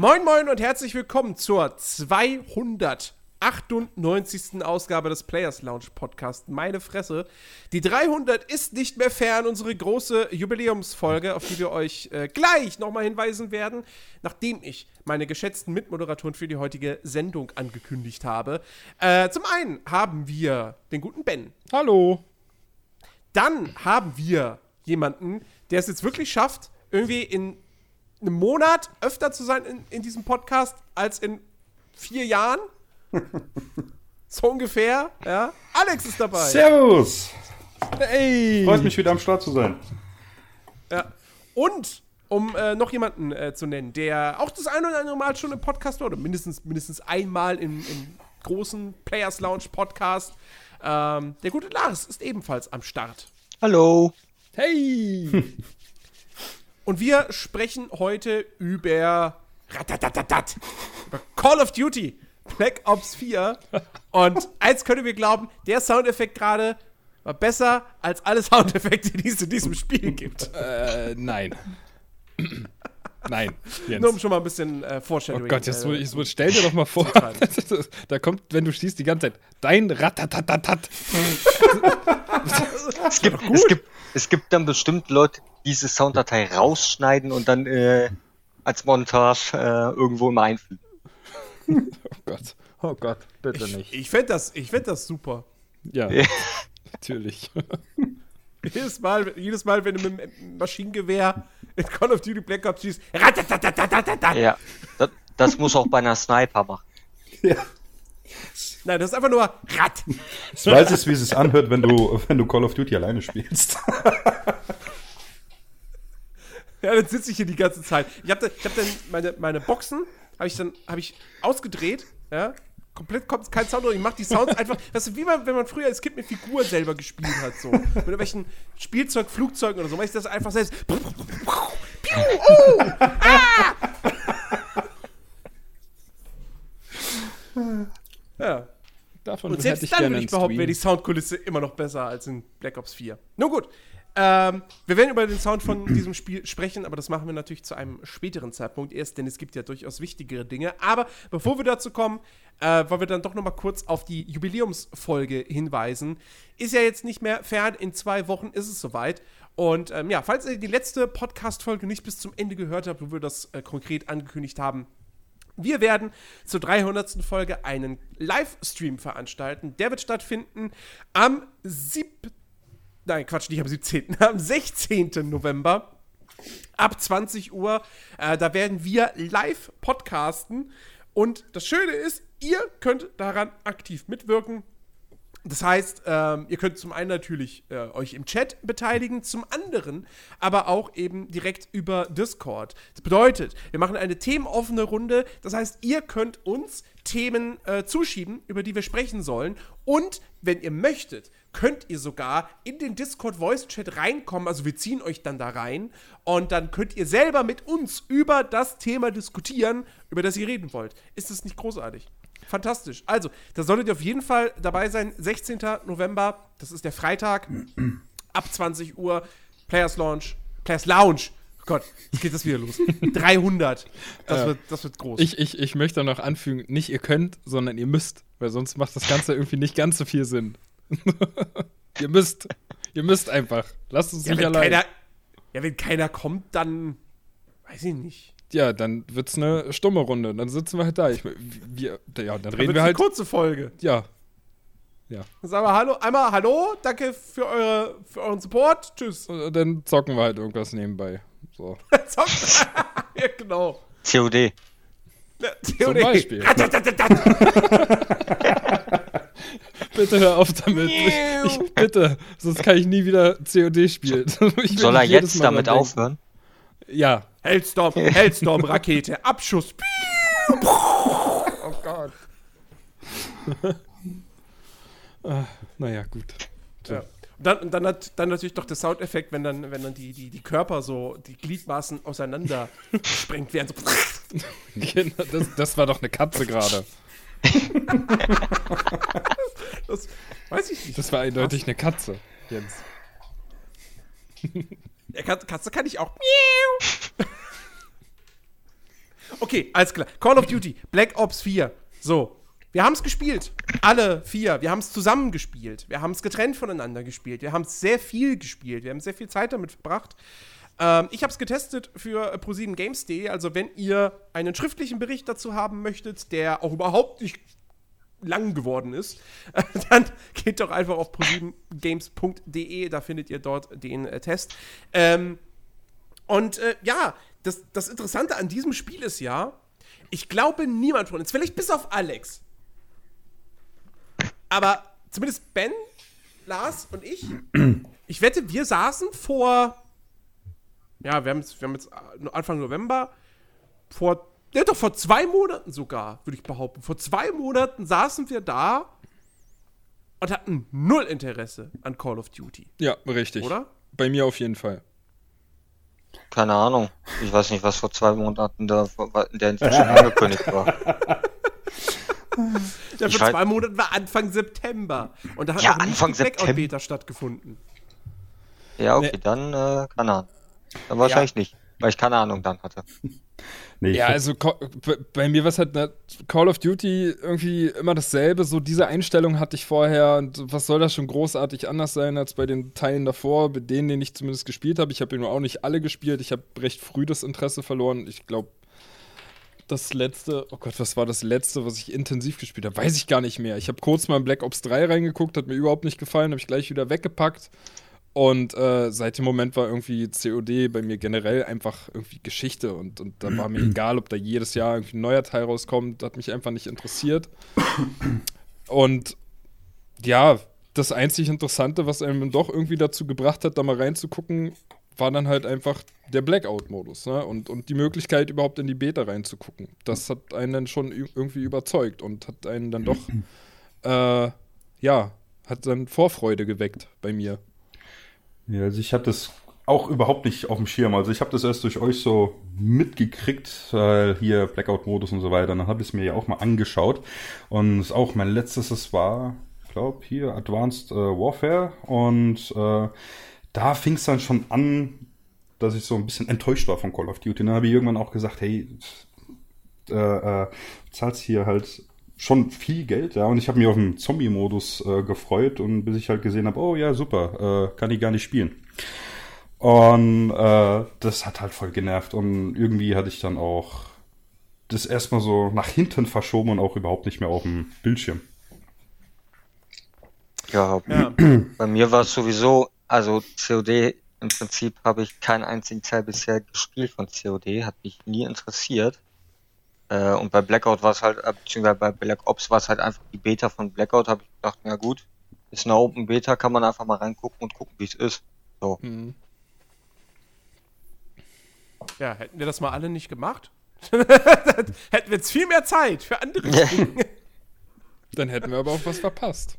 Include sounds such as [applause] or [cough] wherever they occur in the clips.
Moin Moin und herzlich willkommen zur 298. Ausgabe des Players Lounge Podcast. Meine Fresse. Die 300 ist nicht mehr fern, unsere große Jubiläumsfolge, auf die wir euch äh, gleich nochmal hinweisen werden, nachdem ich meine geschätzten Mitmoderatoren für die heutige Sendung angekündigt habe. Äh, zum einen haben wir den guten Ben. Hallo. Dann haben wir jemanden, der es jetzt wirklich schafft, irgendwie in einem Monat öfter zu sein in, in diesem Podcast als in vier Jahren. [laughs] so ungefähr, ja. Alex ist dabei. Servus! Hey. Freut mich wieder am Start zu sein. Ja. Und um äh, noch jemanden äh, zu nennen, der auch das ein oder andere Mal schon im Podcast war, oder mindestens, mindestens einmal im, im großen Players Lounge Podcast. Ähm, der gute Lars ist ebenfalls am Start. Hallo. Hey. [laughs] Und wir sprechen heute über über Call of Duty, Black Ops 4. Und eins können wir glauben, der Soundeffekt gerade war besser als alle Soundeffekte, die es in diesem Spiel gibt. äh, nein. nein. Jens. Nur um schon mal ein bisschen äh, Oh Foreshadowing. Gott, jetzt, äh, jetzt, jetzt stell dir doch mal vor, [laughs] da kommt, wenn du schießt, die ganze Zeit dein Ratatatatat. [laughs] Es gibt, es, gibt, es gibt dann bestimmt Leute, diese Sounddatei rausschneiden und dann äh, als Montage äh, irgendwo immer einfügen. [laughs] Oh Gott. Oh Gott, bitte ich nicht. ich fände das, ich fänd das super. Ja, Ja. natürlich. [laughs] Jedes Mal, jedes Mal, wenn du mit dem Maschinengewehr in Call of Duty Black Ops schießt. Ja, das, das muss auch bei einer Sniper machen. Ja. Nein, das ist einfach nur Rat. Ich weiß es, wie es sich anhört, wenn du, wenn du Call of Duty alleine spielst. [laughs] Ja, dann sitze ich hier die ganze Zeit. Ich habe ich hab dann meine, meine Boxen, habe ich dann hab ich ausgedreht, ja. Komplett kommt kein Sound und ich mache die Sounds einfach, weißt du, wie man, wenn man früher als Kind mit Figuren selber gespielt hat, so. Mit irgendwelchen Spielzeug, Flugzeugen oder so, mache ich das einfach selbst. Piu, oh, ah! Ja. Davon Und selbst dann würde ich behaupten, wäre die Soundkulisse immer noch besser als in Black Ops 4. Nun gut. Ähm, wir werden über den Sound von diesem Spiel sprechen, aber das machen wir natürlich zu einem späteren Zeitpunkt erst, denn es gibt ja durchaus wichtigere Dinge. Aber bevor wir dazu kommen, äh, wollen wir dann doch noch mal kurz auf die Jubiläumsfolge hinweisen. Ist ja jetzt nicht mehr fern, in zwei Wochen ist es soweit. Und ähm, ja, falls ihr die letzte Podcast-Folge nicht bis zum Ende gehört habt, wo wir das äh, konkret angekündigt haben, wir werden zur 300. Folge einen Livestream veranstalten. Der wird stattfinden am 7. Nein, Quatsch, nicht am 17. [laughs] Am 16. November ab 20 Uhr. Äh, da werden wir live podcasten. Und das Schöne ist, ihr könnt daran aktiv mitwirken. Das heißt, ähm, ihr könnt zum einen natürlich äh, euch im Chat beteiligen, zum anderen aber auch eben direkt über Discord. Das bedeutet, wir machen eine themenoffene Runde. Das heißt, ihr könnt uns Themen äh, zuschieben, über die wir sprechen sollen. Und wenn ihr möchtet, könnt ihr sogar in den Discord Voice Chat reinkommen. Also wir ziehen euch dann da rein und dann könnt ihr selber mit uns über das Thema diskutieren, über das ihr reden wollt. Ist das nicht großartig? Fantastisch. Also, da solltet ihr auf jeden Fall dabei sein. 16. November, das ist der Freitag, ab 20 Uhr. Players Launch, Players Lounge. Oh Gott, jetzt geht das wieder los. [laughs] 300. Das, Ja. wird, das wird groß. Ich, ich, ich möchte noch anfügen, nicht ihr könnt, sondern ihr müsst, weil sonst macht das Ganze irgendwie nicht ganz so viel Sinn. [laughs] ihr müsst. Ihr müsst einfach. Lasst uns ja, nicht allein. keiner, ja, wenn keiner kommt, dann weiß ich nicht. Ja, dann wird's eine stumme Runde. Dann sitzen wir halt da. Ich, wir, ja, dann Dann reden wir halt. eine kurze Folge. Ja. Ja. Dann sagen wir Hallo, einmal Hallo, danke für, eure, für euren Support. Tschüss. Und dann zocken wir halt irgendwas nebenbei. So. [laughs] Zock. [laughs] ja, genau. COD. Ja, Zum Theorie. Beispiel. Bitte hör auf damit. Ich, ich, bitte. Sonst kann ich nie wieder COD spielen. [laughs] Ich Soll er jetzt Mal damit denken. aufhören? Ja. Hellstorm, [laughs] Hellstorm, Rakete, Abschuss. Oh Gott. ah, naja, gut. So. Ja. Und dann, dann, hat, dann natürlich doch der Soundeffekt, wenn dann, wenn dann die, die, die Körper so, die Gliedmaßen auseinander gesprengt werden. So. [laughs] Genau, das, das war doch eine Katze gerade. Das weiß ich nicht. Das war eindeutig eine Katze, Jens. Ja, Katze, kann ich auch. Miau. Okay, alles klar. Call of Duty, Black Ops 4. So. Wir haben es gespielt. Alle vier. Wir haben es zusammen gespielt. Wir haben es getrennt voneinander gespielt. Wir haben es sehr viel gespielt. Wir haben sehr viel Zeit damit verbracht. Ähm, ich habe es getestet für Pro7 Games.de. Also, wenn ihr einen schriftlichen Bericht dazu haben möchtet, der auch überhaupt nicht lang geworden ist, [laughs] dann geht doch einfach auf pro7games.de. Da findet ihr dort den äh, Test. Ähm, und äh, ja, das, das Interessante an diesem Spiel ist ja, ich glaube, niemand von uns, vielleicht bis auf Alex, aber zumindest Ben, Lars und ich, ich wette, wir saßen vor, ja, wir haben, jetzt, wir haben jetzt Anfang November, vor, ja doch, vor zwei Monaten sogar, würde ich behaupten. Vor zwei Monaten saßen wir da und hatten null Interesse an Call of Duty. Ja, richtig. Oder? Bei mir auf jeden Fall. Keine Ahnung. Ich weiß nicht, was vor zwei Monaten da in der inzwischen angekündigt war. Ja, vor zwei Monaten war Anfang September. Und da hat Ja, Anfang September. Beta stattgefunden. Ja, okay, Nee. dann äh, keine Ahnung. Dann wahrscheinlich nicht, weil ich keine Ahnung dann hatte. [laughs] Nee, Ja, also bei- mir war es halt ne, Call of Duty irgendwie immer dasselbe. So diese Einstellung hatte ich vorher. Und was soll das schon großartig anders sein als bei den Teilen davor, bei denen, denen ich zumindest gespielt habe. Ich habe nur auch nicht alle gespielt. Ich habe recht früh das Interesse verloren. Ich glaube, das letzte, oh Gott, was war das letzte, was ich intensiv gespielt habe? Weiß ich gar nicht mehr. Ich habe kurz mal in Black Ops 3 reingeguckt, hat mir überhaupt nicht gefallen, habe ich gleich wieder weggepackt. Und äh, seit dem Moment war irgendwie COD bei mir generell einfach irgendwie Geschichte und, und da war mir [clears throat] egal, ob da jedes Jahr irgendwie ein neuer Teil rauskommt, hat mich einfach nicht interessiert. Und ja, das einzig Interessante, was einem doch irgendwie dazu gebracht hat, da mal reinzugucken, war dann halt einfach der Blackout-Modus ne? und, und die Möglichkeit, überhaupt in die Beta reinzugucken. Das hat einen dann schon irgendwie überzeugt und hat einen dann doch, äh, ja, hat dann Vorfreude geweckt bei mir. Ja, also ich hatte das auch überhaupt nicht auf dem Schirm. Also ich habe das erst durch euch so mitgekriegt, weil hier Blackout-Modus und so weiter. Dann habe ich es mir ja auch mal angeschaut. Und ist auch mein letztes, das war, glaube, hier Advanced äh, Warfare. Und äh, da fing es dann schon an, dass ich so ein bisschen enttäuscht war von Call of Duty. Dann habe ich irgendwann auch gesagt, hey, äh, äh, zahlst hier halt schon viel Geld, ja, und ich habe mich auf den Zombie-Modus äh, gefreut und bis ich halt gesehen habe, oh ja, super, äh, kann ich gar nicht spielen. Und äh, das hat halt voll genervt und irgendwie hatte ich dann auch das erstmal so nach hinten verschoben und auch überhaupt nicht mehr auf dem Bildschirm. Ja, Ja. bei mir war es sowieso, also COD im Prinzip habe ich keinen einzigen Teil bisher gespielt von COD, hat mich nie interessiert. Äh, und bei Blackout war es halt, äh, beziehungsweise bei Black Ops war es halt einfach die Beta von Blackout, habe ich gedacht, na gut, ist eine Open Beta, kann man einfach mal reingucken und gucken, wie es ist. So. Hm. Ja, hätten wir das mal alle nicht gemacht, [laughs] hätten wir jetzt viel mehr Zeit für andere Dinge. [laughs] Dann hätten wir aber auch was verpasst.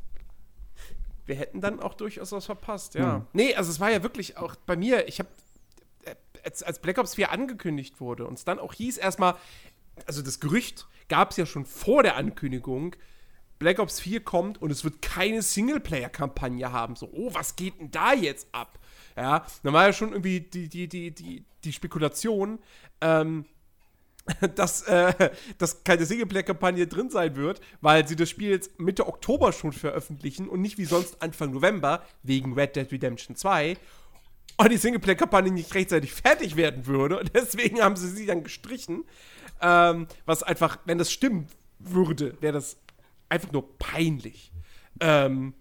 Wir hätten dann auch durchaus was verpasst, ja. Nee, also es war ja wirklich auch bei mir, ich habe, als, als Black Ops 4 angekündigt wurde und es dann auch hieß erstmal, also das Gerücht gab es ja schon vor der Ankündigung, Black Ops 4 kommt und es wird keine Singleplayer-Kampagne haben. So, oh, was geht denn da jetzt ab? Ja, dann war ja schon irgendwie die, die, die, die, die Spekulation, ähm, [laughs] dass, äh, dass keine Singleplayer-Kampagne drin sein wird, weil sie das Spiel jetzt Mitte Oktober schon veröffentlichen und nicht wie sonst Anfang November wegen Red Dead Redemption 2 und die Singleplayer-Kampagne nicht rechtzeitig fertig werden würde. Und deswegen haben sie sie dann gestrichen. Ähm, was einfach, wenn das stimmen würde, wäre das einfach nur peinlich. Ähm,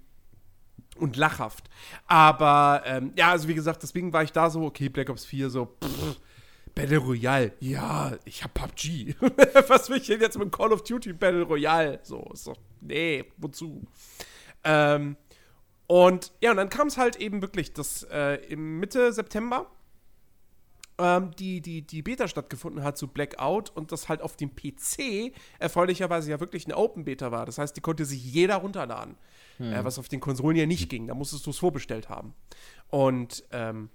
und lachhaft. Aber ähm, ja, also wie gesagt, deswegen war ich da so, okay, Black Ops 4, so, pff, Battle Royale. Ja, ich hab PUBG. [laughs] Was will ich denn jetzt mit Call of Duty Battle Royale? So, doch, nee, wozu? Ähm, und ja, und dann kam es halt eben wirklich, dass äh, im Mitte September ähm, die, die, die Beta stattgefunden hat zu Blackout und das halt auf dem PC erfreulicherweise ja wirklich eine Open Beta war. Das heißt, die konnte sich jeder runterladen. Äh, was auf den Konsolen ja nicht ging. Da musstest du es vorbestellt haben. Und ähm,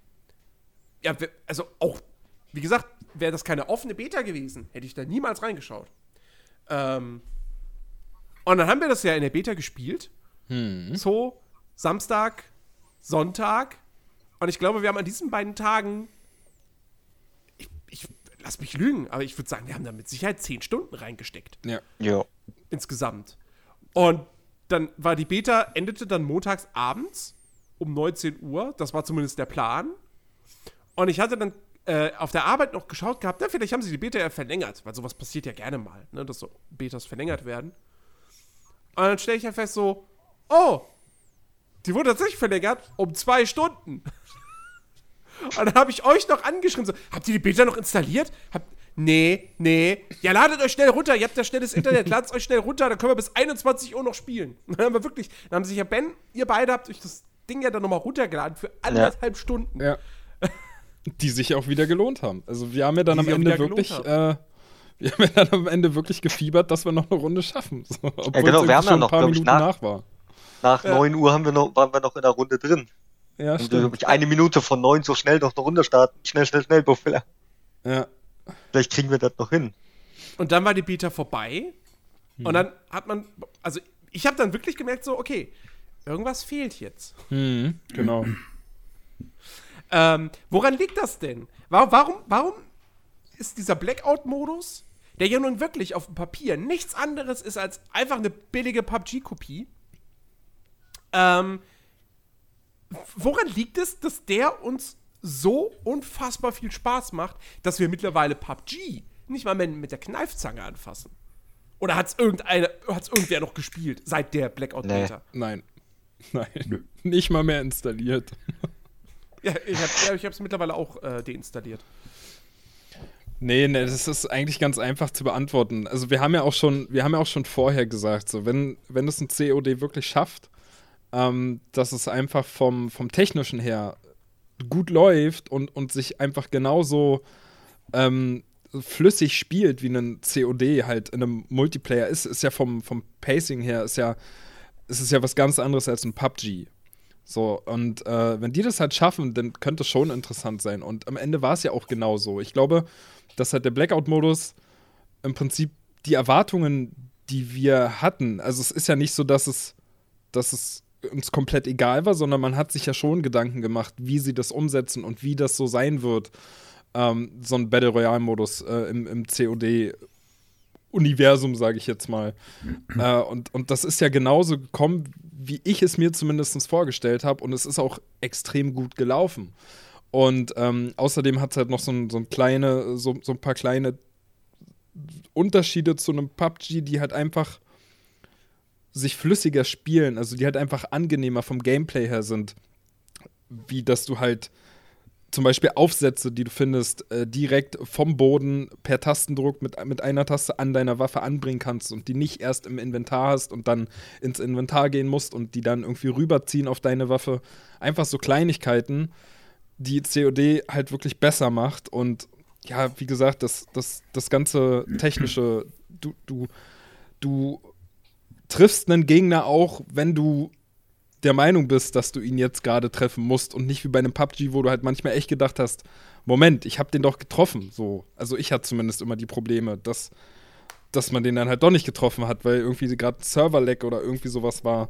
ja, also auch, wie gesagt, wäre das keine offene Beta gewesen, hätte ich da niemals reingeschaut. Ähm, und dann haben wir das ja in der Beta gespielt. So, Samstag, Sonntag. Und ich glaube, wir haben an diesen beiden Tagen, lass mich lügen, aber ich würde sagen, wir haben da mit Sicherheit zehn Stunden reingesteckt. Ja. Ja. Insgesamt. Und dann war die Beta, endete dann montags abends um 19 Uhr. Das war zumindest der Plan. Und ich hatte dann äh, auf der Arbeit noch geschaut gehabt, na, vielleicht haben sie die Beta ja verlängert, weil sowas passiert ja gerne mal, ne, dass so Betas verlängert werden. Und dann stelle ich ja fest so, oh, die wurde tatsächlich verlängert um zwei Stunden. Und dann habe ich euch noch angeschrieben, so, habt ihr die Beta noch installiert? Habt, nee, nee. Ja, ladet euch schnell runter, ihr habt ja schnelles Internet, ladet euch schnell runter, dann können wir bis 21 Uhr noch spielen. Und [laughs] dann haben wir wirklich, dann haben sich ja Ben, ihr beide habt euch das Ding ja dann nochmal runtergeladen für anderthalb Stunden. Ja. Die sich auch wieder gelohnt haben. Also wir haben ja dann Die am Ende wirklich, äh, wir haben ja dann am Ende wirklich gefiebert, dass wir noch eine Runde schaffen. So, obwohl genau, es wir haben ja noch, ein paar Minuten nach- nach war. Nach Ja. 9 Uhr haben wir noch, waren wir noch in der Runde drin. Ja, Und stimmt. wirklich eine Minute von 9 so schnell noch eine Runde starten. Schnell, schnell, schnell, Buffalo. Ja. Vielleicht kriegen wir das noch hin. Und dann war die Beta vorbei. Und dann hat man, also ich habe dann wirklich gemerkt, so, okay, irgendwas fehlt jetzt. Mhm, genau. Ähm, woran liegt das denn? Wa- Warum, warum ist dieser Blackout-Modus, der ja nun wirklich auf dem Papier nichts anderes ist als einfach eine billige PUBG-Kopie, ähm, woran liegt es, dass der uns so unfassbar viel Spaß macht, dass wir mittlerweile PUBG nicht mal mehr mit der Kneifzange anfassen? Oder hat es irgendwer noch gespielt seit der Blackout-Beta? Nein. [laughs] Nein. [laughs] Nicht mal mehr installiert. Ja, ich habe hab's mittlerweile auch äh, deinstalliert. Nee, nee, das ist eigentlich ganz einfach zu beantworten. Also wir haben ja auch schon, wir haben ja auch schon vorher gesagt, so wenn, wenn es ein COD wirklich schafft, ähm, dass es einfach vom, vom Technischen her gut läuft und, und sich einfach genauso ähm, flüssig spielt, wie ein COD halt in einem Multiplayer ist, ist ja vom, vom Pacing her, ist ja, ist es ja was ganz anderes als ein PUBG. So, und äh, wenn die das halt schaffen, dann könnte es schon interessant sein. Und am Ende war es ja auch genau so. Ich glaube, dass halt der Blackout-Modus im Prinzip die Erwartungen, die wir hatten, also es ist ja nicht so, dass es, dass es uns komplett egal war, sondern man hat sich ja schon Gedanken gemacht, wie sie das umsetzen und wie das so sein wird, ähm, so ein Battle Royale-Modus äh, im, im COD-Universum, sage ich jetzt mal. äh, und, und das ist ja genauso gekommen, wie ich es mir zumindest vorgestellt habe und es ist auch extrem gut gelaufen. Und ähm, außerdem hat es halt noch so ein, so ein kleine, so, so ein paar kleine Unterschiede zu einem PUBG, die halt einfach sich flüssiger spielen, also die halt einfach angenehmer vom Gameplay her sind. Wie dass du halt zum Beispiel Aufsätze, die du findest, äh, direkt vom Boden per Tastendruck mit, mit einer Taste an deiner Waffe anbringen kannst und die nicht erst im Inventar hast und dann ins Inventar gehen musst und die dann irgendwie rüberziehen auf deine Waffe. Einfach so Kleinigkeiten, die COD halt wirklich besser macht und ja, wie gesagt, das, das, das ganze technische, du, du, du triffst einen Gegner auch, wenn du der Meinung bist, dass du ihn jetzt gerade treffen musst und nicht wie bei einem PUBG, wo du halt manchmal echt gedacht hast, Moment, ich habe den doch getroffen. So, also ich hatte zumindest immer die Probleme, dass, dass man den dann halt doch nicht getroffen hat, weil irgendwie gerade Server-Lag oder irgendwie sowas war.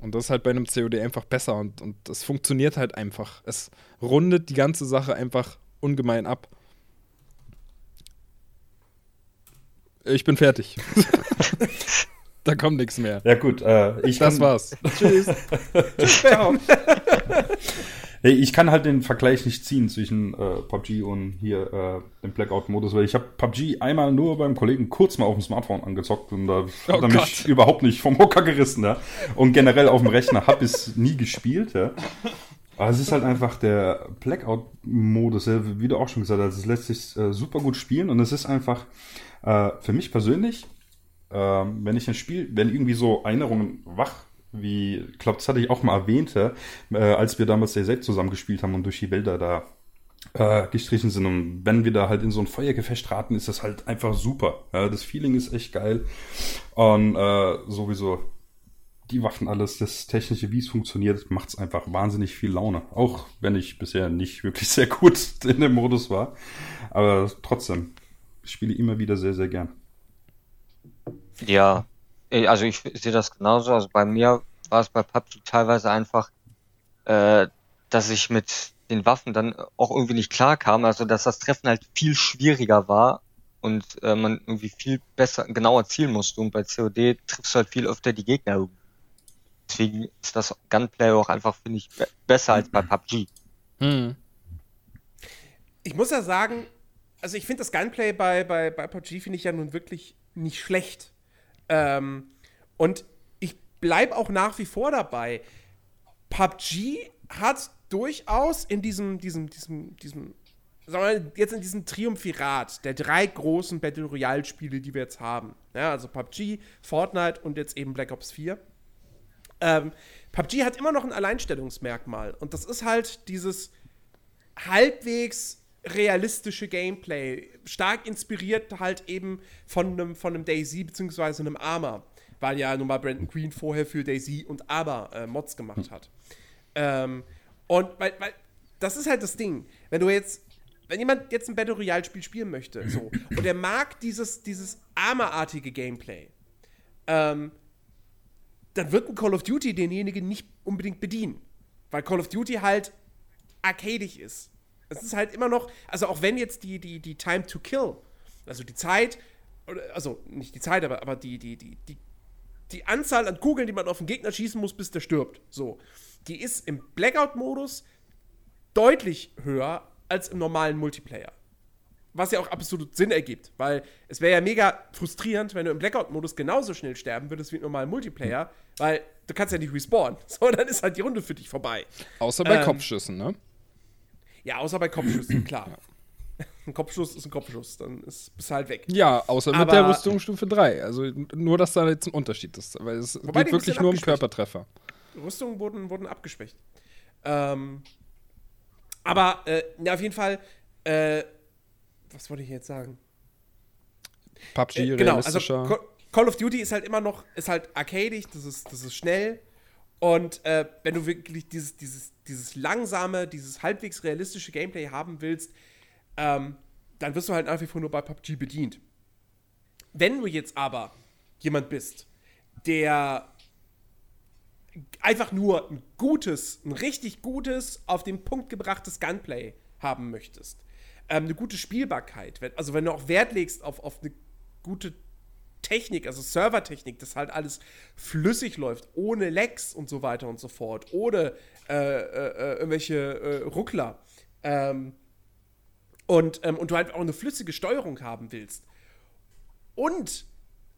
Und das ist halt bei einem COD einfach besser und, und das funktioniert halt einfach. Es rundet die ganze Sache einfach ungemein ab. Ich bin fertig. [laughs] [laughs] da kommt nichts mehr. Ja gut, äh, ich Das kann, war's. [laughs] Tschüss. [laughs] Hey, ich kann halt den Vergleich nicht ziehen zwischen äh, PUBG und hier äh, dem Blackout-Modus, weil ich habe PUBG einmal nur beim Kollegen kurz mal auf dem Smartphone angezockt und da hat er mich überhaupt nicht vom Hocker gerissen. Ja? Und generell auf dem Rechner habe ich es nie gespielt. Ja? Aber es ist halt einfach der Blackout-Modus, ja, wie du auch schon gesagt hast, es lässt sich äh, super gut spielen und es ist einfach äh, für mich persönlich, ähm, wenn ich ein Spiel, wenn irgendwie so Erinnerungen wach, wie, ich glaube, das hatte ich auch mal erwähnt, äh, als wir damals der selbst zusammen gespielt haben und durch die Wälder da äh, gestrichen sind. Und wenn wir da halt in so ein Feuergefecht raten, ist das halt einfach super. Ja, das Feeling ist echt geil. Und äh, sowieso die Waffen, alles, das Technische, wie es funktioniert, macht es einfach wahnsinnig viel Laune. Auch wenn ich bisher nicht wirklich [laughs] sehr gut in dem Modus war. Aber trotzdem, ich spiele immer wieder sehr, sehr gern. Ja, eh, also ich sehe das genauso. Also bei mir war es bei PUBG teilweise einfach, äh, dass ich mit den Waffen dann auch irgendwie nicht klar kam, also dass das Treffen halt viel schwieriger war und äh, man irgendwie viel besser, genauer zielen musste und bei COD triffst du halt viel öfter die Gegner. Deswegen ist das Gunplay auch einfach, finde ich, be besser als bei PUBG. Hm. Ich muss ja sagen, also ich finde das Gunplay bei, bei, bei PUBG finde ich ja nun wirklich nicht schlecht. Ähm, und ich bleibe auch nach wie vor dabei. PUBG hat durchaus in diesem, diesem, diesem, diesem, mal, jetzt in diesem Triumphirat der drei großen Battle Royale-Spiele, die wir jetzt haben. Ja, also PUBG, Fortnite und jetzt eben Black Ops 4. Ähm, PUBG hat immer noch ein Alleinstellungsmerkmal und das ist halt dieses halbwegs realistische Gameplay, stark inspiriert halt eben von einem, von einem Daisy bzw. einem Arma, weil ja nun mal Brandon Queen vorher für Daisy und Arma äh, Mods gemacht hat. Ähm, und weil, weil, das ist halt das Ding. Wenn du jetzt, wenn jemand jetzt ein Battle Royale Spiel spielen möchte, so, und er mag dieses, dieses Arma-artige Gameplay, ähm, dann wird ein Call of Duty denjenigen nicht unbedingt bedienen. Weil Call of Duty halt arcadig ist. Es ist halt immer noch, also auch wenn jetzt die, die, die Time to Kill, also die Zeit, also nicht die Zeit, aber, aber die, die, die, die, die Anzahl an Kugeln, die man auf den Gegner schießen muss, bis der stirbt, so, die ist im Blackout-Modus deutlich höher als im normalen Multiplayer. Was ja auch absolut Sinn ergibt, weil es wäre ja mega frustrierend, wenn du im Blackout-Modus genauso schnell sterben würdest wie im normalen Multiplayer, weil du kannst ja nicht respawnen. [laughs] So, dann ist halt die Runde für dich vorbei. Außer bei Ähm, Kopfschüssen, ne? Ja, außer bei Kopfschüssen, [clears throat] klar. Ein Kopfschuss ist ein Kopfschuss, dann ist, bist halt weg. Ja, außer mit Aber- der Rüstungsstufe 3. Also nur, dass da jetzt ein Unterschied ist. Weil es geht wirklich nur um. Körpertreffer. Rüstungen wurden, wurden abgeschwächt. Ähm, aber, äh, ja, auf jeden Fall, äh, was wollte ich jetzt sagen? PUBG Äh, genau, also realistischer. Ca- Call of Duty ist halt immer noch, ist halt arcadig, das ist, das ist schnell. Und äh, wenn du wirklich dieses, dieses, dieses langsame, dieses halbwegs realistische Gameplay haben willst, ähm, dann wirst du halt nach wie vor nur bei PUBG bedient. Wenn du jetzt aber jemand bist, der einfach nur ein gutes, ein richtig gutes, auf den Punkt gebrachtes Gunplay haben möchtest, ähm, eine gute Spielbarkeit, also wenn du auch Wert legst auf, auf eine gute Technik, also Servertechnik, dass halt alles flüssig läuft, ohne Lags und so weiter und so fort, ohne äh, äh, äh, irgendwelche äh, Ruckler. Ähm, und, ähm, und du halt auch eine flüssige Steuerung haben willst. Und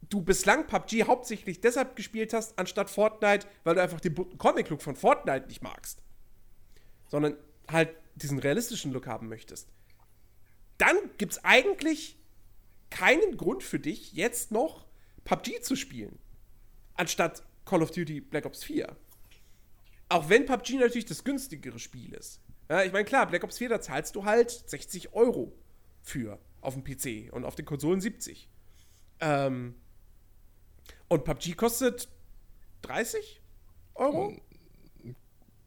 du bislang PUBG hauptsächlich deshalb gespielt hast, anstatt Fortnite, weil du einfach den Comic-Look von Fortnite nicht magst. Sondern halt diesen realistischen Look haben möchtest. Dann gibt's eigentlich keinen Grund für dich, jetzt noch PUBG zu spielen. Anstatt Call of Duty Black Ops 4. Auch wenn PUBG natürlich das günstigere Spiel ist. Ja, ich meine, klar, Black Ops 4, da zahlst du halt 60 Euro für auf dem PC und auf den Konsolen 70. Ähm, und PUBG kostet 30 Euro?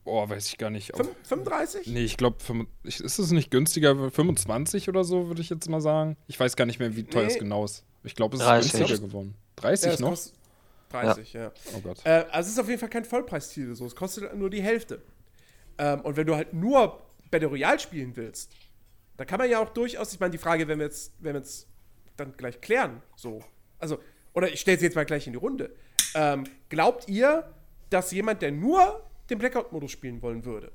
Boah, weiß ich gar nicht. Fünf- 35? Nee, ich glaube, ist es nicht günstiger? 25 oder so, würde ich jetzt mal sagen. Ich weiß gar nicht mehr, wie teuer es Nee. genau ist. Ich glaube, es ist 30. günstiger geworden. 30 es noch? kostet 30, ja. Oh Gott. Äh, also es ist auf jeden Fall kein Vollpreistitel, so. Es kostet nur die Hälfte. Ähm, und wenn du halt nur Battle Royale spielen willst, da kann man ja auch durchaus, ich meine, die Frage, wenn wir jetzt, wenn wir jetzt dann gleich klären, so. Also, oder ich stelle sie jetzt mal gleich in die Runde. Ähm, glaubt ihr, dass jemand, der nur den Blackout-Modus spielen wollen würde,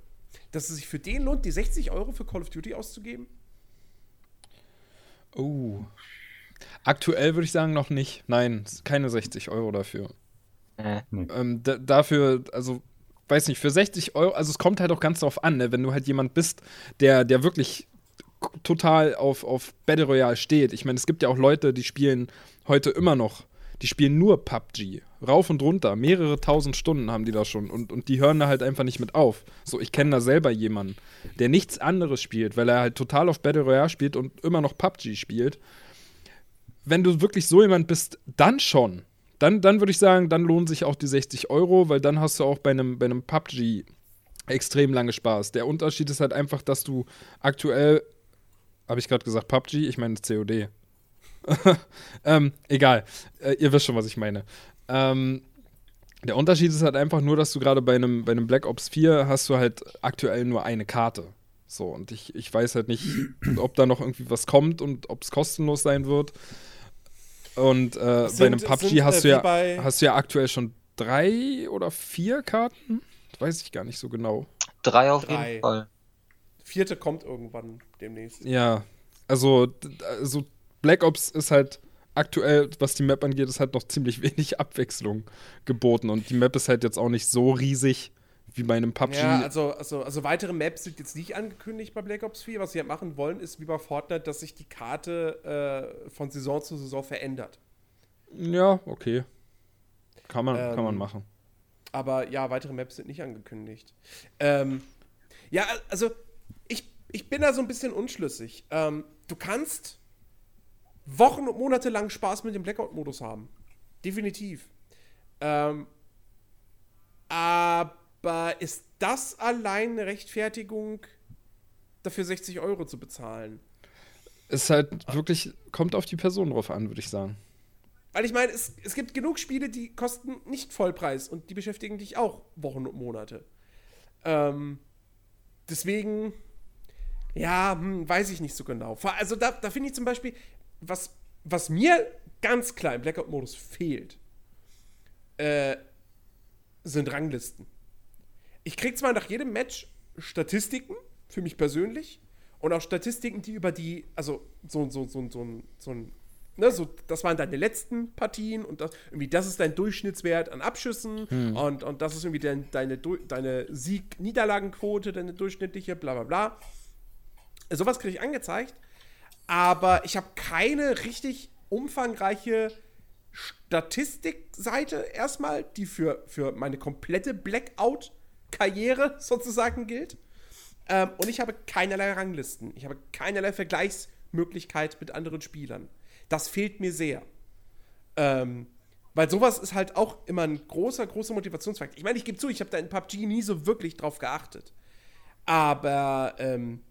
dass es sich für den lohnt, die 60 Euro für Call of Duty auszugeben? Oh. Aktuell würde ich sagen, noch nicht. Nein, keine 60 Euro dafür. Äh, Ähm, da, dafür, also, weiß nicht, für 60 Euro, also es kommt halt auch ganz drauf an, ne? wenn du halt jemand bist, der, der wirklich total auf, auf Battle Royale steht. Ich meine, es gibt ja auch Leute, die spielen heute immer noch, die spielen nur PUBG. Rauf und runter, mehrere tausend Stunden haben die da schon und, und die hören da halt einfach nicht mit auf. So, ich kenne da selber jemanden, der nichts anderes spielt, weil er halt total auf Battle Royale spielt und immer noch PUBG spielt. Wenn du wirklich so jemand bist, dann schon. Dann, dann würde ich sagen, dann lohnen sich auch die 60 Euro, weil dann hast du auch bei einem, bei einem PUBG extrem lange Spaß. Der Unterschied ist halt einfach, dass du aktuell, habe ich gerade gesagt PUBG, ich meine COD. [laughs] ähm, egal, äh, ihr wisst schon, was ich meine. Ähm, der Unterschied ist halt einfach nur, dass du gerade bei einem, bei einem Black Ops 4 hast du halt aktuell nur eine Karte. So, und ich, ich weiß halt nicht, [clears throat] ob da noch irgendwie was kommt und ob es kostenlos sein wird. Und äh, Sind- bei einem PUBG sind, hast, äh, du ja, bei- hast du ja aktuell schon drei oder vier Karten. Weiß ich gar nicht so genau. Drei auf Drei. jeden Fall. Vierte kommt irgendwann demnächst. Ja, also, also Black Ops ist halt aktuell, was die Map angeht, ist halt noch ziemlich [laughs] wenig Abwechslung geboten. Und die Map ist halt jetzt auch nicht so riesig wie bei einem PUBG. Ja, also, also, also weitere Maps sind jetzt nicht angekündigt bei Black Ops 4. Was sie halt machen wollen, ist wie bei Fortnite, dass sich die Karte äh, von Saison zu Saison verändert. ja okay. Kann man, Ähm, kann man machen. Aber ja, weitere Maps sind nicht angekündigt. Ähm, ja, also ich, ich bin da so ein bisschen unschlüssig. Ähm, du kannst Wochen und Monate lang Spaß mit dem Blackout-Modus haben. Definitiv. Ähm, aber ist das allein eine Rechtfertigung, dafür 60 Euro zu bezahlen? Ist halt wirklich, kommt auf die Person drauf an, würde ich sagen. Weil ich meine, es, es gibt genug Spiele, die kosten nicht Vollpreis und die beschäftigen dich auch Wochen und Monate. Ähm, deswegen, ja, hm, weiß ich nicht so genau. Also da, da finde ich zum Beispiel, was, was mir ganz klar im Blackout-Modus fehlt, äh, sind Ranglisten. Ich krieg zwar nach jedem Match Statistiken, für mich persönlich, und auch Statistiken, die über die, also so, so, so, so, ein- so ein, ne, so, das waren deine letzten Partien und das, irgendwie, das ist dein Durchschnittswert an Abschüssen und, und das ist irgendwie dein, deine, deine Sieg-Niederlagenquote, deine durchschnittliche, bla bla bla. Sowas kriege ich angezeigt, aber ich habe keine richtig umfangreiche Statistikseite erstmal, die für, für meine komplette Blackout-Karriere [laughs] sozusagen gilt. Ähm, und ich habe keinerlei Ranglisten. Ich habe keinerlei Vergleichsmöglichkeit mit anderen Spielern. Das fehlt mir sehr. Ähm, weil sowas ist halt auch immer ein großer, großer Motivationsfaktor. Ich meine, ich gebe zu, ich habe da in PUBG nie so wirklich drauf geachtet. Aber ähm,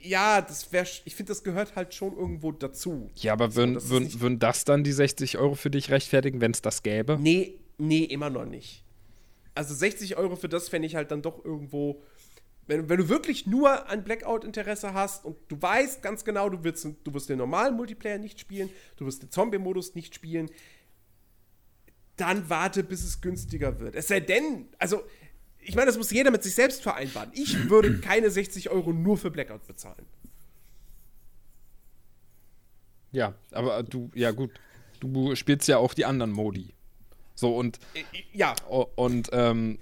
ja, das wäre, ich finde, das gehört halt schon irgendwo dazu. Ja, aber würden, das ist würden, würden das dann die 60 Euro für dich rechtfertigen, wenn es das gäbe? Nee, nee, immer noch nicht. Also 60 Euro für das fände ich halt dann doch irgendwo. Wenn, wenn du wirklich nur an Blackout-Interesse hast und du weißt ganz genau, du wirst, du wirst den normalen Multiplayer nicht spielen, du wirst den Zombie-Modus nicht spielen, dann warte, bis es günstiger wird. Es sei denn, also, ich meine, das muss jeder mit sich selbst vereinbaren. Ich würde [clears throat] keine 60 Euro nur für Blackout bezahlen. Ja, aber du, ja gut, du spielst ja auch die anderen Modi. So und Äh, Ja, O- Und ähm,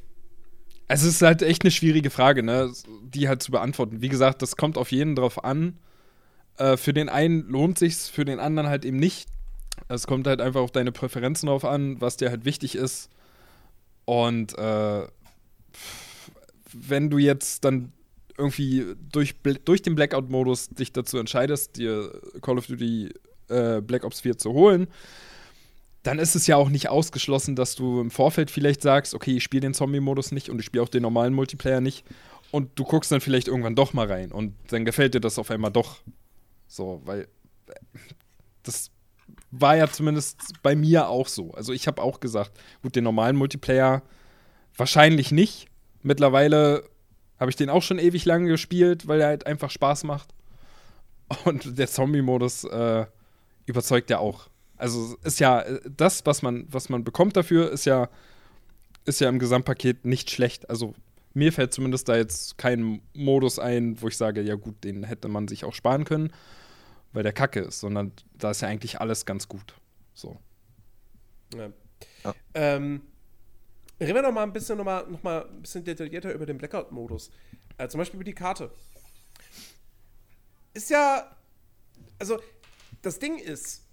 es ist halt echt eine schwierige Frage, ne, die halt zu beantworten. Wie gesagt, das kommt auf jeden drauf an. Äh, für den einen lohnt sich's, für den anderen halt eben nicht. Es kommt halt einfach auf deine Präferenzen drauf an, was dir halt wichtig ist. Und äh, wenn du jetzt dann irgendwie durch, durch den Blackout-Modus dich dazu entscheidest, dir Call of Duty äh, Black Ops 4 zu holen, dann ist es ja auch nicht ausgeschlossen, dass du im Vorfeld vielleicht sagst, okay, ich spiele den Zombie-Modus nicht und ich spiele auch den normalen Multiplayer nicht. Und du guckst dann vielleicht irgendwann doch mal rein und dann gefällt dir das auf einmal doch. So, weil äh, das war ja zumindest bei mir auch so. Also ich habe auch gesagt, gut, den normalen Multiplayer wahrscheinlich nicht. Mittlerweile habe ich den auch schon ewig lange gespielt, weil er halt einfach Spaß macht. Und der Zombie-Modus äh, überzeugt ja auch. Also ist ja äh, das, was man, was man bekommt dafür, ist ja, ist ja im Gesamtpaket nicht schlecht. Also mir fällt zumindest da jetzt kein Modus ein, wo ich sage, ja gut, den hätte man sich auch sparen können, weil der Kacke ist, sondern da ist ja eigentlich alles ganz gut. So. Ja. Ja. Ähm, reden wir noch mal ein bisschen, noch mal, noch mal ein bisschen detaillierter über den Blackout-Modus. Äh, zum Beispiel über die Karte. Ist ja, also das Ding ist,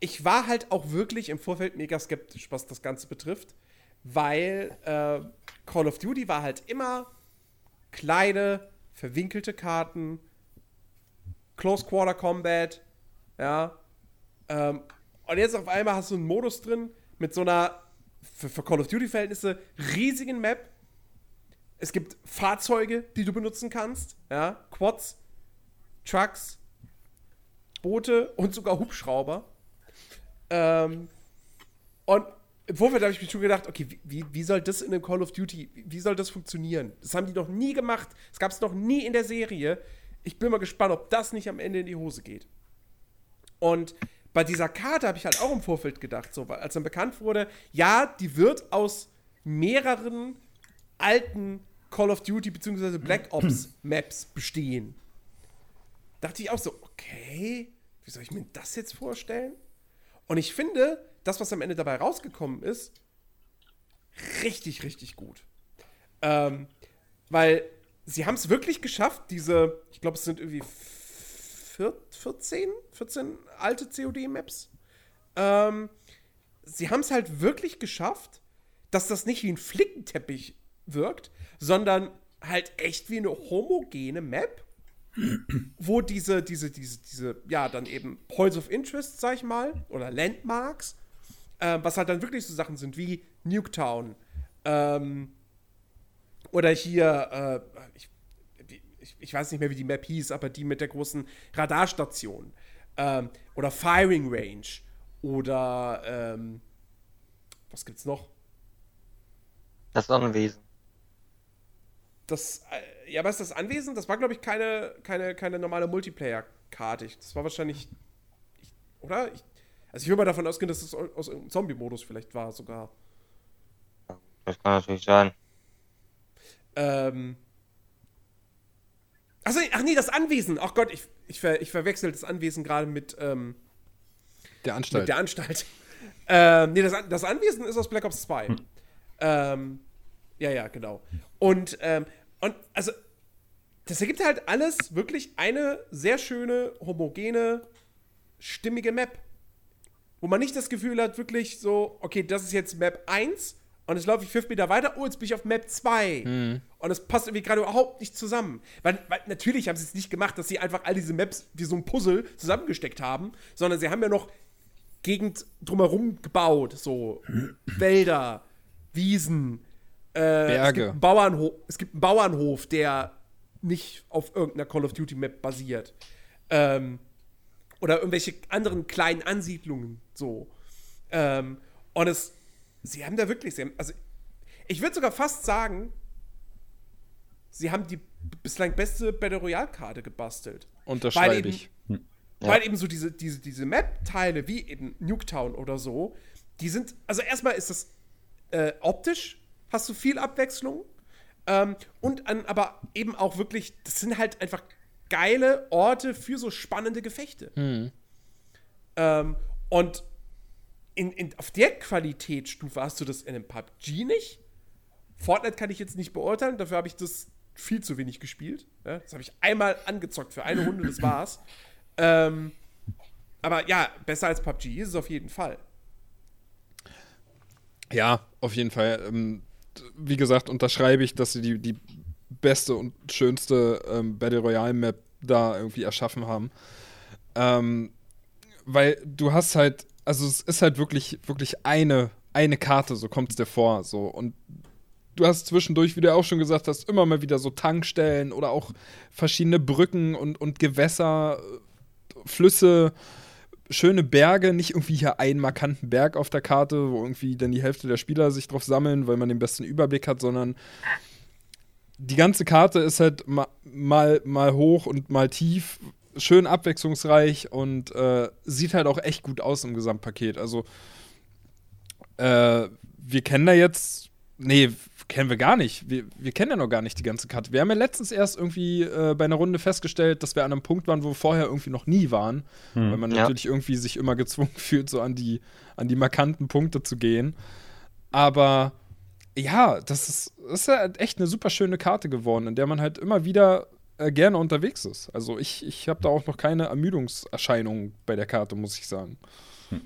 ich war halt auch wirklich im Vorfeld mega skeptisch, was das Ganze betrifft, weil äh, Call of Duty war halt immer kleine, verwinkelte Karten, Close Quarter Combat, ja, ähm, und jetzt auf einmal hast du einen Modus drin mit so einer, für, für Call of Duty-Verhältnisse, riesigen Map. Es gibt Fahrzeuge, die du benutzen kannst. Ja, Quads, Trucks, Boote und sogar Hubschrauber. Ähm, und im Vorfeld habe ich mir schon gedacht, okay, wie, wie soll das in einem Call of Duty, wie soll das funktionieren? Das haben die noch nie gemacht. Das gab es noch nie in der Serie. Ich bin mal gespannt, ob das nicht am Ende in die Hose geht. Und bei dieser Karte habe ich halt auch im Vorfeld gedacht, so, als dann bekannt wurde, ja, die wird aus mehreren alten Call of Duty bzw. Black [clears throat] Ops Maps bestehen. Dachte ich auch so, okay, wie soll ich mir das jetzt vorstellen? Und ich finde, das, was am Ende dabei rausgekommen ist, richtig, richtig gut. Ähm, weil sie haben es wirklich geschafft, diese, ich glaube, es sind irgendwie 14, 14 alte COD-Maps. Ähm, sie haben es halt wirklich geschafft, dass das nicht wie ein Flickenteppich wirkt, sondern halt echt wie eine homogene Map, [clears throat] wo diese, diese, diese, diese, ja, dann eben Points of Interest, sag ich mal, oder Landmarks, äh, was halt dann wirklich so Sachen sind wie Nuketown, ähm, oder hier, äh, ich, ich, ich, weiß nicht mehr, wie die Map hieß, aber die mit der großen Radarstation, ähm, oder Firing Range, oder, ähm, was gibt's noch? Das Anwesen. Das, äh, ja, was ist das Anwesen? Das war, glaube ich, keine, keine, keine normale Multiplayer-Karte. Das war wahrscheinlich, ich, oder? Ich, also ich würde mal davon ausgehen, dass es aus irgendeinem Zombie-Modus vielleicht war sogar. Das kann natürlich sein. Ähm. Achso, ach nee, das Anwesen. Ach Gott, ich, ich, ver, ich verwechsel das Anwesen gerade mit, ähm, der Anstalt. Mit der Anstalt. [laughs] ähm, nee, das, das Anwesen ist aus Black Ops 2. Hm. Ähm, ja, ja, genau. Und, ähm, und also, das ergibt halt alles wirklich eine sehr schöne, homogene, stimmige Map. Wo man nicht das Gefühl hat, wirklich so, okay, das ist jetzt Map 1 und jetzt laufe ich fünf Meter weiter, oh, jetzt bin ich auf Map 2. Mhm. Und es passt irgendwie gerade überhaupt nicht zusammen. Weil, weil natürlich haben sie es nicht gemacht, dass sie einfach all diese Maps wie so ein Puzzle zusammengesteckt haben, sondern sie haben ja noch Gegend drumherum gebaut. So [clears throat] Wälder, Wiesen, äh, Berge. Es gibt, Bauernhof, es gibt einen Bauernhof, der nicht auf irgendeiner Call of Duty Map basiert. Ähm, oder irgendwelche anderen kleinen Ansiedlungen so. Ähm, und es, sie haben da wirklich, haben, also ich würde sogar fast sagen, sie haben die bislang beste Battle Royale Karte gebastelt. Unterschreibe ich. Hm. Ja. Weil eben so diese, diese, diese Map-Teile wie eben Nuketown oder so, die sind, also erstmal ist das äh, optisch, hast du viel Abwechslung. Ähm, und an, aber eben auch wirklich, das sind halt einfach geile Orte für so spannende Gefechte. Mhm. Ähm, und in, in, auf der Qualitätsstufe hast du das in einem PUBG nicht. Fortnite kann ich jetzt nicht beurteilen, dafür habe ich das viel zu wenig gespielt. Ja, das habe ich einmal angezockt für eine Runde, das war's. Ähm, aber ja, besser als PUBG ist es auf jeden Fall. Ja, auf jeden Fall. Ähm, wie gesagt, unterschreibe ich, dass sie die, die beste und schönste ähm, Battle Royale Map da irgendwie erschaffen haben. Ähm, weil du hast halt, also es ist halt wirklich, wirklich eine, eine Karte, so kommt es dir vor. So. Und du hast zwischendurch, wie du auch schon gesagt hast, immer mal wieder so Tankstellen oder auch verschiedene Brücken und, und Gewässer, Flüsse, schöne Berge, nicht irgendwie hier einen markanten Berg auf der Karte, wo irgendwie dann die Hälfte der Spieler sich drauf sammeln, weil man den besten Überblick hat, sondern die ganze Karte ist halt mal, mal, mal hoch und mal tief, schön abwechslungsreich und äh, sieht halt auch echt gut aus im Gesamtpaket. Also, äh, wir kennen da jetzt, nee, kennen wir gar nicht. Wir, wir kennen ja noch gar nicht die ganze Karte. Wir haben ja letztens erst irgendwie äh, bei einer Runde festgestellt, dass wir an einem Punkt waren, wo wir vorher irgendwie noch nie waren. Hm. Weil man ja. natürlich irgendwie sich immer gezwungen [laughs] fühlt, so an die, an die markanten Punkte zu gehen. Aber ja, das ist, das ist ja echt eine super schöne Karte geworden, in der man halt immer wieder äh, gerne unterwegs ist. Also ich, ich habe da auch noch keine Ermüdungserscheinungen bei der Karte, muss ich sagen. Hm.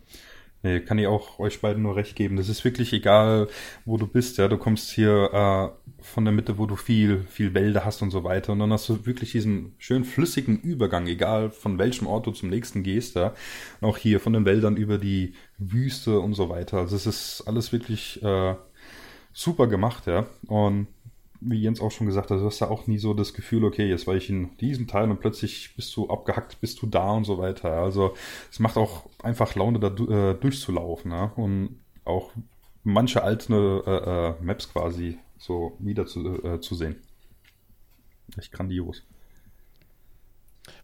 Nee, kann ich auch euch beiden nur recht geben. Das ist wirklich egal, wo du bist. Ja, du kommst hier äh, von der Mitte, wo du viel, viel Wälder hast und so weiter. Und dann hast du wirklich diesen schön flüssigen Übergang, egal von welchem Ort du zum nächsten gehst. Ja. Und auch hier von den Wäldern über die Wüste und so weiter. Also es ist alles wirklich äh, super gemacht, ja. Und wie Jens auch schon gesagt hat, du hast ja auch nie so das Gefühl, okay, jetzt war ich in diesem Teil und plötzlich bist du abgehackt, bist du da und so weiter. Also es macht auch einfach Laune, da äh, durchzulaufen. Ja? Und auch manche alte äh, äh, Maps quasi so wieder zu, äh, zu sehen. Echt grandios.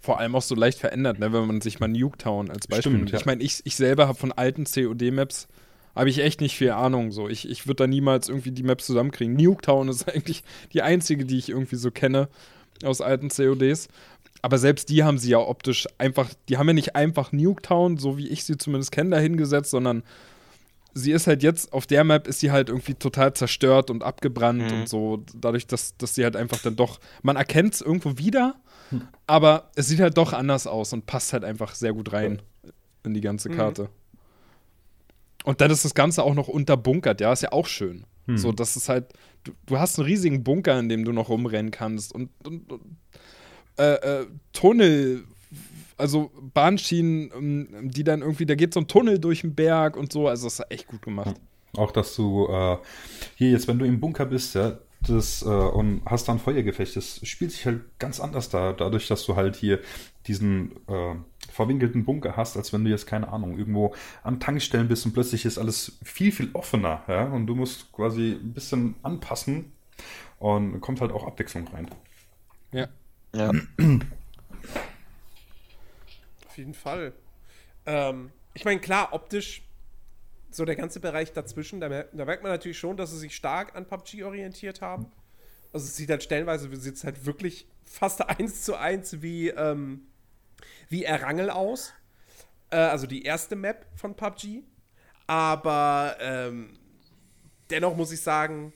Vor allem auch so leicht verändert, ne, wenn man sich mal Nuketown als Beispiel Stimmt, nimmt. ja. Ich meine, ich, ich selber habe von alten COD-Maps habe ich echt nicht viel Ahnung. So. Ich, ich würde da niemals irgendwie die Maps zusammenkriegen. Nuketown ist [laughs] eigentlich die einzige, die ich irgendwie so kenne aus alten CODs. Aber selbst die haben sie ja optisch einfach, die haben ja nicht einfach Nuketown, so wie ich sie zumindest kenne, dahingesetzt, sondern sie ist halt jetzt, auf der Map ist sie halt irgendwie total zerstört und abgebrannt Mhm. und so, dadurch, dass, dass sie halt einfach dann doch, man erkennt es irgendwo wieder, aber es sieht halt doch anders aus und passt halt einfach sehr gut rein in die ganze Karte. Und dann ist das Ganze auch noch unterbunkert, ja, ist ja auch schön. So, das ist halt, du, du hast einen riesigen Bunker, in dem du noch rumrennen kannst und, und, und äh, äh, Tunnel, also Bahnschienen, ähm, die dann irgendwie, da geht so ein Tunnel durch den Berg und so, also das ist echt gut gemacht. Auch dass du äh, hier jetzt, wenn du im Bunker bist, ja, das, äh, und hast dann Feuergefecht, das spielt sich halt ganz anders da, dadurch, dass du halt hier diesen äh, verwinkelten Bunker hast, als wenn du jetzt, keine Ahnung, irgendwo an Tankstellen bist und plötzlich ist alles viel, viel offener, ja, und du musst quasi ein bisschen anpassen und kommt halt auch Abwechslung rein. Ja. Ja. [clears throat] Auf jeden Fall. Ähm, ich meine, klar, optisch, so der ganze Bereich dazwischen, da, mer da merkt man natürlich schon, dass sie sich stark an PUBG orientiert haben. Also es sieht halt stellenweise, es sieht halt wirklich fast [laughs] eins zu eins wie, ähm, wie Errangel aus. Äh, also die erste Map von PUBG. Aber ähm, dennoch muss ich sagen,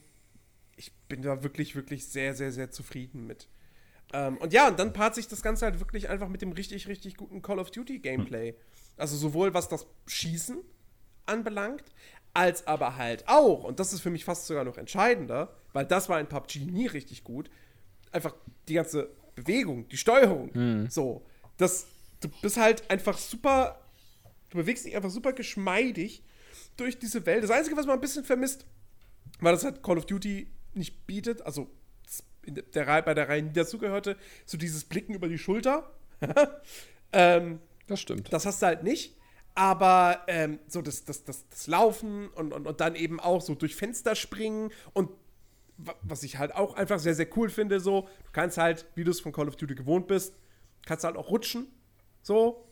ich bin da wirklich, wirklich sehr, sehr, sehr zufrieden mit. Ähm, und ja, und dann paart sich das Ganze halt wirklich einfach mit dem richtig, richtig guten Call of Duty Gameplay. Also sowohl was das Schießen anbelangt, als aber halt auch, und das ist für mich fast sogar noch entscheidender, weil das war in PUBG nie richtig gut, einfach die ganze Bewegung, die Steuerung. So, das, du bist halt einfach super, du bewegst dich einfach super geschmeidig durch diese Welt. Das Einzige, was man ein bisschen vermisst, weil das halt Call of Duty nicht bietet, also der Reihe, bei der Reihe nie dazugehörte, so dieses Blicken über die Schulter. [laughs] ähm, Das stimmt. das hast du halt nicht. Aber ähm, so das, das, das, das Laufen und, und, und dann eben auch so durch Fenster springen und wa- was ich halt auch einfach sehr, sehr cool finde, so, du kannst halt, wie du es von Call of Duty gewohnt bist, kannst halt auch rutschen, so,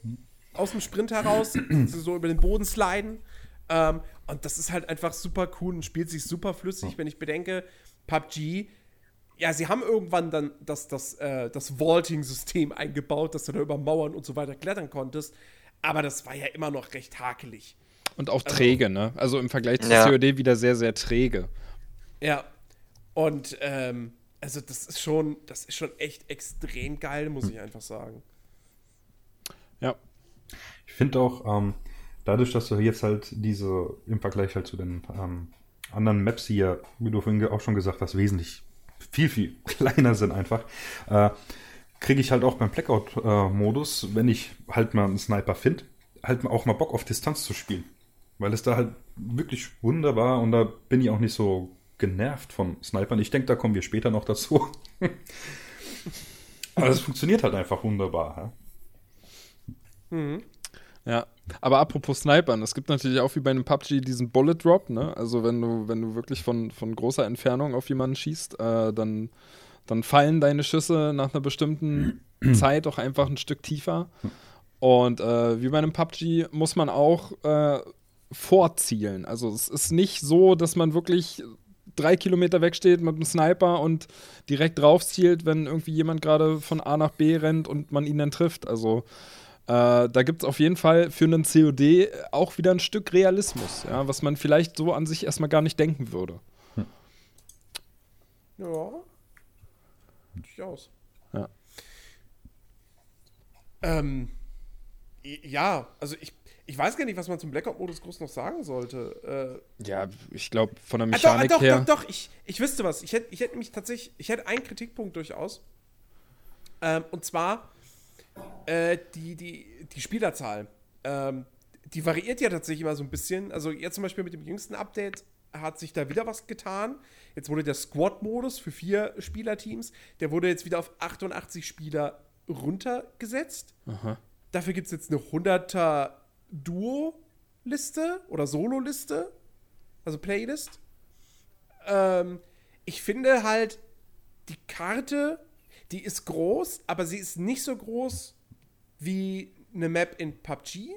aus dem Sprint heraus, [clears throat] so über den Boden sliden. Ähm, und das ist halt einfach super cool und spielt sich super flüssig, wenn ich bedenke, PUBG, ja, sie haben irgendwann dann das, das, äh, das Vaulting-System eingebaut, dass du da über Mauern und so weiter klettern konntest. Aber das war ja immer noch recht hakelig. Und auch träge, ne? Also im Vergleich zu Ja. COD wieder sehr, sehr träge. Ja. Und ähm, also das ist schon, das ist schon echt extrem geil, muss ich einfach sagen. Ja. Ich finde auch, ähm, dadurch, dass du jetzt halt diese, im Vergleich halt zu den ähm, anderen Maps hier, wie du vorhin auch schon gesagt hast, wesentlich viel, viel [laughs] kleiner sind einfach, äh, kriege ich halt auch beim Blackout-Modus, wenn ich halt mal einen Sniper finde, halt mal auch mal Bock auf Distanz zu spielen. Weil es da halt wirklich wunderbar und da bin ich auch nicht so genervt von Snipern. Ich denke, da kommen wir später noch dazu. [laughs] Aber es funktioniert halt einfach wunderbar. Ja? Ja, aber apropos Snipern, es gibt natürlich auch wie bei einem PUBG diesen Bullet Drop, ne? Also wenn du, wenn du wirklich von, von großer Entfernung auf jemanden schießt, äh, dann, dann fallen deine Schüsse nach einer bestimmten [clears throat] Zeit auch einfach ein Stück tiefer. Und äh, wie bei einem PUBG muss man auch äh, vorzielen. Also es ist nicht so, dass man wirklich drei Kilometer wegsteht mit einem Sniper und direkt drauf zielt, wenn irgendwie jemand gerade von A nach B rennt und man ihn dann trifft. Also äh, da gibt es auf jeden Fall für einen COD auch wieder ein Stück Realismus, ja, was man vielleicht so an sich erstmal gar nicht denken würde. Ja. Durchaus. Ja. Ähm, ja, also ich, ich weiß gar nicht, was man zum Blackout-Modus groß noch sagen sollte. Äh, Ja, ich glaube, von der Ah, doch, ah, Mechanik doch, her. doch, doch, ich, ich wüsste was. Ich hätte ich hätt nämlich tatsächlich, ich hätte einen Kritikpunkt durchaus. Ähm, und zwar äh, die, die, die Spielerzahl. Ähm, die variiert ja tatsächlich immer so ein bisschen. Also jetzt zum Beispiel mit dem jüngsten Update hat sich da wieder was getan. Jetzt wurde der Squad-Modus für vier Spielerteams, der wurde jetzt wieder auf 88 Spieler runtergesetzt. Aha. Dafür gibt es jetzt eine 100er Duo-Liste oder Solo-Liste. also Playlist. Ähm, ich finde halt, die Karte, die ist groß, aber sie ist nicht so groß wie eine Map in PUBG.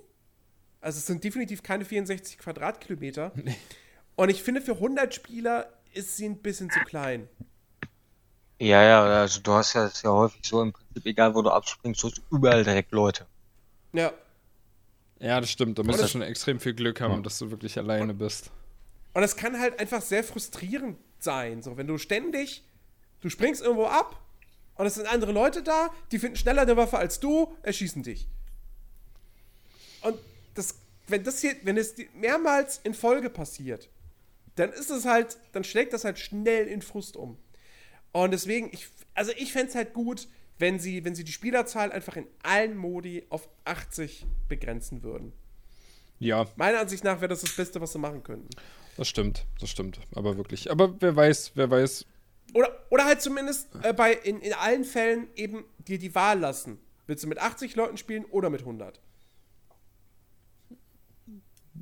Also es sind definitiv keine 64 Quadratkilometer. [laughs] Und ich finde, für 100 Spieler ist sie ein bisschen zu klein. Ja, ja, also du hast ja, ist ja häufig so im Prinzip, egal wo du abspringst, du hast überall direkt Leute. Ja. Ja, das stimmt. Da musst du schon extrem viel Glück haben, dass du wirklich alleine bist. Und es kann halt einfach sehr frustrierend sein. So, wenn du ständig, du springst irgendwo ab und es sind andere Leute da, die finden schneller eine Waffe als du, erschießen dich. Und das, wenn das hier, wenn es mehrmals in Folge passiert, dann ist es halt, dann schlägt das halt schnell in Frust um. Und deswegen, ich, also ich fände es halt gut, wenn sie, wenn sie die Spielerzahl einfach in allen Modi auf 80 begrenzen würden. Ja, Meiner Ansicht nach wäre das das Beste, was sie machen könnten. das stimmt. Das stimmt. Aber wirklich. Aber wer weiß, wer weiß. Oder, oder halt zumindest äh, bei, in, in allen Fällen eben dir die Wahl lassen. Willst du mit 80 Leuten spielen oder mit 100?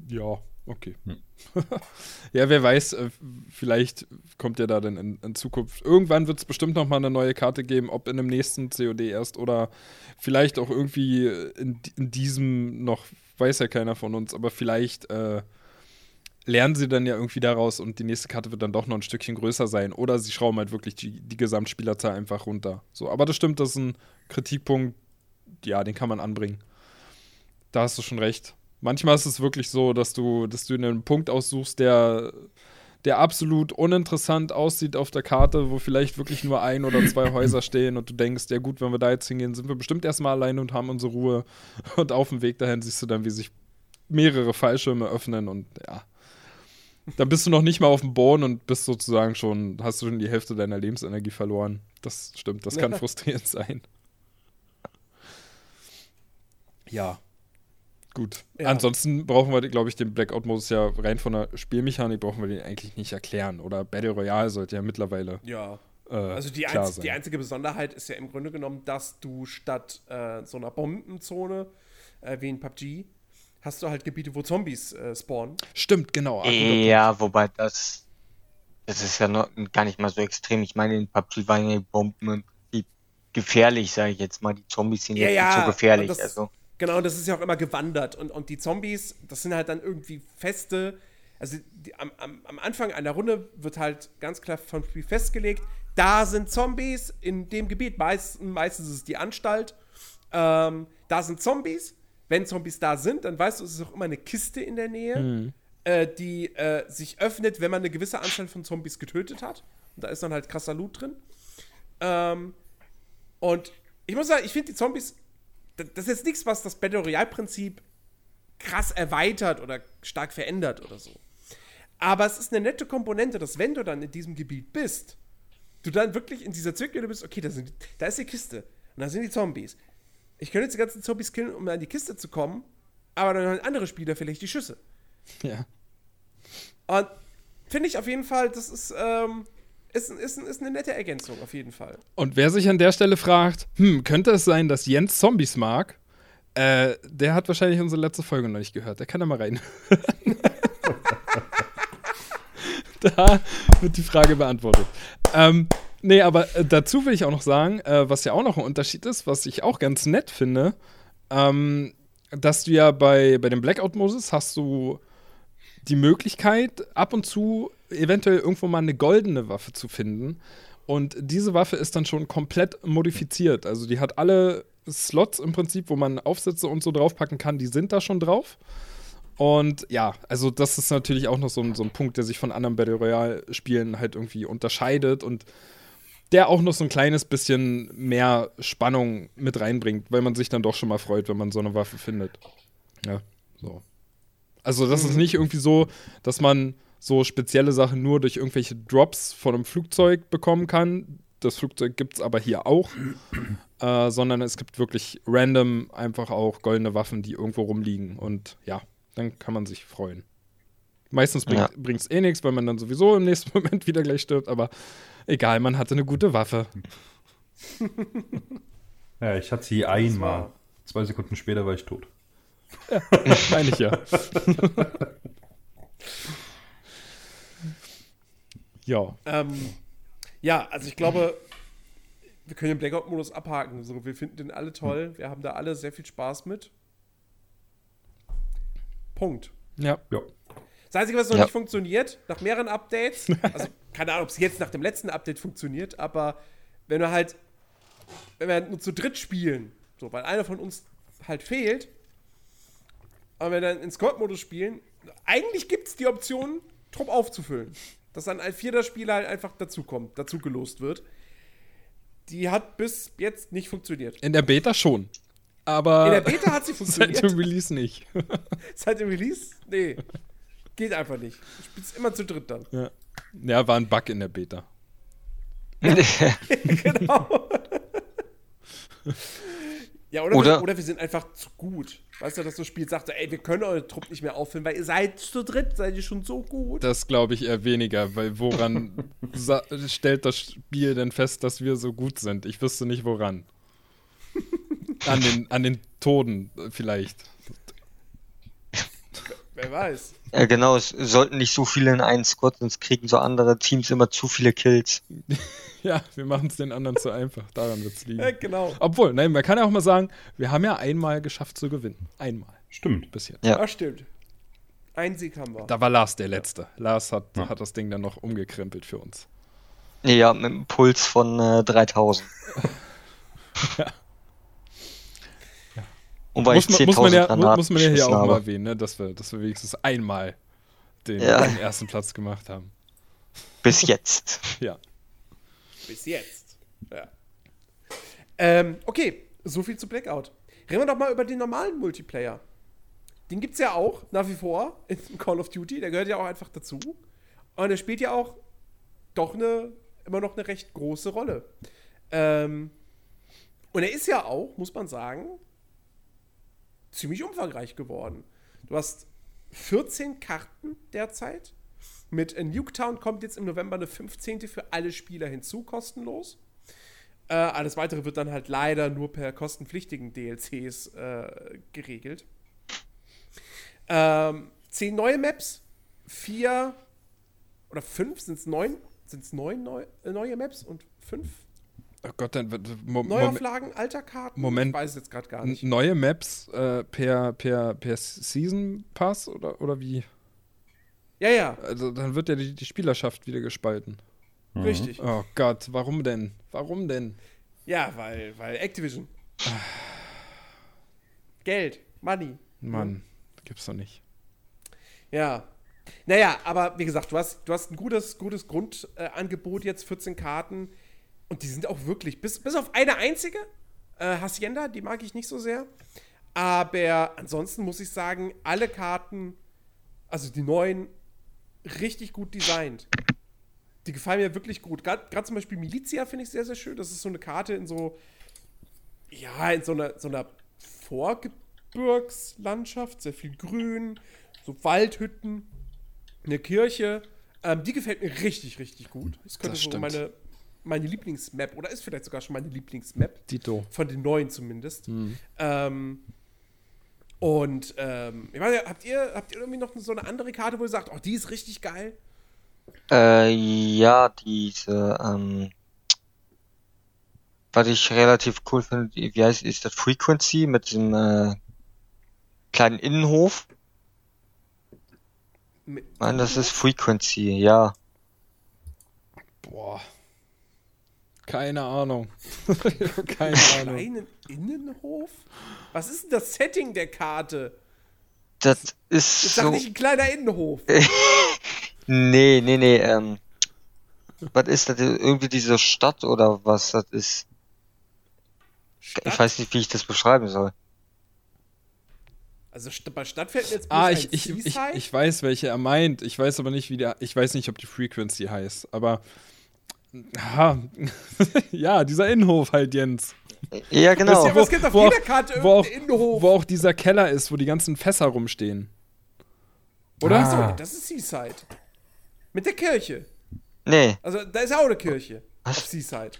Ja, okay. [laughs] ja, wer weiß, äh, vielleicht kommt ja da dann in, in Zukunft. Irgendwann wird es bestimmt noch mal eine neue Karte geben, ob in dem nächsten COD erst oder vielleicht auch irgendwie in, in diesem noch, weiß ja keiner von uns, aber vielleicht äh, lernen sie dann ja irgendwie daraus und die nächste Karte wird dann doch noch ein Stückchen größer sein. Oder sie schrauben halt wirklich die, die Gesamtspielerzahl einfach runter. So, aber das stimmt, das ist ein Kritikpunkt, ja, den kann man anbringen. Da hast du schon recht. Manchmal ist es wirklich so, dass du, dass du einen Punkt aussuchst, der, der absolut uninteressant aussieht auf der Karte, wo vielleicht wirklich nur ein oder zwei [laughs] Häuser stehen und du denkst, ja gut, wenn wir da jetzt hingehen, sind wir bestimmt erstmal alleine und haben unsere Ruhe. [laughs] Und auf dem Weg dahin siehst du dann, wie sich mehrere Fallschirme öffnen und ja. Dann bist du noch nicht mal auf dem Boden und bist sozusagen schon, hast du schon die Hälfte deiner Lebensenergie verloren. Das stimmt, das kann [laughs] frustrierend sein. Ja. Gut. Ja. Ansonsten brauchen wir, glaube ich, den Blackout-Modus ja rein von der Spielmechanik brauchen wir den eigentlich nicht erklären. Oder Battle Royale sollte ja mittlerweile Ja. äh, Also die, klar einz sein. die einzige Besonderheit ist ja im Grunde genommen, dass du statt äh, so einer Bombenzone äh, wie in PUBG hast du halt Gebiete, wo Zombies äh, spawnen. Stimmt, genau. Ja, wobei das, das ist ja noch gar nicht mal so extrem. Ich meine, in PUBG waren ja die Bomben im Prinzip gefährlich, sage ich jetzt mal. Die Zombies sind Ja, jetzt ja, nicht so gefährlich. Also, Genau, das ist ja auch immer gewandert. Und, und die Zombies, das sind halt dann irgendwie feste. Also die, am, am, am Anfang einer Runde wird halt ganz klar vom Spiel festgelegt, da sind Zombies in dem Gebiet. Meist, meistens ist es die Anstalt. Ähm, da sind Zombies. Wenn Zombies da sind, dann weißt du, es ist auch immer eine Kiste in der Nähe, äh, die äh, sich öffnet, wenn man eine gewisse Anzahl von Zombies getötet hat. Und da ist dann halt krasser Loot drin. Ähm, und ich muss sagen, ich finde die Zombies, das ist jetzt nichts, was das Battle Royale-Prinzip krass erweitert oder stark verändert oder so. Aber es ist eine nette Komponente, dass wenn du dann in diesem Gebiet bist, du dann wirklich in dieser Zwickmühle bist, okay, da, sind, da ist die Kiste und da sind die Zombies. Ich könnte jetzt die ganzen Zombies killen, um an die Kiste zu kommen, aber dann haben andere Spieler vielleicht die Schüsse. Ja. Und finde ich auf jeden Fall, das ist, ähm, ist, ist, ist eine nette Ergänzung, auf jeden Fall. Und wer sich an der Stelle fragt, hm, könnte es sein, dass Jens Zombies mag? Äh, der hat wahrscheinlich unsere letzte Folge noch nicht gehört. Der kann da mal rein. [laughs] da wird die Frage beantwortet. Ähm, nee, aber äh, dazu will ich auch noch sagen, äh, was ja auch noch ein Unterschied ist, was ich auch ganz nett finde, ähm, dass du ja bei, bei dem Blackout-Modus hast du die Möglichkeit, ab und zu eventuell irgendwo mal eine goldene Waffe zu finden. Und diese Waffe ist dann schon komplett modifiziert. Also die hat alle Slots im Prinzip, wo man Aufsätze und so draufpacken kann, die sind da schon drauf. Und ja, also das ist natürlich auch noch so ein, so ein Punkt, der sich von anderen Battle Royale-Spielen halt irgendwie unterscheidet und der auch noch so ein kleines bisschen mehr Spannung mit reinbringt, weil man sich dann doch schon mal freut, wenn man so eine Waffe findet. Ja, so. Also das ist nicht irgendwie so, dass man so spezielle Sachen nur durch irgendwelche Drops von einem Flugzeug bekommen kann. Das Flugzeug gibt es aber hier auch. [clears throat] äh, sondern es gibt wirklich random einfach auch goldene Waffen, die irgendwo rumliegen. Und ja, dann kann man sich freuen. Meistens Ja. bringt es eh nichts, weil man dann sowieso im nächsten [laughs] Moment wieder gleich stirbt. Aber egal, man hatte eine gute Waffe. [laughs] Ja, ich hatte sie einmal. Zwei Sekunden später war ich tot. [laughs] Meine ich ja. [laughs] Ja. Ähm, ja, also ich glaube, wir können den Blackout-Modus abhaken. So, wir finden den alle toll. Wir haben da alle sehr viel Spaß mit. Punkt. Ja. Ja. Das Einzige, was noch Ja. nicht funktioniert, nach mehreren Updates, also keine Ahnung, ob es jetzt nach dem letzten Update funktioniert, aber wenn wir halt, wenn wir halt nur zu dritt spielen, so, weil einer von uns halt fehlt, aber wenn wir dann in Squad-Modus spielen, eigentlich gibt es die Option, Trupp aufzufüllen. Dass dann ein vierter Spieler halt einfach dazukommt, dazu gelost wird. Die hat bis jetzt nicht funktioniert. In der Beta schon. Aber In der Beta hat sie [laughs] seit funktioniert. dem Release nicht. [laughs] Seit dem Release? Nee. Geht einfach nicht. Du spielst immer zu dritt dann. ja. ja, war ein Bug in der Beta. [laughs] genau. Ja, oder, Oder- Wir, oder wir sind einfach zu gut. Weißt du, dass das Spiel sagt, ey, wir können eure Trupp nicht mehr auffüllen, weil ihr seid zu dritt, seid ihr schon so gut. Das glaube ich eher weniger, weil woran [laughs] stellt das Spiel denn fest, dass wir so gut sind? Ich wüsste nicht woran. An den, an den Toten vielleicht. Wer weiß. Ja, genau, es sollten nicht so viele in einen Squad, sonst kriegen so andere Teams immer zu viele Kills. [laughs] Ja, wir machen es den anderen zu einfach. Daran wird es liegen. Ja, genau. Obwohl, nein, man kann ja auch mal sagen, wir haben ja einmal geschafft zu gewinnen. Einmal Stimmt. bis jetzt. Ja. Das stimmt. Ein Sieg haben wir. Da war Lars der Letzte. Lars hat, Ja. hat das Ding dann noch umgekrempelt für uns. Ja, mit einem Puls von äh, 3000. [laughs] [laughs] Und weil muss, ich man, 10.000 muss, man ja, Granaten muss man ja hier auch mal habe. erwähnen, ne? dass, wir, dass wir wenigstens einmal den, Ja. den ersten Platz gemacht haben. Bis jetzt. [laughs] Ja. Bis jetzt. Ja. Ähm, okay, so viel zu Blackout. Reden wir doch mal über den normalen Multiplayer. Den gibt es ja auch nach wie vor in Call of Duty. Der gehört ja auch einfach dazu. Und er spielt ja auch doch eine, immer noch eine recht große Rolle. Ähm, und er ist ja auch, muss man sagen, ziemlich umfangreich geworden. Du hast 14 Karten derzeit. Mit Nuketown kommt jetzt im November eine 15. für alle Spieler hinzu, kostenlos. Äh, alles weitere wird dann halt leider nur per kostenpflichtigen DLCs äh, geregelt. Ähm, zehn neue Maps, vier oder fünf, sind es neun? Sind es neun neu, äh, neue Maps und fünf Oh Gott, dann wird- Mo Moment, Neuauflagen alter Karten? Moment. Ich weiß es jetzt gerade gar nicht. neue Maps äh, per, per, per Season Pass oder, oder wie? Ja, ja, Also dann wird ja die, die Spielerschaft wieder gespalten. richtig. Oh Gott, warum denn? Warum denn? Ja, weil, weil Activision. Geld, Money. Mann, gibt's doch nicht. Ja. Naja, aber wie gesagt, du hast, du hast ein gutes, gutes Grundangebot jetzt, 14 Karten. Und die sind auch wirklich, bis, bis auf eine einzige, äh, Hacienda, die mag ich nicht so sehr. Aber ansonsten muss ich sagen, alle Karten, also die neuen, richtig gut designt. Die gefallen mir wirklich gut. Gerade zum Beispiel Milizia finde ich sehr, sehr schön. Das ist so eine Karte in so, ja, in so einer, so einer Vorgebirgslandschaft, sehr viel Grün, so Waldhütten, eine Kirche. Ähm, die gefällt mir richtig, richtig gut. Das könnte Das so meine, meine Lieblingsmap oder ist vielleicht sogar schon meine Lieblingsmap. Dito. Von den neuen zumindest. Hm. Ähm, und ähm, ich meine, habt ihr, habt ihr irgendwie noch so eine andere Karte, wo ihr sagt, oh, die ist richtig geil? Äh, ja, diese, ähm, was ich relativ cool finde, wie heißt, ist das Frequency mit diesem, äh, kleinen Innenhof? Nein, das ist Frequency, ja. Boah. Keine Ahnung. [laughs] Keine Ahnung. kleinen Innenhof? Was ist denn das Setting der Karte? Das ist sag so, nicht ein kleiner Innenhof. [laughs] nee, nee, nee, ähm, was ist das, irgendwie diese Stadt oder was das ist? Ich Stadt? weiß nicht, wie ich das beschreiben soll. Also bei Stadt fällt mir jetzt Ah, ich, ein ich, ich, ich weiß, welche er meint. Ich weiß aber nicht, wie der. Ich weiß nicht, ob die Frequency heißt. Aber. Ha, [laughs] ja, dieser Innenhof halt, Jens. Ja, genau. Ja, aber es gibt auf wo jeder auch- Karte Wo auch, Innenhof. wo auch dieser Keller ist, wo die ganzen Fässer rumstehen. Oder? Achso, Ah. das ist Seaside. Mit der Kirche. Nee, Also da ist ja auch eine Kirche. Was? Auf Seaside.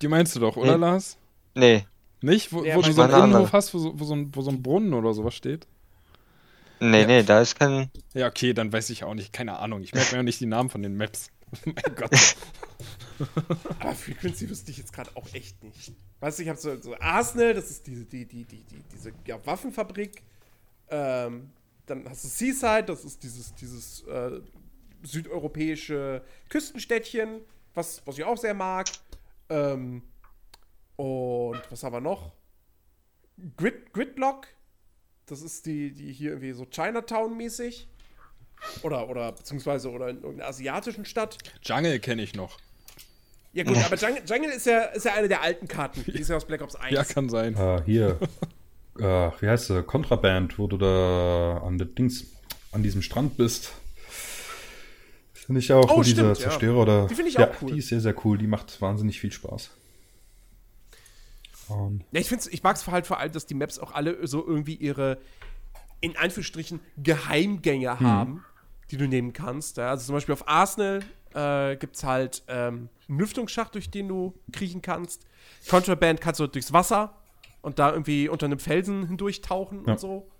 Die meinst du doch, oder, Nee. Lars? nee, Nicht? Wo, Ja, wo du so einen Meine andere. Innenhof hast, wo so, wo, so ein, wo so ein Brunnen oder sowas steht? nee, nee, da ist kein, Ja, okay, dann weiß ich auch nicht. Keine Ahnung. Ich merke mir ja nicht die Namen von den Maps. [laughs] mein Gott. [laughs] Aber Frequency wüsste ich jetzt gerade auch echt nicht. Weißt du, ich habe so, so Arsenal, das ist diese, die, die, die, die, diese ja, Waffenfabrik. Ähm, dann hast du Seaside, das ist dieses, dieses äh, südeuropäische Küstenstädtchen, was, was ich auch sehr mag. Ähm, und was haben wir noch? Grid, Gridlock, das ist die, die hier irgendwie so Chinatown-mäßig. Oder, oder, beziehungsweise, oder in irgendeiner asiatischen Stadt. Jungle kenne ich noch. Ja, gut, aber Jungle, Jungle ist, ja, ist ja eine der alten Karten. Die ist ja aus Black Ops 1. Ja, kann sein. Äh, hier. äh, [laughs] wie heißt sie? Kontraband, wo du da an der Dings, an diesem Strand bist. Finde ich auch, Oh, wo stimmt, ja. Zerstörer oder. Die finde ich ja, auch cool. Die ist sehr, sehr cool. Die macht wahnsinnig viel Spaß. Und Ja, ich, find's, ich mag es halt vor allem, dass die Maps auch alle so irgendwie ihre, in Anführungsstrichen, Geheimgänge haben, die du nehmen kannst. Ja, also zum Beispiel auf Arsenal äh, gibt es halt ähm, einen Lüftungsschacht, durch den du kriechen kannst. Contraband kannst du durchs Wasser und da irgendwie unter einem Felsen hindurchtauchen Ja. und so.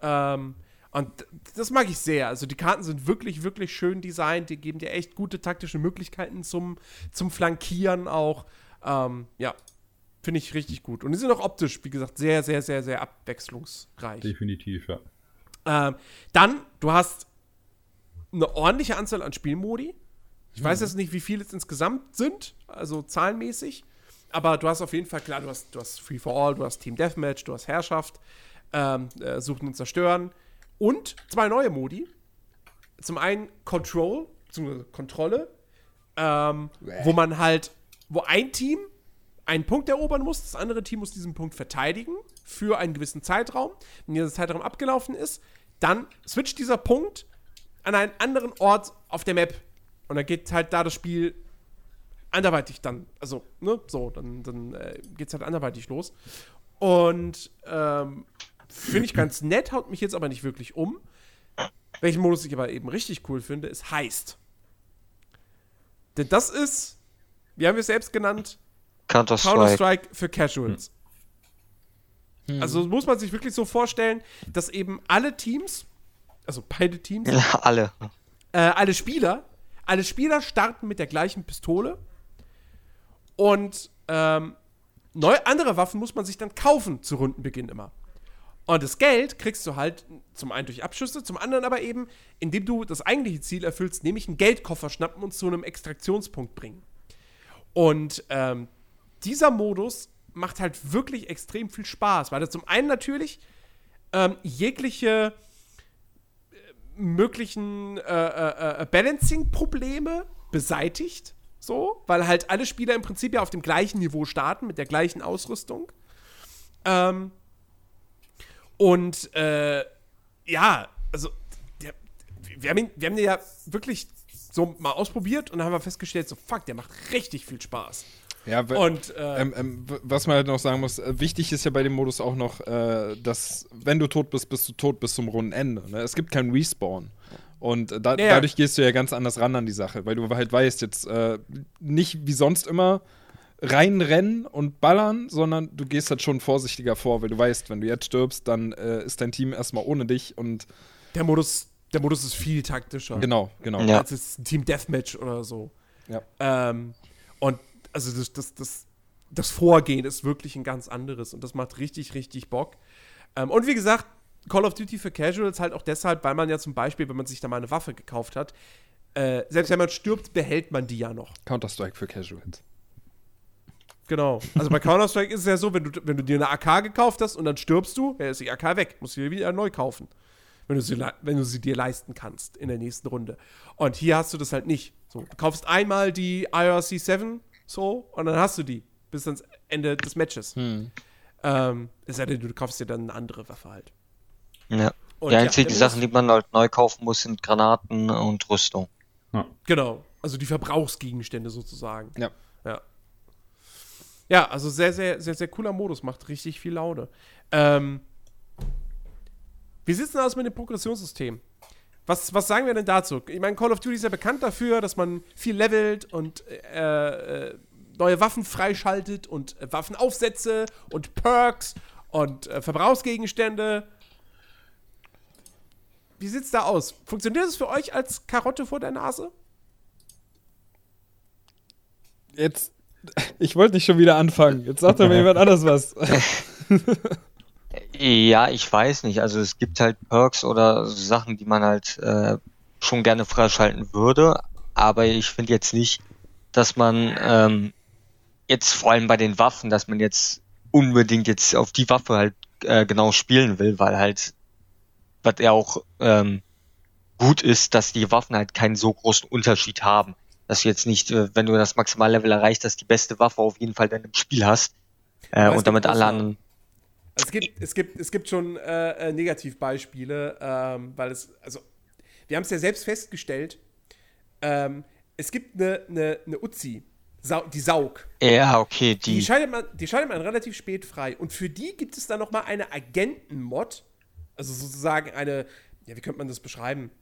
Ähm, und das mag ich sehr. Also die Karten sind wirklich, wirklich schön designt. Die geben dir echt gute taktische Möglichkeiten zum, zum Flankieren auch. Ähm, ja, finde ich richtig gut. Und die sind auch optisch, wie gesagt, sehr, sehr, sehr, sehr abwechslungsreich. definitiv, ja. Ähm, dann, du hast eine ordentliche Anzahl an Spielmodi. Ich weiß jetzt nicht, wie viele es insgesamt sind, also zahlenmäßig. Aber du hast auf jeden Fall, klar, du hast, du hast Free for All, du hast Team Deathmatch, du hast Herrschaft, ähm, äh, Suchen und Zerstören und zwei neue Modi. Zum einen Control, beziehungsweise Kontrolle, ähm, wo man halt, wo ein Team einen Punkt erobern muss, das andere Team muss diesen Punkt verteidigen für einen gewissen Zeitraum. Wenn dieser Zeitraum abgelaufen ist, dann switcht dieser Punkt an einen anderen Ort auf der Map. Und dann geht halt da das Spiel anderweitig dann, also, ne, so, dann, dann äh, geht es halt anderweitig los. Und ähm, finde ich ganz nett, haut mich jetzt aber nicht wirklich um. Welchen Modus ich aber eben richtig cool finde, ist Heist. Denn das ist, wie haben wir es selbst genannt, Counter-Strike. Counter-Strike für Casuals. Also muss man sich wirklich so vorstellen, dass eben alle Teams, also beide Teams, Ja, alle. äh, alle Spieler, alle Spieler starten mit der gleichen Pistole und ähm, neu, andere Waffen muss man sich dann kaufen zu Rundenbeginn immer. Und das Geld kriegst du halt zum einen durch Abschüsse, zum anderen aber eben, indem du das eigentliche Ziel erfüllst, nämlich einen Geldkoffer schnappen und zu einem Extraktionspunkt bringen. Und ähm, dieser Modus macht halt wirklich extrem viel Spaß, weil er zum einen natürlich ähm, jegliche möglichen äh, äh, äh, Balancing-Probleme beseitigt, so, weil halt alle Spieler im Prinzip ja auf dem gleichen Niveau starten, mit der gleichen Ausrüstung. Ähm, und äh, ja, also der, wir, haben ihn, wir haben den ja wirklich so mal ausprobiert und dann haben wir festgestellt, so fuck, der macht richtig viel Spaß. Ja, Und äh, ähm, ähm, was man halt noch sagen muss, äh, wichtig ist ja bei dem Modus auch noch, äh, dass wenn du tot bist, bist du tot bis zum Rundenende. Ne? Es gibt keinen Respawn. Und äh, da, Ja, dadurch gehst du ja ganz anders ran an die Sache, weil du halt weißt, jetzt äh, nicht wie sonst immer reinrennen und ballern, sondern du gehst halt schon vorsichtiger vor, weil du weißt, wenn du jetzt stirbst, dann äh, ist dein Team erstmal ohne dich und der Modus, der Modus ist viel taktischer. genau, genau. Ja. als jetzt ein Team Deathmatch oder so. Ja. Ähm, also das, das, das, das Vorgehen ist wirklich ein ganz anderes und das macht richtig, richtig Bock. Ähm, und wie gesagt, Call of Duty für Casuals halt auch deshalb, weil man ja zum Beispiel, wenn man sich da mal eine Waffe gekauft hat, äh, selbst wenn man stirbt, behält man die ja noch. Counter-Strike für Casuals. Genau. Also bei Counter-Strike ist es ja so, wenn du, wenn du dir eine AK gekauft hast und dann stirbst du, ja, ist die AK weg. Musst du dir wieder neu kaufen. Wenn du, sie, wenn du sie dir leisten kannst in der nächsten Runde. Und hier hast du das halt nicht. So, du kaufst einmal die IRC 7 so und dann hast du die bis ans Ende des Matches. Ähm, es sei denn, du kaufst dir dann eine andere Waffe halt. Ja. Und Die ja, einzigen der Sachen, die man halt neu kaufen muss, sind Granaten und Rüstung. Genau. Also die Verbrauchsgegenstände sozusagen. Ja. Ja. Ja, also sehr, sehr, sehr, sehr cooler Modus, macht richtig viel Laune. Ähm, wie sieht's denn aus mit dem Progressionssystem? Was, was sagen wir denn dazu? Ich meine, Call of Duty ist ja bekannt dafür, dass man viel levelt und äh, äh, neue Waffen freischaltet und äh, Waffenaufsätze und Perks und äh, Verbrauchsgegenstände. Wie sieht's da aus? Funktioniert das für euch als Karotte vor der Nase? Jetzt, [laughs] ich wollte nicht schon wieder anfangen. Jetzt sagt doch mir jemand [laughs] anders was. [laughs] Ja, ich weiß nicht. Also es gibt halt Perks oder Sachen, die man halt äh, schon gerne freischalten würde, aber ich finde jetzt nicht, dass man ähm, jetzt vor allem bei den Waffen, dass man jetzt unbedingt jetzt auf die Waffe halt äh, genau spielen will, weil halt, was ja auch ähm, gut ist, dass die Waffen halt keinen so großen Unterschied haben. Dass du jetzt nicht, äh, wenn du das Maximallevel erreicht hast, die beste Waffe auf jeden Fall dann im Spiel hast. Äh, und damit alle anderen. Also es gibt, es gibt, es gibt schon äh, äh, Negativbeispiele, ähm, weil es, also, wir haben es ja selbst festgestellt, ähm, es gibt eine, eine, eine Uzi, Sau, die Saug. Ja, okay, die. Die schaltet, man, die schaltet man relativ spät frei. Und für die gibt es dann nochmal eine Agenten-Mod, also sozusagen eine, ja, wie könnte man das beschreiben?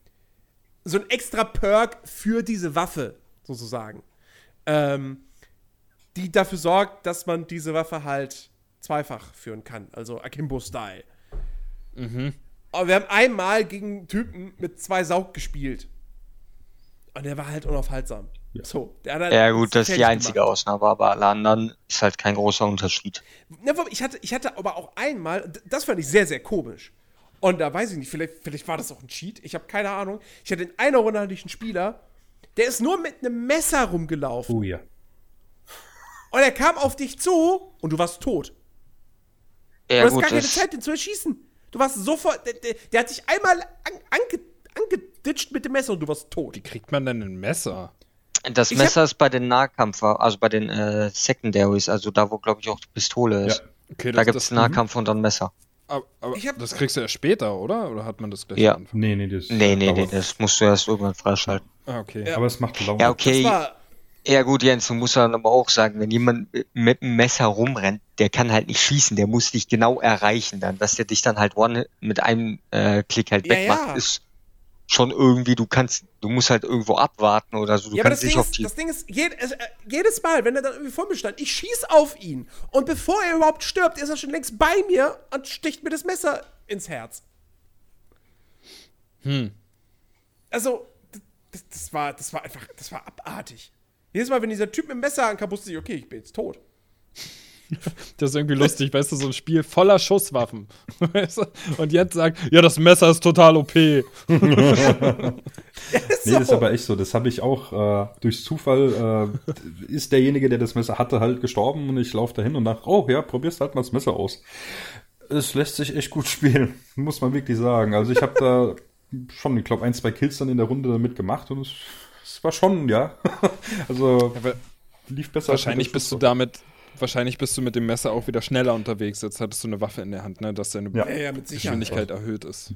So ein extra Perk für diese Waffe, sozusagen. Ähm, die dafür sorgt, dass man diese Waffe halt zweifach führen kann. Also Akimbo-Style. Mhm. Aber wir haben einmal gegen einen Typen mit zwei Saug gespielt. Und der war halt unaufhaltsam. Ja. So, der hat halt Ja gut, das ist die einzige gemacht. Ausnahme, aber alle anderen ist halt kein großer Unterschied. Ich, hatte, ich hatte aber auch einmal, das fand ich sehr, sehr komisch. Und da weiß ich nicht, vielleicht, vielleicht war das auch ein Cheat, ich habe keine Ahnung. Ich hatte in einer Runde hatte ich einen Spieler, der ist nur mit einem Messer rumgelaufen. Oh ja. Und er kam auf dich zu und du warst tot. Ja du hast gut, gar keine Zeit, den zu erschießen. Du warst sofort, der, der, der hat dich einmal an, ange, angeditscht mit dem Messer und du warst tot. Wie kriegt man denn ein Messer? das Ich hab- Messer ist bei den Nahkampf, also bei den äh, Secondaries, also da wo glaube ich auch die Pistole ist. Okay, Da gibt es Nahkampf und dann Messer. Aber, aber Ich hab- das kriegst du ja später, oder? Oder hat man das gleich Ja. am Anfang? Nee, nee, das. Nee, nee, nee, das musst du erst irgendwann freischalten. Ah, okay. Ja. Aber es macht Laune. Ja, okay. Das war, Ja gut, Jens, du musst dann aber auch sagen, wenn jemand mit einem Messer rumrennt, der kann halt nicht schießen, der muss dich genau erreichen dann. Dass der dich dann halt one mit einem äh, Klick halt Ja, wegmacht, ja. ist schon irgendwie, du kannst, du musst halt irgendwo abwarten oder so, du ja, aber das kannst Ding, nicht auf ist, die. das Ding ist, jed, äh, jedes Mal, wenn er dann irgendwie vor mir stand, ich schieß auf ihn. Und bevor er überhaupt stirbt, ist er schon längst bei mir und sticht mir das Messer ins Herz. Hm. Also, das, das, war, das war einfach, das war abartig. Jedes Mal, wenn dieser Typ mit dem Messer ankam, wusste ich, okay, ich bin jetzt tot. [laughs] Das ist irgendwie lustig, weißt du, so ein Spiel voller Schusswaffen. [laughs] Weißt du? Und jetzt sagt, ja, das Messer ist total OP. [laughs] Nee, das ist aber echt so. Das habe ich auch äh, durch Zufall. Äh, ist derjenige, der das Messer hatte, halt gestorben und ich laufe dahin und dachte, oh ja, probierst halt mal das Messer aus. Es lässt sich echt gut spielen, muss man wirklich sagen. Also ich habe da schon, ich glaube, ein, zwei Kills dann in der Runde damit gemacht und es, es war schon, ja. [laughs] also Aber lief besser. als wahrscheinlich bist du damit, wahrscheinlich bist du mit dem Messer auch wieder schneller unterwegs. Jetzt hattest du eine Waffe in der Hand, ne, dass deine Ja. Ja, ja. Geschwindigkeit erhöht ist.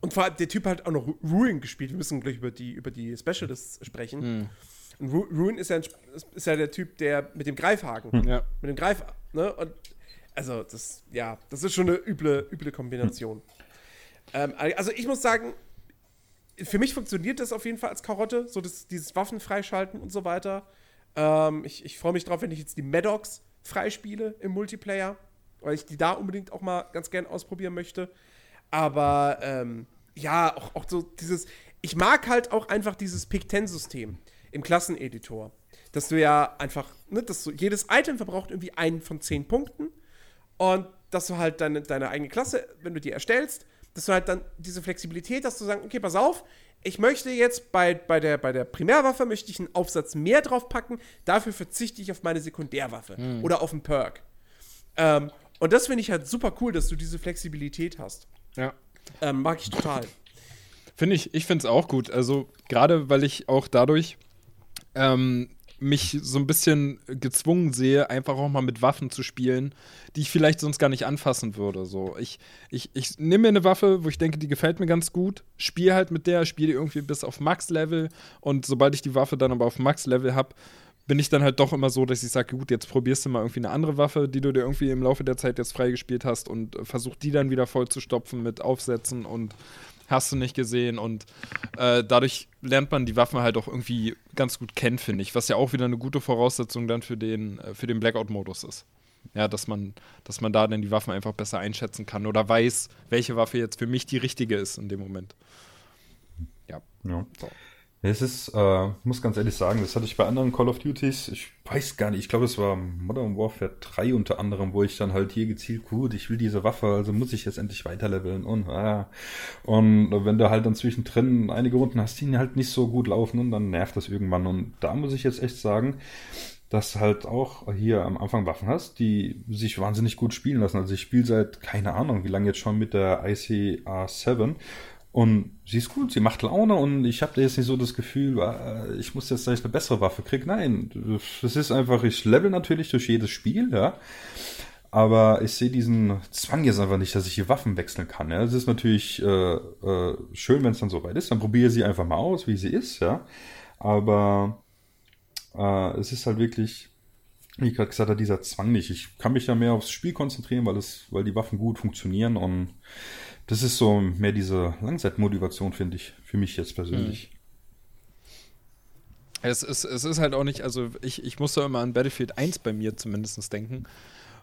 Und vor allem, der Typ hat auch noch Ru- Ruin gespielt. Wir müssen gleich über die, über die Specialists sprechen. Und Ru Ruin ist ja, ein, ist ja der Typ, der mit dem Greifhaken. Ja. Mit dem Greif, ne? Und also, das, ja, das ist schon eine üble, üble Kombination. Ähm, also, ich muss sagen, für mich funktioniert das auf jeden Fall als Karotte, so das, dieses Waffen freischalten und so weiter. Ähm, ich ich freue mich drauf, wenn ich jetzt die Maddox freispiele im Multiplayer, weil ich die da unbedingt auch mal ganz gern ausprobieren möchte. Aber ähm, ja, auch, auch so dieses, ich mag halt auch einfach dieses Pick-10-System im Klasseneditor. Dass du ja einfach, ne, dass du, jedes Item verbraucht irgendwie einen von zehn Punkten und dass du halt deine, deine eigene Klasse, wenn du die erstellst, dass du halt dann diese Flexibilität hast, zu sagen, okay, pass auf, ich möchte jetzt bei, bei, der, bei der Primärwaffe möchte ich einen Aufsatz mehr draufpacken, dafür verzichte ich auf meine Sekundärwaffe oder auf einen Perk. Ähm, und das finde ich halt super cool, dass du diese Flexibilität hast. Ja. Ähm, mag ich total. Finde ich, ich finde es auch gut. Also, gerade weil ich auch dadurch ähm, mich so ein bisschen gezwungen sehe, einfach auch mal mit Waffen zu spielen, die ich vielleicht sonst gar nicht anfassen würde. So, ich, ich, ich nehme mir eine Waffe, wo ich denke, die gefällt mir ganz gut, spiele halt mit der, spiele irgendwie bis auf Max-Level und sobald ich die Waffe dann aber auf Max-Level habe, bin ich dann halt doch immer so, dass ich sage, gut, jetzt probierst du mal irgendwie eine andere Waffe, die du dir irgendwie im Laufe der Zeit jetzt freigespielt hast und äh, versuch die dann wieder voll zu stopfen mit Aufsätzen und hast du nicht gesehen und äh, dadurch lernt man die Waffen halt auch irgendwie ganz gut kennen, finde ich, was ja auch wieder eine gute Voraussetzung dann für den, äh, für den Blackout-Modus ist. Ja, dass man, dass man da dann die Waffen einfach besser einschätzen kann oder weiß, welche Waffe jetzt für mich die richtige ist in dem Moment. Ja. Ja. So. Es ist, äh, muss ganz ehrlich sagen, das hatte ich bei anderen Call of Duties, ich weiß gar nicht, ich glaube, es war Modern Warfare 3 unter anderem, wo ich dann halt hier gezielt, gut, ich will diese Waffe, also muss ich jetzt endlich weiterleveln und, ah. und wenn du halt dann zwischendrin einige Runden hast, die halt nicht so gut laufen und dann nervt das irgendwann und da muss ich jetzt echt sagen, dass halt auch hier am Anfang Waffen hast, die sich wahnsinnig gut spielen lassen. Also ich spiele seit, keine Ahnung, wie lange jetzt schon mit der ICR7 und sie ist gut, sie macht Laune und ich habe jetzt nicht so das Gefühl, äh, ich muss jetzt gleich eine bessere Waffe kriegen. Nein, das ist einfach, ich level natürlich durch jedes Spiel, ja. Aber ich sehe diesen Zwang jetzt einfach nicht, dass ich hier Waffen wechseln kann. Ja. Es ist natürlich äh, äh, schön, wenn es dann soweit ist. Dann probiere sie einfach mal aus, wie sie ist, ja. Aber äh, es ist halt wirklich, wie ich gerade gesagt habe, dieser Zwang nicht. Ich kann mich ja mehr aufs Spiel konzentrieren, weil es, weil die Waffen gut funktionieren und das ist so mehr diese Langzeitmotivation, finde ich, für mich jetzt persönlich. Hm. Es ist, es ist halt auch nicht, also ich, ich muss da immer an Battlefield 1 bei mir zumindest denken.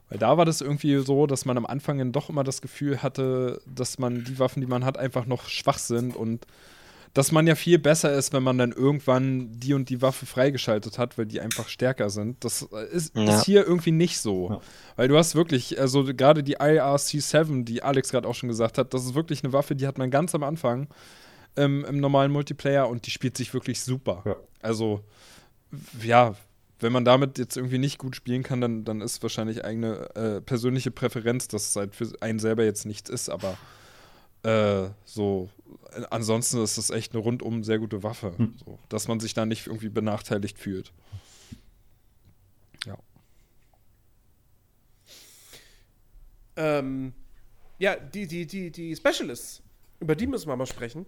Weil da war das irgendwie so, dass man am Anfang dann doch immer das Gefühl hatte, dass man die Waffen, die man hat, einfach noch schwach sind und dass man ja viel besser ist, wenn man dann irgendwann die und die Waffe freigeschaltet hat, weil die einfach stärker sind. Das ist, ja. ist hier irgendwie nicht so. Ja. Weil du hast wirklich, also gerade die IRC-7, die Alex gerade auch schon gesagt hat, das ist wirklich eine Waffe, die hat man ganz am Anfang ähm, im normalen Multiplayer und die spielt sich wirklich super. Ja. Also, ja, wenn man damit jetzt irgendwie nicht gut spielen kann, dann, dann ist wahrscheinlich eigene äh, persönliche Präferenz, dass es halt für einen selber jetzt nichts ist, aber äh, so ansonsten ist das echt eine rundum sehr gute Waffe, hm. so, dass man sich da nicht irgendwie benachteiligt fühlt. Ja. Ähm, ja, die, die, die, die Specialists, über die müssen wir mal sprechen.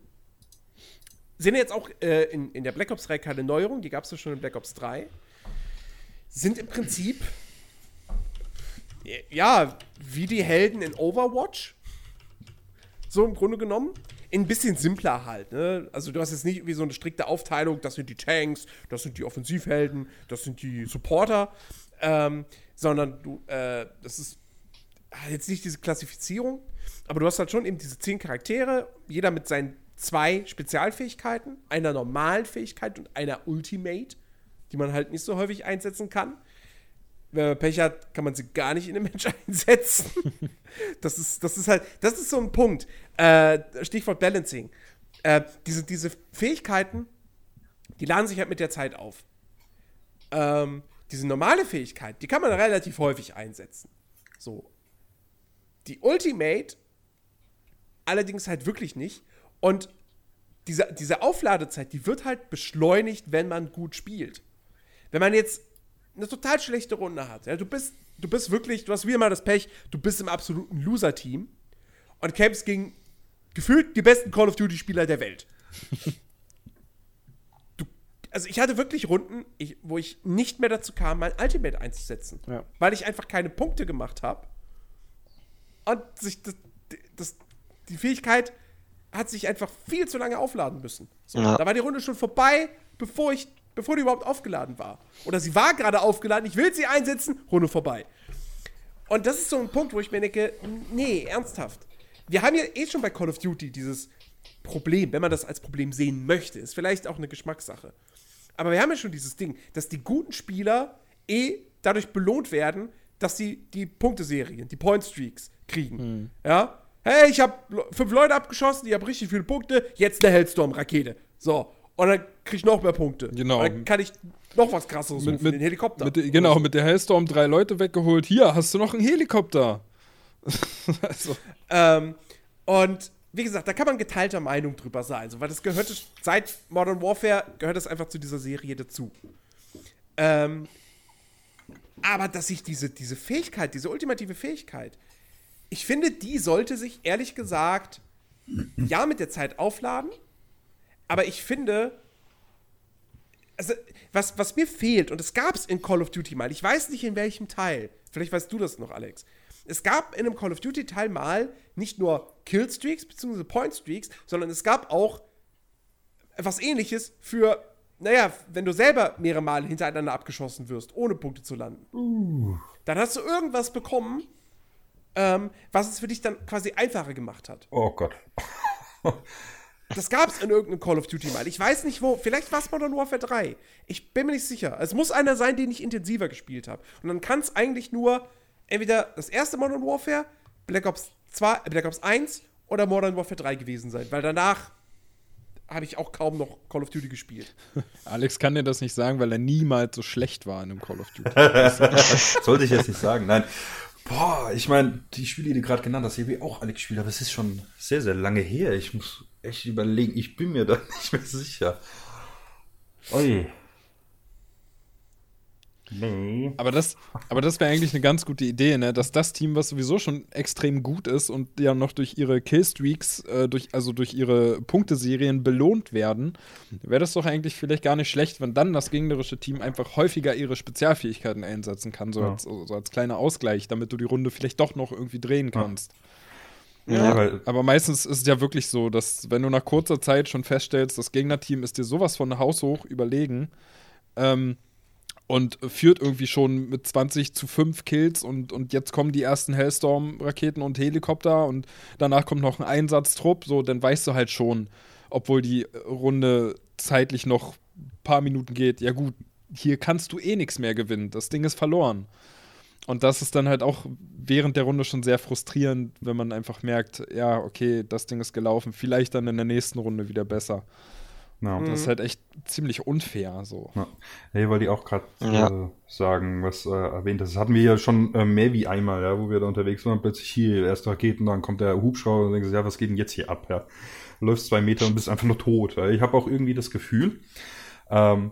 Sind jetzt auch äh, in, in der Black Ops 3 keine Neuerung, die gab es ja schon in Black Ops 3. Sind im Prinzip, ja, wie die Helden in Overwatch. So im Grunde genommen ein bisschen simpler halt. Ne? Also du hast jetzt nicht wie so eine strikte Aufteilung, das sind die Tanks, das sind die Offensivhelden, das sind die Supporter, ähm, sondern du, äh, das ist jetzt nicht diese Klassifizierung, aber du hast halt schon eben diese zehn Charaktere, jeder mit seinen zwei Spezialfähigkeiten, einer normalen Fähigkeit und einer Ultimate, die man halt nicht so häufig einsetzen kann wenn man Pech hat, kann man sie gar nicht in den Match [laughs] einsetzen. das, ist, das ist halt, das ist so ein Punkt. Äh, Stichwort Balancing. Äh, diese, diese Fähigkeiten, die laden sich halt mit der Zeit auf. Ähm, diese normale Fähigkeit, die kann man relativ häufig einsetzen. So. Die Ultimate allerdings halt wirklich nicht. Und diese, diese Aufladezeit, die wird halt beschleunigt, wenn man gut spielt. Wenn man jetzt eine total schlechte Runde hat. Ja? Du, bist, du bist wirklich, du hast wieder mal das Pech, du bist im absoluten Loser-Team und kämpfst gegen gefühlt die besten Call of Duty-Spieler der Welt. du, also ich hatte wirklich Runden, ich, wo ich nicht mehr dazu kam, mein Ultimate einzusetzen. Ja. Weil ich einfach keine Punkte gemacht habe. Und sich das, das, die Fähigkeit hat sich einfach viel zu lange aufladen müssen. So, ja. Da war die Runde schon vorbei, bevor ich bevor die überhaupt aufgeladen war. Oder sie war gerade aufgeladen, ich will sie einsetzen, Runde vorbei. Und das ist so ein Punkt, wo ich mir denke, nee, ernsthaft. Wir haben ja eh schon bei Call of Duty dieses Problem, wenn man das als Problem sehen möchte, ist vielleicht auch eine Geschmackssache. Aber wir haben ja schon dieses Ding, dass die guten Spieler eh dadurch belohnt werden, dass sie die Punkteserien, die Point Streaks kriegen. Mhm. Ja? Hey, ich habe fünf Leute abgeschossen, ich habe richtig viele Punkte, jetzt eine Hellstorm-Rakete. So. Und dann krieg ich noch mehr Punkte. Genau. Und dann kann ich noch was krasseres mit, mit den Helikopter. Mit, genau, mit der Hellstorm drei Leute weggeholt. Hier, hast du noch einen Helikopter. [laughs] also. ähm, und wie gesagt, da kann man geteilter Meinung drüber sein. Also, weil das gehört seit Modern Warfare gehört das einfach zu dieser Serie dazu. Ähm, aber dass sich diese, diese Fähigkeit, diese ultimative Fähigkeit, ich finde, die sollte sich ehrlich gesagt ja mit der Zeit aufladen aber ich finde, also, was, was mir fehlt, und es gab es in Call of Duty mal, ich weiß nicht in welchem Teil, vielleicht weißt du das noch, Alex. Es gab in einem Call of Duty Teil mal nicht nur Killstreaks bzw. Pointstreaks, sondern es gab auch etwas ähnliches für, naja, wenn du selber mehrere Male hintereinander abgeschossen wirst, ohne Punkte zu landen. Uh. Dann hast du irgendwas bekommen, ähm, was es für dich dann quasi einfacher gemacht hat. Oh Gott. Das gab es in irgendeinem Call of Duty mal. Ich weiß nicht wo. Vielleicht war es Modern Warfare 3. Ich bin mir nicht sicher. Es muss einer sein, den ich intensiver gespielt habe. Und dann kann es eigentlich nur entweder das erste Modern Warfare, Black Ops 2, Black Ops 1 oder Modern Warfare 3 gewesen sein. Weil danach habe ich auch kaum noch Call of Duty gespielt. [laughs] Alex kann dir das nicht sagen, weil er niemals so schlecht war in einem Call of Duty. [laughs] Sollte ich jetzt nicht sagen, nein. Boah, ich meine, die Spiele, die du gerade genannt hast, habe ich auch alle gespielt, aber es ist schon sehr, sehr lange her. Ich muss echt überlegen, ich bin mir da [laughs] nicht mehr sicher. Ui. Nee. Aber das, aber das wäre eigentlich eine ganz gute Idee, ne? dass das Team, was sowieso schon extrem gut ist und ja noch durch ihre Killstreaks, äh, durch, also durch ihre Punkteserien belohnt werden, wäre das doch eigentlich vielleicht gar nicht schlecht, wenn dann das gegnerische Team einfach häufiger ihre Spezialfähigkeiten einsetzen kann, so, Ja. als, so als kleiner Ausgleich, damit du die Runde vielleicht doch noch irgendwie drehen kannst. Ja, weil, Aber meistens ist es ja wirklich so, dass wenn du nach kurzer Zeit schon feststellst, das Gegnerteam ist dir sowas von haushoch überlegen ähm, und führt irgendwie schon mit 20 zu 5 Kills und, und jetzt kommen die ersten Hellstorm-Raketen und Helikopter und danach kommt noch ein Einsatztrupp, so, dann weißt du halt schon, obwohl die Runde zeitlich noch ein paar Minuten geht, ja gut, hier kannst du eh nichts mehr gewinnen, das Ding ist verloren. Und das ist dann halt auch während der Runde schon sehr frustrierend, wenn man einfach merkt, ja, okay, das Ding ist gelaufen, vielleicht dann in der nächsten Runde wieder besser. Na, Das ist halt echt ziemlich unfair so. Ja. Hey, wollte ich auch gerade Ja. äh, sagen, was äh, erwähnt hast. Das hatten wir ja schon äh, mehr wie einmal, ja, wo wir da unterwegs waren. Plötzlich hier, erste Raketen, dann kommt der Hubschrauber und denkst, ja, was geht denn jetzt hier ab? Ja? Du läufst zwei Meter und bist einfach nur tot. Ja? Ich habe auch irgendwie das Gefühl, ähm,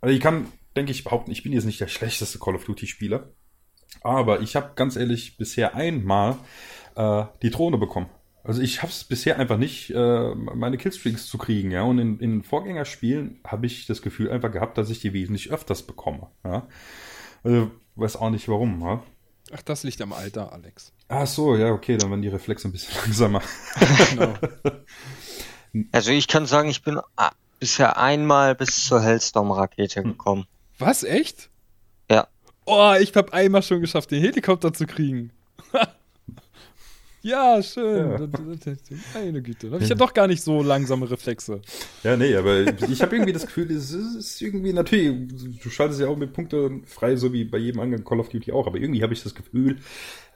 also ich kann, denke ich, behaupten, ich bin jetzt nicht der schlechteste Call of Duty-Spieler, aber ich habe ganz ehrlich bisher einmal äh, die Drohne bekommen. Also ich habe es bisher einfach nicht, äh, meine Killstreaks zu kriegen, ja. Und in, in Vorgängerspielen habe ich das Gefühl einfach gehabt, dass ich die wesentlich öfters bekomme, ja. Also, weiß auch nicht warum, ja. Ach, das liegt am Alter, Alex. Ach so, ja, okay, dann werden die Reflexe ein bisschen [laughs] langsamer. Genau. Also ich kann sagen, ich bin ah, bisher einmal bis zur Hellstorm-Rakete gekommen. Was, echt? Ja. Oh, ich habe einmal schon geschafft, den Helikopter zu kriegen. [laughs] ja, schön. Meine Güte. Ich habe doch gar nicht so langsame Reflexe. Ja, nee, aber ich habe irgendwie das Gefühl, es ist- irgendwie natürlich, du schaltest ja auch mit Punkte frei, so wie bei jedem anderen Call of Duty auch, aber irgendwie habe ich das Gefühl,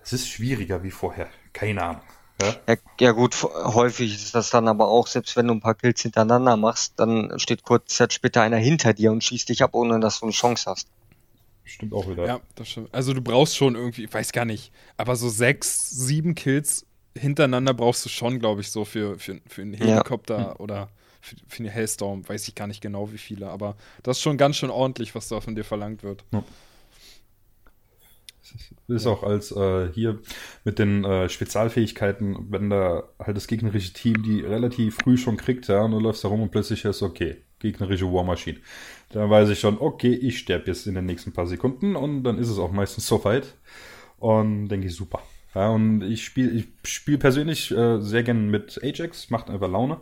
es ist schwieriger wie vorher. Keine Ahnung. Ja? Ja, ja gut, häufig ist das dann aber auch, selbst wenn du ein paar Kills hintereinander machst, dann steht kurz Zeit später einer hinter dir und schießt dich ab, ohne dass du eine Chance hast. Stimmt auch wieder. Ja, das stimmt. Also du brauchst schon irgendwie, ich weiß gar nicht, aber so sechs, sieben Kills hintereinander brauchst du schon, glaube ich, so für, für, für einen Ja. Helikopter oder für, für eine Hellstorm, weiß ich gar nicht genau wie viele, aber das ist schon ganz schön ordentlich, was da von dir verlangt wird. Ist auch als äh, hier mit den äh, Spezialfähigkeiten, wenn da halt das gegnerische Team die relativ früh schon kriegt, ja, und du läufst da rum und plötzlich ist okay, gegnerische War Machine. Da weiß ich schon, okay, ich sterbe jetzt in den nächsten paar Sekunden und dann ist es auch meistens soweit. Und denke ich, super. Ja, und ich spiele ich spiel persönlich äh, sehr gern mit Ajax, macht einfach Laune.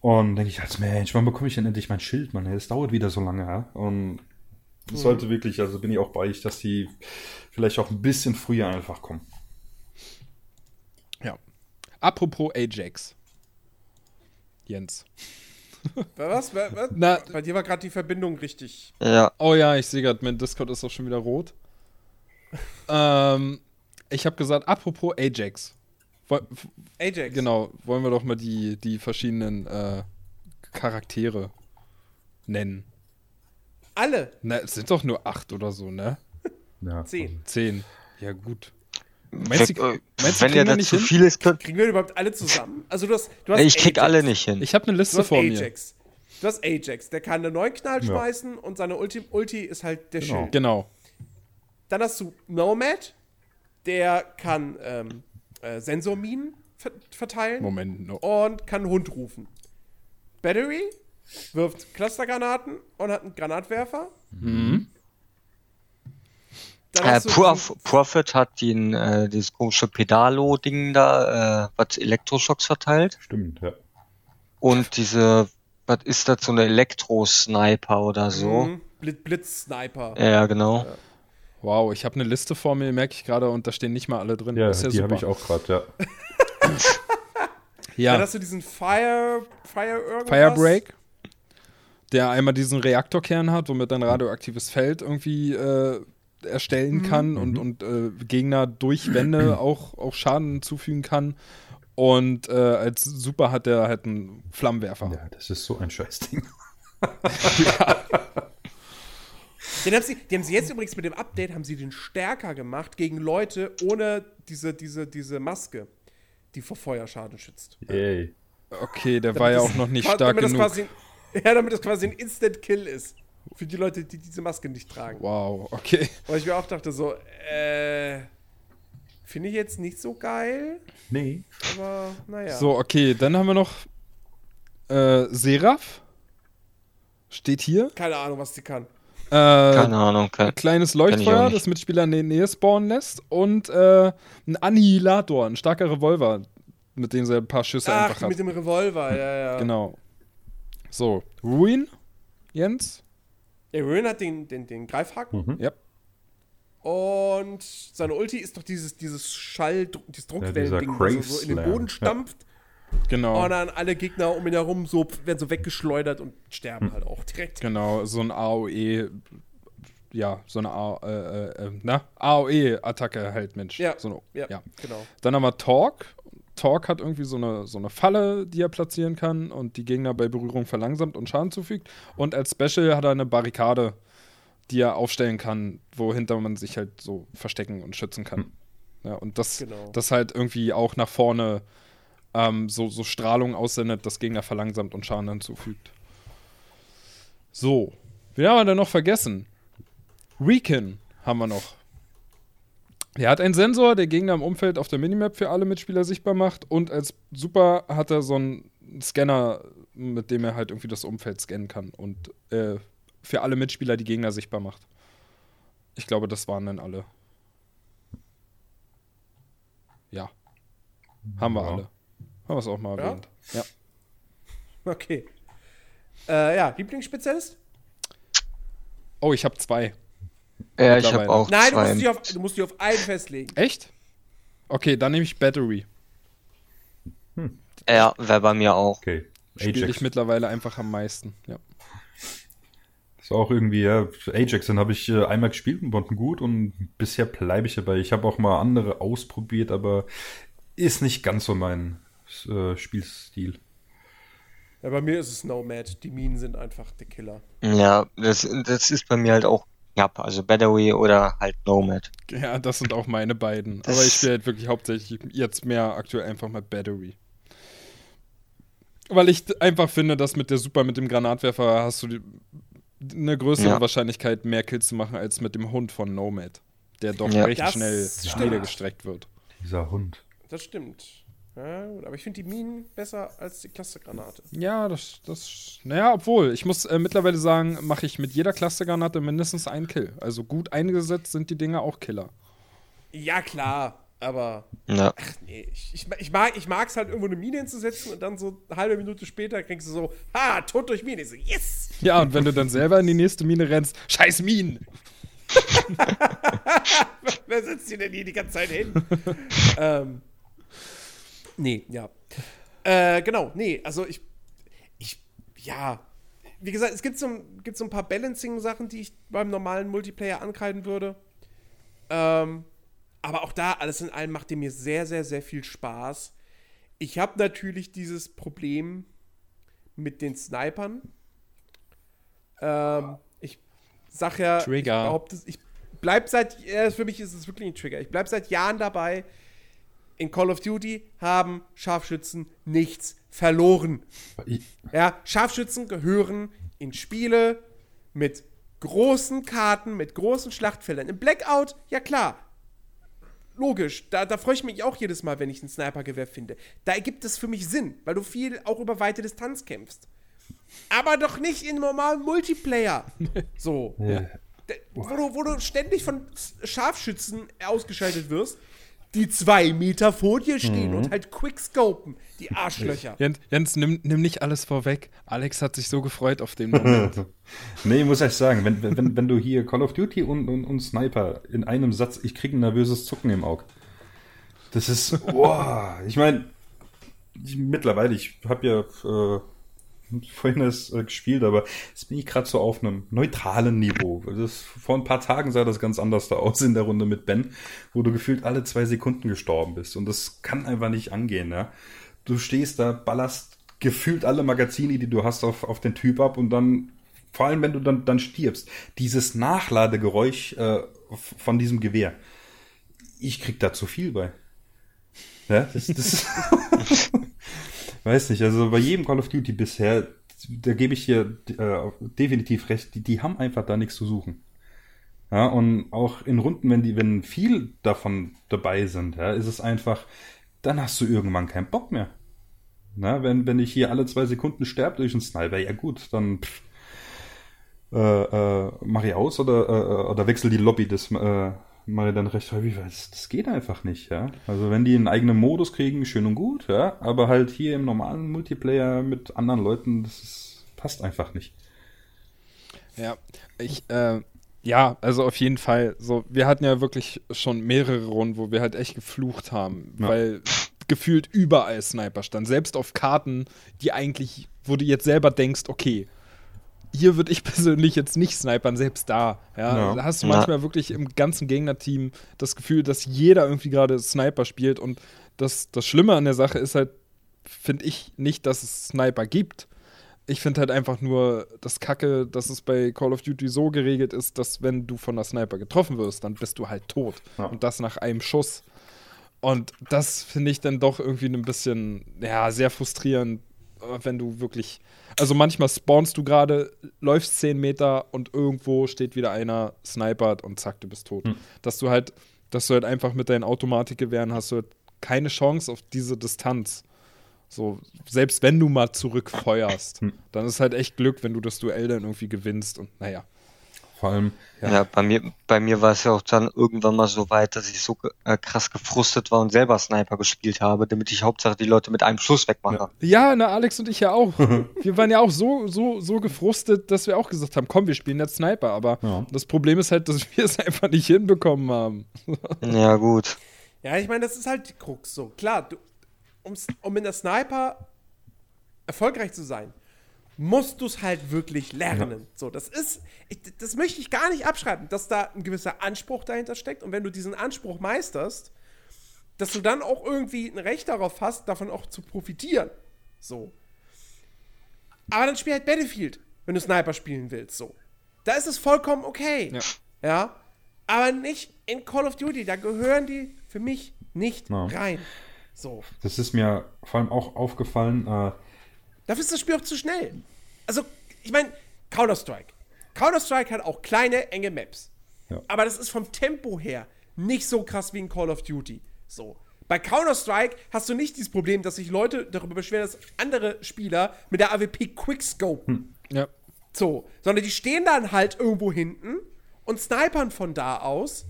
Und denke ich als Mensch, wann bekomme ich denn endlich mein Schild, Mann? Es dauert wieder so lange, ja. Und es sollte wirklich, also bin ich auch bei euch, dass die vielleicht auch ein bisschen früher einfach kommen. Ja. Apropos Ajax. Jens. Was? Was? Was? Na- Bei dir war gerade die Verbindung richtig. Ja, Oh ja, ich sehe gerade, mein Discord ist auch schon wieder rot. [laughs] ähm, ich habe gesagt, apropos Ajax. Woll- Ajax. Genau, wollen wir doch mal die, die verschiedenen äh, Charaktere nennen. Alle. Na, es sind doch nur acht oder so, ne? Ja. [laughs] Zehn. Zehn. Ja, gut. Meinst du, Äh, meinst du, wenn ihr da nicht zu hin? viel ist, könnt, Kriegen wir überhaupt alle zusammen? Also du hast, du hast ich krieg Ajax. alle nicht hin. Ich habe eine Liste vor mir. Ajax. Du hast Ajax. Der kann einen neuen Knall Ja. schmeißen und seine Ulti, Ulti ist halt der Genau. Schild. Genau. Dann hast du Nomad. Der kann ähm, äh, Sensorminen ver verteilen. Moment. No. und kann Hund rufen. Battery wirft Clustergranaten und hat einen Granatwerfer. Dann Äh, Prof Prophet hat den, äh, dieses komische Pedalo-Ding da, äh, was Elektroschocks verteilt. Stimmt, ja. Und diese, was ist das, so eine Elektro-Sniper oder so? Mhm. Blitz, Blitz-Sniper. Ja, genau. Wow, ich habe eine Liste vor mir, merke ich gerade, und da stehen nicht mal alle drin. Ja, Ist ja die habe ich auch gerade, ja. [laughs] Ja. Dann hast du diesen Fire, Fire irgendwas. Firebreak, der einmal diesen Reaktorkern hat, womit ein radioaktives Feld irgendwie äh, erstellen Mhm. kann und, und äh, Gegner durch Wände [clears throat] auch, auch Schaden zufügen kann. Und äh, als Super hat er halt einen Flammenwerfer. Ja, das ist so ein Scheißding. [laughs] Den haben, sie, die haben sie jetzt übrigens mit dem Update, haben sie den stärker gemacht gegen Leute ohne diese, diese, diese Maske, die vor Feuerschaden schützt. Yay. Okay, der war ja auch noch nicht [laughs] stark damit genug. Quasi, ja, damit das quasi ein Instant-Kill ist. Für die Leute, die diese Maske nicht tragen. Wow, okay. Weil ich mir auch dachte so, äh, finde ich jetzt nicht so geil, Nee. aber naja. So, okay, dann haben wir noch äh, Seraph. Steht hier. Keine Ahnung, was die kann. Äh, Keine Ahnung. Kein, ein kleines Leuchtfeuer, das Mitspieler in die Nähe spawnen lässt. Und äh, ein Annihilator, ein starker Revolver, mit dem sie ein paar Schüsse Ach, einfach hat. mit dem Revolver, ja, ja. Genau. So, Ruin, Jens. Der Ruin hat den, den, den Greifhaken Mhm. Ja. und seine Ulti ist doch dieses, dieses Schall, dieses Druckwellending, dieser was er so in den Boden stampft. Genau. Und dann alle Gegner um ihn herum so, werden so weggeschleudert und sterben halt auch direkt. Genau, so ein AOE, ja, so eine A, äh, äh, na, AOE-Attacke halt, Mensch. Ja, So eine, Ja, ja. genau. Dann haben wir Talk. Talk hat irgendwie so eine, so eine Falle, die er platzieren kann und die Gegner bei Berührung verlangsamt und Schaden zufügt. Und als Special hat er eine Barrikade, die er aufstellen kann, wohinter man sich halt so verstecken und schützen kann. Ja, und das, Genau. das halt irgendwie auch nach vorne ähm, so, so Strahlung aussendet, das Gegner verlangsamt und Schaden dann zufügt. So, wen haben wir denn noch vergessen? Recon haben wir noch. Er hat einen Sensor, der Gegner im Umfeld auf der Minimap für alle Mitspieler sichtbar macht und als Super hat er so einen Scanner, mit dem er halt irgendwie das Umfeld scannen kann und äh, für alle Mitspieler die Gegner sichtbar macht. Ich glaube, das waren dann alle. Ja. Haben wir Ja. alle. Haben wir es auch mal Ja? erwähnt. Ja. [laughs] Okay. Äh, ja, Lieblingsspezialist? Oh, ich habe zwei. Ja, ich habe auch Nein, du zwei. musst, dich auf, du musst dich auf einen festlegen. Echt? Okay, dann nehme ich Battery. Ja, wäre bei mir auch. Okay. Spiele ich mittlerweile einfach am meisten. Ja. Ist auch irgendwie, ja, Ajax, den habe ich äh, einmal gespielt und konnten gut und bisher bleibe ich dabei. Ich habe auch mal andere ausprobiert, aber ist nicht ganz so mein äh, Spielstil. Ja, bei mir ist es Nomad. Die Minen sind einfach der Killer. Ja, das, das ist bei mir halt auch knapp. Also Battery oder halt Nomad. Ja, das sind auch meine beiden. Das- Aber ich spiele halt wirklich hauptsächlich jetzt mehr aktuell einfach mit Battery. Weil ich einfach finde, dass mit der Super, mit dem Granatwerfer hast du die, eine größere Ja. Wahrscheinlichkeit, mehr Kills zu machen, als mit dem Hund von Nomad. Der doch Ja. recht Das schnell niedergestreckt wird. Dieser Hund. Das stimmt. Ja, gut, aber ich finde die Minen besser als die Clustergranate. Ja, das, das, naja, obwohl, ich muss äh, mittlerweile sagen, mache ich mit jeder Clustergranate mindestens einen Kill. Also gut eingesetzt sind die Dinger auch Killer. Ja, klar, aber Ja. nee, ich, ich, ich mag ich mag's halt irgendwo eine Mine hinzusetzen und dann so eine halbe Minute später kriegst du so, ha, tot durch Mine. Ich so, yes! Ja, und wenn du dann selber in die nächste Mine rennst, scheiß Minen! [laughs] Wer sitzt hier denn hier die ganze Zeit hin? [laughs] ähm, nee, ja. Äh, genau, nee, also ich, ich, ja. Wie gesagt, es gibt so, ein- gibt so ein paar Balancing-Sachen, die ich beim normalen Multiplayer ankreiden würde. Ähm, aber auch da, alles in allem macht mir sehr, sehr, sehr viel Spaß. Ich habe natürlich dieses Problem mit den Snipern. Ähm, ich sag ja, Trigger. ich behaupte, ich bleib seit, äh, für mich ist es wirklich ein Trigger. Ich bleib seit Jahren dabei. In Call of Duty haben Scharfschützen nichts verloren. Ja, Scharfschützen gehören in Spiele mit großen Karten, mit großen Schlachtfeldern. Im Blackout, ja klar. Logisch, da, da freue ich mich auch jedes Mal, wenn ich ein Snipergewehr finde. Da ergibt es für mich Sinn, weil du viel auch über weite Distanz kämpfst. Aber doch nicht in normalen Multiplayer. So. ja. Wo du, wo du ständig von Scharfschützen ausgeschaltet wirst, die zwei Meter vor dir stehen und halt quickscopen, die Arschlöcher. Jens, Jens nimm, nimm nicht alles vorweg. Alex hat sich so gefreut auf den Moment. [laughs] Nee, ich muss echt sagen, wenn, wenn, wenn du hier Call of Duty und, und, und Sniper in einem Satz, ich kriege ein nervöses Zucken im Auge. Das ist, [laughs] boah, ich meine, ich, mittlerweile, ich habe ja äh, [laughs] vorhin das äh, gespielt, aber jetzt bin ich gerade so auf einem neutralen Niveau. Das, vor ein paar Tagen sah das ganz anders da aus in der Runde mit Ben, wo du gefühlt alle zwei Sekunden gestorben bist. Und das kann einfach nicht angehen. Ja? Du stehst da, ballerst gefühlt alle Magazine, die du hast, auf, auf den Typ ab und dann, vor allem wenn du dann, dann stirbst, dieses Nachladegeräusch äh, von diesem Gewehr. Ich krieg da zu viel bei. Ja, das, das [laughs] [laughs] weiß nicht, also bei jedem Call of Duty bisher, da gebe ich hier äh, definitiv recht, die, die haben einfach da nichts zu suchen. Ja, und auch in Runden, wenn die, wenn viel davon dabei sind, ja, ist es einfach, dann hast du irgendwann keinen Bock mehr. Na, wenn, wenn ich hier alle zwei Sekunden sterbe durch einen Sniper, ja gut, dann pff, äh, äh, mache ich aus oder, äh, oder wechsel die Lobby. Das äh, mache dann recht häufig, weil das, das geht einfach nicht, ja. Also wenn die einen eigenen Modus kriegen, schön und gut, ja, aber halt hier im normalen Multiplayer mit anderen Leuten, das ist, passt einfach nicht. Ja, ich, äh, ja, also auf jeden Fall. So, wir hatten ja wirklich schon mehrere Runden, wo wir halt echt geflucht haben, ja. weil gefühlt überall Sniper stand. Selbst auf Karten, die eigentlich, wo du jetzt selber denkst, okay, hier würde ich [laughs] persönlich jetzt nicht snipern, selbst da. Ja, ja. Da hast du manchmal ja. wirklich im ganzen Gegnerteam das Gefühl, dass jeder irgendwie gerade Sniper spielt. Und das, das Schlimme an der Sache ist halt, finde ich, nicht, dass es Sniper gibt. Ich finde halt einfach nur das Kacke, dass es bei Call of Duty so geregelt ist, dass wenn du von der Sniper getroffen wirst, dann bist du halt tot. Ja. Und das nach einem Schuss. Und das finde ich dann doch irgendwie ein bisschen, ja, sehr frustrierend, wenn du wirklich also manchmal spawnst du gerade, läufst 10 Meter und irgendwo steht wieder einer, snipert und zack, du bist tot. Hm. Dass du halt, dass du halt einfach mit deinen Automatikgewehren hast du halt keine Chance auf diese Distanz. So, selbst wenn du mal zurückfeuerst, hm. dann ist halt echt Glück, wenn du das Duell dann irgendwie gewinnst und naja. Vor allem, ja. ja, bei mir, bei mir war es ja auch dann irgendwann mal so weit, dass ich so äh, krass gefrustet war und selber Sniper gespielt habe, damit ich Hauptsache die Leute mit einem Schuss wegmache. Ja, ja na, Alex und ich ja auch. [laughs] wir waren ja auch so, so, so gefrustet, dass wir auch gesagt haben, komm, wir spielen jetzt Sniper. Aber ja. das Problem ist halt, dass [laughs] wir es einfach nicht hinbekommen haben. [laughs] ja, gut. Ja, ich meine, das ist halt die Krux so. Klar, du, um in der Sniper erfolgreich zu sein, musst du es halt wirklich lernen. Ja. So, das ist, ich, das möchte ich gar nicht abschreiben, dass da ein gewisser Anspruch dahinter steckt. Und wenn du diesen Anspruch meisterst, dass du dann auch irgendwie ein Recht darauf hast, davon auch zu profitieren. So. Aber dann spiel halt Battlefield, wenn du Sniper spielen willst. So. Da ist es vollkommen okay. Ja. ja? Aber nicht in Call of Duty. Da gehören die für mich nicht ja. rein. So. Das ist mir vor allem auch aufgefallen. Äh, Dafür ist das Spiel auch zu schnell. Also, ich meine, Counter-Strike. Counter-Strike hat auch kleine, enge Maps. Ja. Aber das ist vom Tempo her nicht so krass wie in Call of Duty. So. Bei Counter-Strike hast du nicht dieses Problem, dass sich Leute darüber beschweren, dass andere Spieler mit der AWP quickscopen. Hm. Ja. So. Sondern die stehen dann halt irgendwo hinten und snipern von da aus.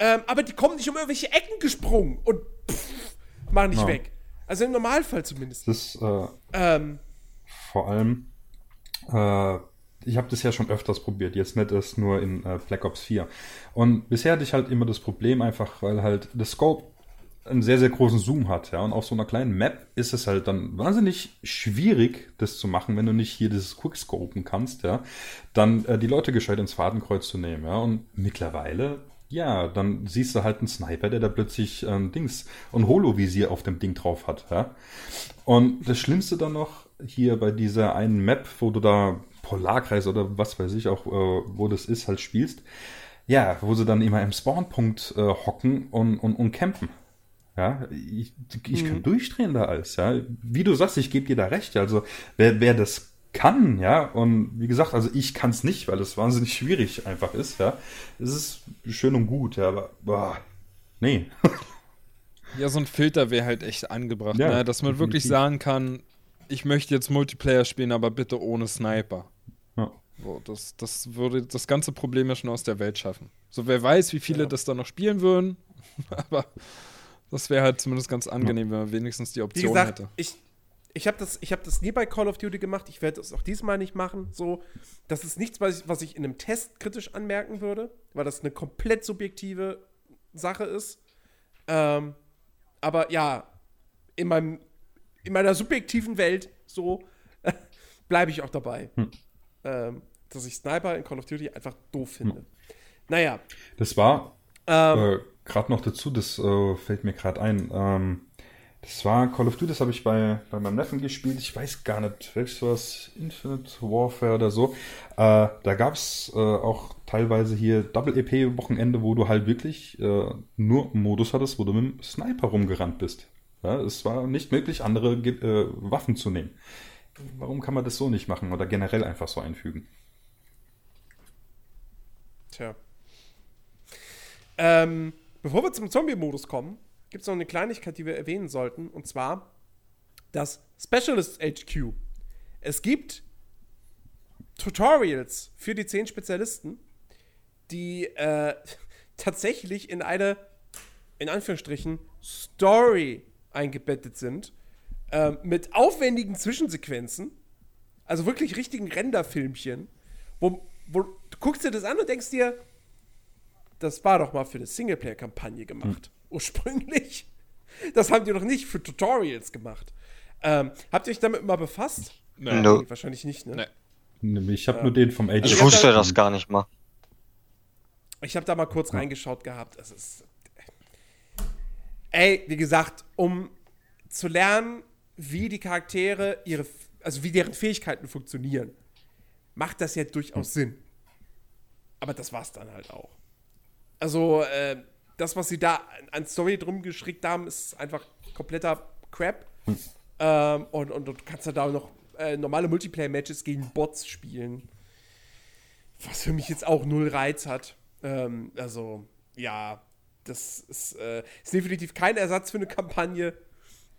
Ähm, aber die kommen nicht um irgendwelche Ecken gesprungen und pff, machen nicht ja. weg. Also im Normalfall zumindest. Das, äh, ähm, vor allem, äh, ich habe das ja schon öfters probiert, jetzt nicht erst nur in äh, Black Ops 4. Und bisher hatte ich halt immer das Problem einfach, weil halt das Scope einen sehr, sehr großen Zoom hat, ja. Und auf so einer kleinen Map ist es halt dann wahnsinnig schwierig, das zu machen, wenn du nicht hier dieses Quickscopen kannst, ja. Dann äh, die Leute gescheit ins Fadenkreuz zu nehmen, ja. Und mittlerweile ja, dann siehst du halt einen Sniper, der da plötzlich ähm, Dings und Holovisier auf dem Ding drauf hat. Ja? Und das Schlimmste dann noch hier bei dieser einen Map, wo du da Polarkreis oder was weiß ich auch, äh, wo das ist, halt spielst. Ja, wo sie dann immer im Spawnpunkt äh, hocken und, und, und campen. Ja, ich, ich mhm. kann durchdrehen da alles, ja. Wie du sagst, ich gebe dir da recht. Also, wer, wer das kann, ja, und wie gesagt, also ich kann es nicht, weil es wahnsinnig schwierig einfach ist, ja. Es ist schön und gut, ja, aber boah, nee. [laughs] ja, so ein Filter wäre halt echt angebracht, ja, ne? dass man definitiv. wirklich sagen kann, ich möchte jetzt Multiplayer spielen, aber bitte ohne Sniper. Ja. So, das, das würde das ganze Problem ja schon aus der Welt schaffen. So, wer weiß, wie viele ja. das dann noch spielen würden, [laughs] aber das wäre halt zumindest ganz angenehm, wenn man wenigstens die Option wie gesagt, hätte. Ich, ich habe das, hab das nie bei Call of Duty gemacht. Ich werde das auch diesmal nicht machen. So, das ist nichts, was ich, was ich in einem Test kritisch anmerken würde, weil das eine komplett subjektive Sache ist. Ähm, aber ja, in meinem in meiner subjektiven Welt so [laughs] bleibe ich auch dabei. Hm. Ähm, dass ich Sniper in Call of Duty einfach doof finde. Naja. Das war Ähm, äh, gerade noch dazu, das äh, fällt mir gerade ein. Ähm, das war Call of Duty, das habe ich bei, bei meinem Neffen gespielt. Ich weiß gar nicht, welches war es, Infinite Warfare oder so. Äh, da gab es äh, auch teilweise hier Double-EP-Wochenende, wo du halt wirklich äh, nur einen Modus hattest, wo du mit dem Sniper rumgerannt bist. Ja, es war nicht möglich, andere äh, Waffen zu nehmen. Warum kann man das so nicht machen oder generell einfach so einfügen? Tja. Ähm, bevor wir zum Zombie-Modus kommen, gibt es noch eine Kleinigkeit, die wir erwähnen sollten, und zwar das Specialist HQ. Es gibt Tutorials für die 10 Spezialisten, die äh, [laughs] tatsächlich in eine, in Anführungsstrichen, Story eingebettet sind, ähm, mit aufwendigen Zwischensequenzen, also wirklich richtigen Renderfilmchen, wo, wo du guckst dir das an und denkst dir, das war doch mal für eine Singleplayer-Kampagne gemacht, ursprünglich. Das haben die doch nicht für Tutorials gemacht. Ähm, habt ihr euch damit mal befasst? Nee. No. Nee, wahrscheinlich nicht, ne? Nee. Ich habe nur den vom Age Ich Also ich wusste da- das gar nicht mal. Ich habe da mal kurz reingeschaut gehabt. Es ist. Ey, wie gesagt, um zu lernen, wie die Charaktere ihre, also wie deren Fähigkeiten funktionieren, macht das ja durchaus Sinn. Aber das war's dann halt auch. Also, äh, das, was sie da an- Story drum geschickt haben, ist einfach kompletter Crap. Ähm, und, und du kannst ja da noch äh, normale Multiplayer-Matches gegen Bots spielen. Was für mich jetzt auch null Reiz hat. Ähm, also, ja, das ist, äh, ist definitiv kein Ersatz für eine Kampagne.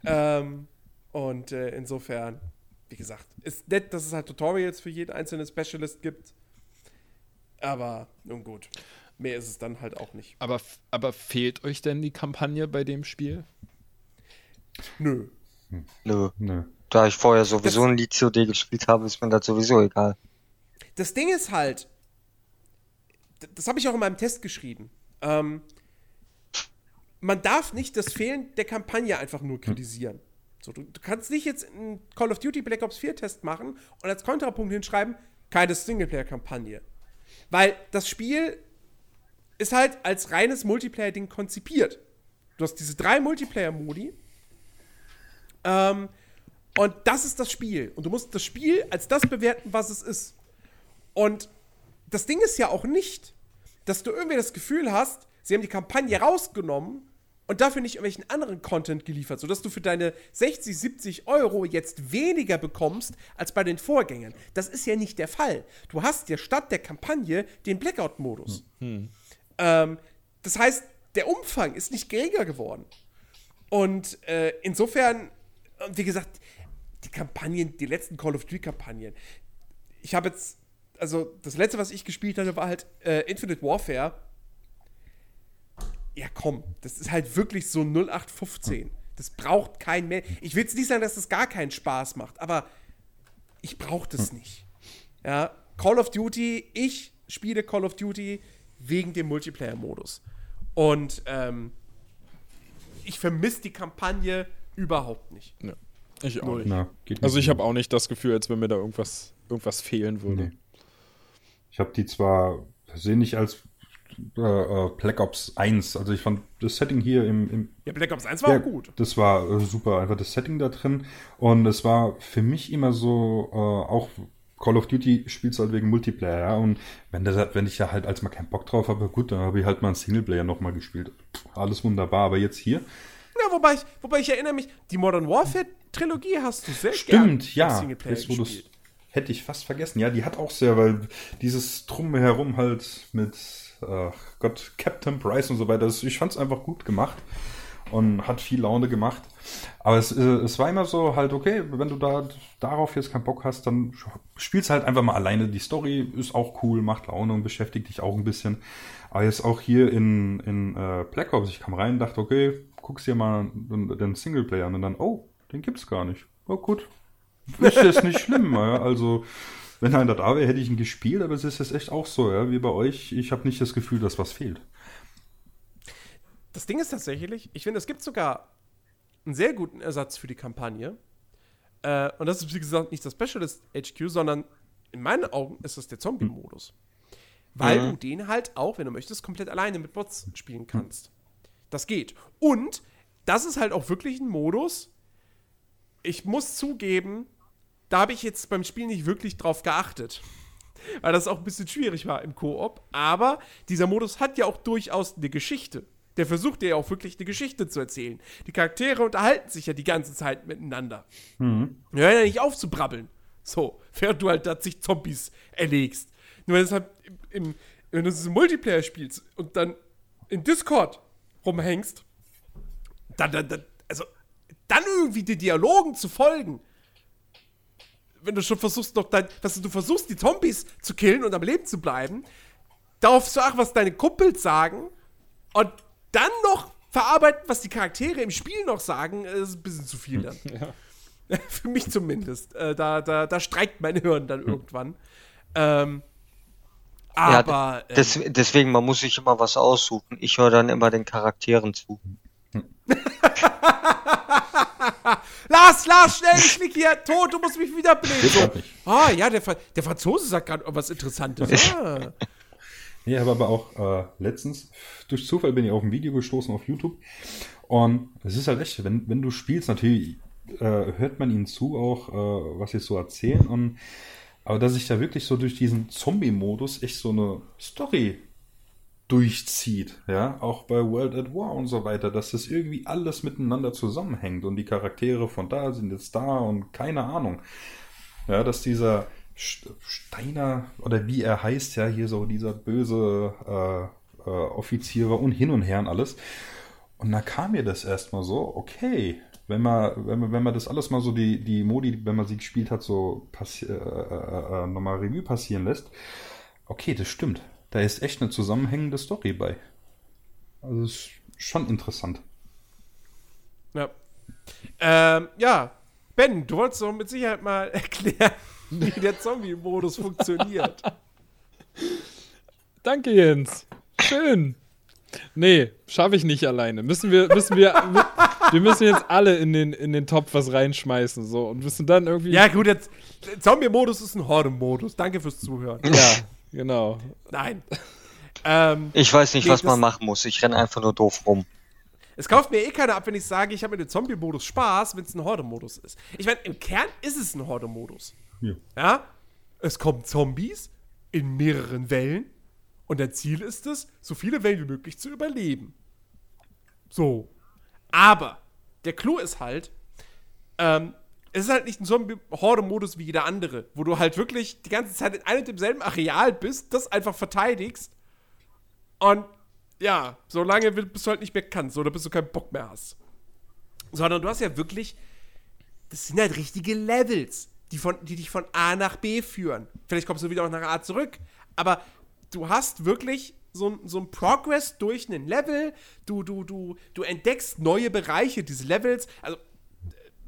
Ähm, und äh, insofern, wie gesagt, ist nett, dass es halt Tutorials für jeden einzelnen Specialist gibt. Aber nun gut. Mehr ist es dann halt auch nicht. Aber, aber fehlt euch denn die Kampagne bei dem Spiel? Nö. Nö. Nö. Da ich vorher sowieso Das- ein Lied COD gespielt habe, ist mir das sowieso egal. Das Ding ist halt, das habe ich auch in meinem Test geschrieben. Ähm, man darf nicht das Fehlen der Kampagne einfach nur kritisieren. So, du, du kannst nicht jetzt einen Call of Duty Black Ops 4 Test machen und als Kontrapunkt hinschreiben, keine Singleplayer-Kampagne. Weil das Spiel ist halt als reines Multiplayer-Ding konzipiert. Du hast diese drei Multiplayer-Modi. Ähm, und das ist das Spiel. Und du musst das Spiel als das bewerten, was es ist. Und das Ding ist ja auch nicht, dass du irgendwie das Gefühl hast, sie haben die Kampagne rausgenommen und dafür nicht irgendwelchen anderen Content geliefert, sodass du für deine 60, 70 Euro jetzt weniger bekommst als bei den Vorgängern. Das ist ja nicht der Fall. Du hast ja statt der Kampagne den Blackout-Modus. Ähm, das heißt, der Umfang ist nicht geringer geworden. Und äh, insofern, wie gesagt, die Kampagnen, die letzten Call of Duty-Kampagnen, ich habe jetzt, also das letzte, was ich gespielt hatte, war halt äh, Infinite Warfare. Ja, komm, das ist halt wirklich so 0815. Das braucht kein mehr. Ich will jetzt nicht sagen, dass das gar keinen Spaß macht, aber ich brauche das nicht. Ja, Call of Duty, ich spiele Call of Duty wegen dem Multiplayer-Modus. Und ähm, ich vermisse die Kampagne überhaupt nicht. Ja. Ich auch nicht. Na, geht Also nicht. ich habe auch nicht das Gefühl, als wenn mir da irgendwas, irgendwas fehlen würde. Nee. Ich habe die zwar persönlich als äh, äh, Black Ops 1, also ich fand das Setting hier im, im Ja, Black Ops 1 war ja, auch gut. Das war äh, super, einfach das Setting da drin. Und es war für mich immer so, äh, auch Call of Duty spielst halt wegen Multiplayer, ja. Und wenn, das, wenn ich ja halt als mal keinen Bock drauf habe, gut, dann habe ich halt mal einen Singleplayer nochmal gespielt. Pff, alles wunderbar, aber jetzt hier, Ja, wobei ich, wobei ich erinnere mich, die Modern Warfare Trilogie hast du sehr gern Stimmt, im ja. Singleplayer Jetzt, wo du's- gespielt. hätte ich fast vergessen. Ja, die hat auch sehr, weil dieses Drumherum halt mit ach Gott, Captain Price und so weiter, ich fand es einfach gut gemacht und hat viel Laune gemacht. Aber es, äh, es war immer so halt, okay, wenn du da darauf jetzt keinen Bock hast, dann spielst halt einfach mal alleine. Die Story ist auch cool, macht Laune und beschäftigt dich auch ein bisschen. Aber jetzt auch hier in, in äh, Black Ops, ich kam rein und dachte, okay, guckst dir mal den, den Singleplayer an und dann, oh, den gibt's gar nicht. Oh, gut. Ist jetzt nicht schlimm. [laughs] Also, wenn einer da wäre, hätte ich ihn gespielt, aber es ist jetzt echt auch so, ja, wie bei euch. Ich habe nicht das Gefühl, dass was fehlt. Das Ding ist tatsächlich, ich finde, es gibt sogar einen sehr guten Ersatz für die Kampagne. Äh, und das ist, wie gesagt, nicht das Specialist HQ, sondern in meinen Augen ist das der Zombie-Modus. Weil Mhm. du den halt auch, wenn du möchtest, komplett alleine mit Bots spielen kannst. Das geht. Und das ist halt auch wirklich ein Modus. Ich muss zugeben, da habe ich jetzt beim Spiel nicht wirklich drauf geachtet. Weil das auch ein bisschen schwierig war im Koop. Aber dieser Modus hat ja auch durchaus eine Geschichte. Der versucht ja auch wirklich eine Geschichte zu erzählen. Die Charaktere unterhalten sich ja die ganze Zeit miteinander. Die hören ja nicht auf zu brabbeln. So, während du halt da zig Zombies erlegst. Nur wenn du halt im, im, wenn du es im Multiplayer spielst und dann in Discord rumhängst, dann, dann, dann, also, dann irgendwie den Dialogen zu folgen. Wenn du schon versuchst, noch dein, was du versuchst, die Zombies zu killen und am Leben zu bleiben, darauf zu achten, was deine Kumpels sagen und dann noch verarbeiten, was die Charaktere im Spiel noch sagen, ist ein bisschen zu viel [laughs] dann. [laughs] Für mich zumindest. Äh, da, da, da streikt mein Hirn dann irgendwann. Ähm, Ja, aber ähm, Des, deswegen, man muss sich immer was aussuchen. Ich höre dann immer den Charakteren zu. [laughs] Lars, schnell, ich lieg hier tot, du musst mich wiederbeleben. So. Ah, ja, der, Fra der Franzose sagt gerade was Interessantes. Ah. [laughs] Ja, habe aber auch äh, letztens, durch Zufall bin ich auf ein Video gestoßen auf YouTube. Und es ist halt echt, wenn, wenn du spielst, natürlich äh, hört man ihnen zu, auch äh, was sie so erzählen. Und, aber dass sich da wirklich so durch diesen Zombie-Modus echt so eine Story durchzieht, ja, auch bei World at War und so weiter, dass das irgendwie alles miteinander zusammenhängt und die Charaktere von da sind jetzt da und keine Ahnung. Ja, dass dieser St- Steiner oder wie er heißt, ja, hier so dieser böse äh, äh, Offizier war und hin und her und alles. Und da kam mir das erstmal so, okay, wenn man, wenn man, wenn man das alles mal so die, die Modi, wenn man sie gespielt hat, so passi- äh, äh, äh, nochmal Revue passieren lässt, okay, das stimmt. Da ist echt eine zusammenhängende Story bei. Also ist schon interessant. Ja. Ähm, ja, Ben, du wolltest doch mit Sicherheit mal [laughs] erklären, wie der Zombie-Modus funktioniert. Danke, Jens. Schön. Nee, schaffe ich nicht alleine. Müssen wir, müssen wir, wir müssen jetzt alle in den, in den Topf was reinschmeißen, so, und müssen dann irgendwie. Ja, gut, jetzt. der Zombie-Modus ist ein Horde-Modus. Danke fürs Zuhören. Ja, genau. Nein. Ähm, Ich weiß nicht, Nee, was man machen muss. Ich renne einfach nur doof rum. es kauft mir eh keiner ab, wenn ich sage, ich habe mit dem Zombie-Modus Spaß, wenn es ein Horde-Modus ist. Ich meine, im Kern ist es ein Horde-Modus. Ja. Ja? Es kommen Zombies in mehreren Wellen und dein Ziel ist es, so viele Wellen wie möglich zu überleben. So. Aber der Clou ist halt, ähm, es ist halt nicht ein Zombie-Horde-Modus wie jeder andere, wo du halt wirklich die ganze Zeit in einem und demselben Areal bist, das einfach verteidigst und ja, solange bis du halt nicht mehr kannst oder bis du keinen Bock mehr hast. Sondern du hast ja wirklich das sind halt richtige Levels, die, von, die dich von A nach B führen. Vielleicht kommst du wieder auch nach A zurück, aber du hast wirklich so, ein- so ein Progress durch einen Level. Du, du, du, du entdeckst neue Bereiche dieses Levels. Also,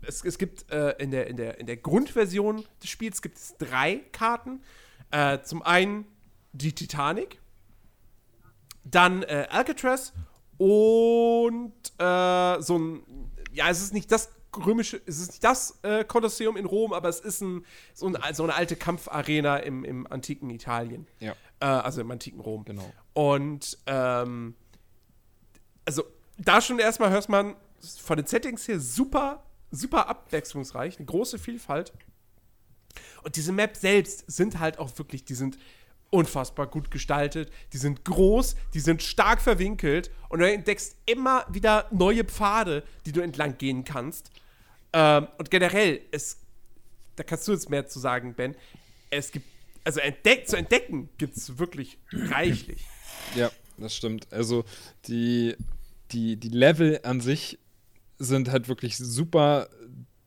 es, es gibt äh, in, der, in, der, in der Grundversion des Spiels gibt es drei Karten. Äh, zum einen die Titanic, dann äh, Alcatraz und äh, so ein, ja, es ist nicht das römische, es ist nicht das äh, Kolosseum in Rom, aber es ist ein, so, ein, so eine alte Kampfarena im, im antiken Italien. Ja. Äh, also im antiken Rom. Genau. Und ähm, also da schon erstmal hört man von den Settings her super, super abwechslungsreich, eine große Vielfalt. Und diese Maps selbst sind halt auch wirklich, die sind unfassbar gut gestaltet, die sind groß, die sind stark verwinkelt und du entdeckst immer wieder neue Pfade, die du entlang gehen kannst. Ähm, und generell, es, da kannst du jetzt mehr zu sagen, Ben, es gibt, also entdeck, zu entdecken gibt es wirklich reichlich. Ja, das stimmt. Also die, die, die Level an sich sind halt wirklich super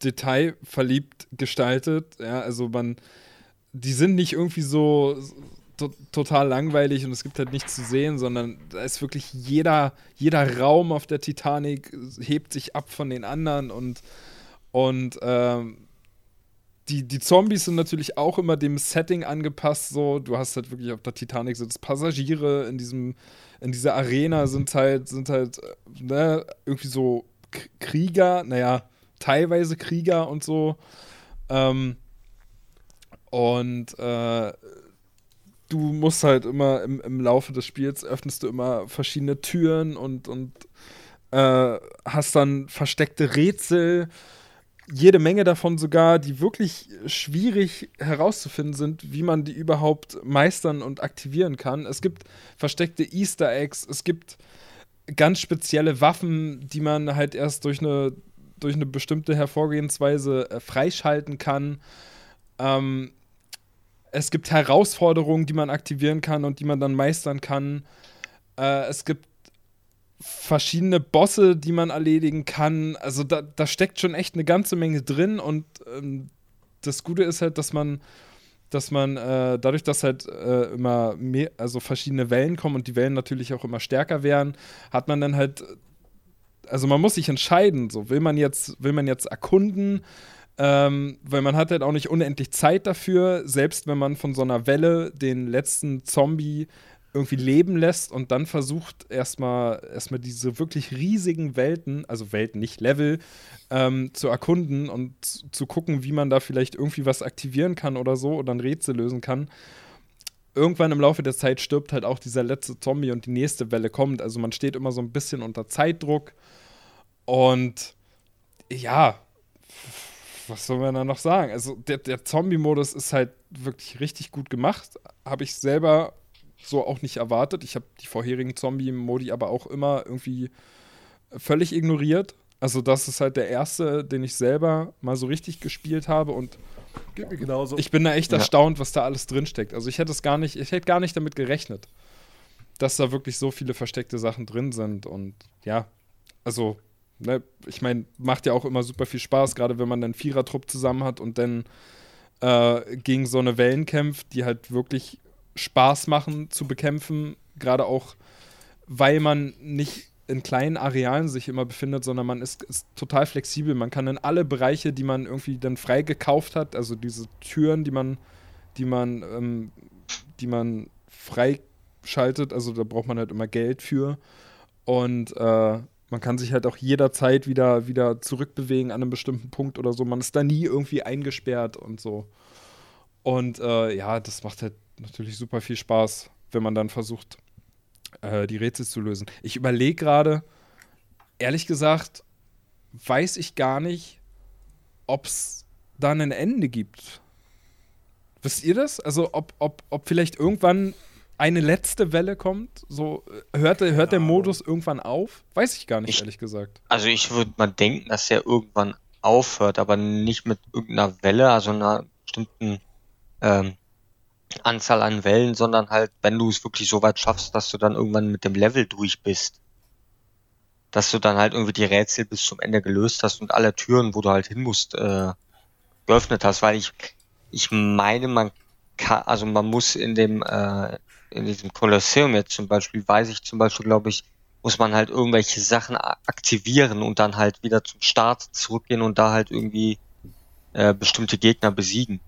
detailverliebt gestaltet. Ja, also man, die sind nicht irgendwie so to total langweilig und es gibt halt nichts zu sehen, sondern da ist wirklich jeder, jeder Raum auf der Titanic hebt sich ab von den anderen und, und ähm, die, die Zombies sind natürlich auch immer dem Setting angepasst. So, du hast halt wirklich auf der Titanic sind es Passagiere in diesem, in dieser Arena sind halt, sind halt, äh, ne, irgendwie so Krieger, naja, teilweise Krieger und so. Ähm, und äh, du musst halt immer im, im Laufe des Spiels öffnest du immer verschiedene Türen und, und äh, hast dann versteckte Rätsel, jede Menge davon sogar, die wirklich schwierig herauszufinden sind, wie man die überhaupt meistern und aktivieren kann. Es gibt versteckte Easter Eggs, es gibt ganz spezielle Waffen, die man halt erst durch eine, durch eine bestimmte Hervorgehensweise äh, freischalten kann. Ähm, es gibt Herausforderungen, die man aktivieren kann und die man dann meistern kann. Äh, es gibt verschiedene Bosse, die man erledigen kann. Also da, da steckt schon echt eine ganze Menge drin und ähm, das Gute ist halt, dass man, dass man äh, dadurch, dass halt äh, immer mehr, also verschiedene Wellen kommen und die Wellen natürlich auch immer stärker werden, hat man dann halt, also man muss sich entscheiden, so. Will man jetzt, will man jetzt erkunden, ähm, weil man hat halt auch nicht unendlich Zeit dafür, selbst wenn man von so einer Welle den letzten Zombie irgendwie leben lässt und dann versucht erstmal erstmal diese wirklich riesigen Welten, also Welten, nicht Level, ähm, zu erkunden und zu gucken, wie man da vielleicht irgendwie was aktivieren kann oder so oder ein Rätsel lösen kann. Irgendwann im Laufe der Zeit stirbt halt auch dieser letzte Zombie und die nächste Welle kommt. Also man steht immer so ein bisschen unter Zeitdruck. Und ja, was soll man da noch sagen? Also der, der Zombie-Modus ist halt wirklich richtig gut gemacht. Habe ich selber so auch nicht erwartet. Ich habe die vorherigen Zombie-Modi aber auch immer irgendwie völlig ignoriert. Also das ist halt der erste, den ich selber mal so richtig gespielt habe und Geht mir genauso. ich bin da echt Ja. erstaunt, was da alles drinsteckt. Also ich hätte es gar nicht, ich hätte gar nicht damit gerechnet, dass da wirklich so viele versteckte Sachen drin sind und ja, also ne, ich meine, macht ja auch immer super viel Spaß, gerade wenn man dann Vierertrupp zusammen hat und dann äh, gegen so eine Wellen kämpft, die halt wirklich Spaß machen zu bekämpfen, gerade auch, weil man nicht in kleinen Arealen sich immer befindet, sondern man ist, ist total flexibel. Man kann in alle Bereiche, die man irgendwie dann frei gekauft hat, also diese Türen, die man, die man, ähm, die man freischaltet, also da braucht man halt immer Geld für. Und äh, man kann sich halt auch jederzeit wieder, wieder zurückbewegen an einem bestimmten Punkt oder so. Man ist da nie irgendwie eingesperrt und so. Und äh, ja, das macht halt natürlich super viel Spaß, wenn man dann versucht, äh, die Rätsel zu lösen. Ich überlege gerade, ehrlich gesagt, weiß ich gar nicht, ob es da ein Ende gibt. Wisst ihr das? Also, ob, ob, ob vielleicht irgendwann eine letzte Welle kommt? So, äh, hört, der- hört der Modus irgendwann auf? Weiß ich gar nicht, Ich- ehrlich gesagt. Also ich würde mal denken, dass er irgendwann aufhört, aber nicht mit irgendeiner Welle, also einer bestimmten ähm, Anzahl an Wellen, sondern halt, wenn du es wirklich so weit schaffst, dass du dann irgendwann mit dem Level durch bist. Dass du dann halt irgendwie die Rätsel bis zum Ende gelöst hast und alle Türen, wo du halt hin musst, äh, geöffnet hast, weil ich, ich meine, man kann, also man muss in dem, äh, in diesem Kolosseum jetzt zum Beispiel, weiß ich zum Beispiel, glaube ich, muss man halt irgendwelche Sachen aktivieren und dann halt wieder zum Start zurückgehen und da halt irgendwie äh, bestimmte Gegner besiegen.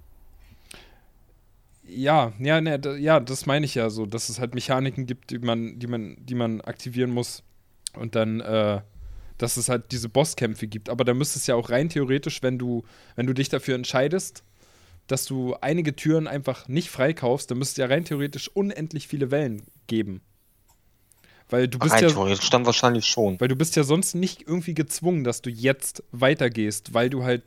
Ja, ja, ne, ja, das meine ich ja so, dass es halt Mechaniken gibt, die man, die man, die man aktivieren muss und dann, äh, dass es halt diese Bosskämpfe gibt. Aber da müsste es ja auch rein theoretisch, wenn du, wenn du dich dafür entscheidest, dass du einige Türen einfach nicht freikaufst, dann müsste es ja rein theoretisch unendlich viele Wellen geben. Weil du bist Rein ja, theoretisch dann wahrscheinlich schon. weil du bist ja sonst nicht irgendwie gezwungen, dass du jetzt weitergehst, weil du halt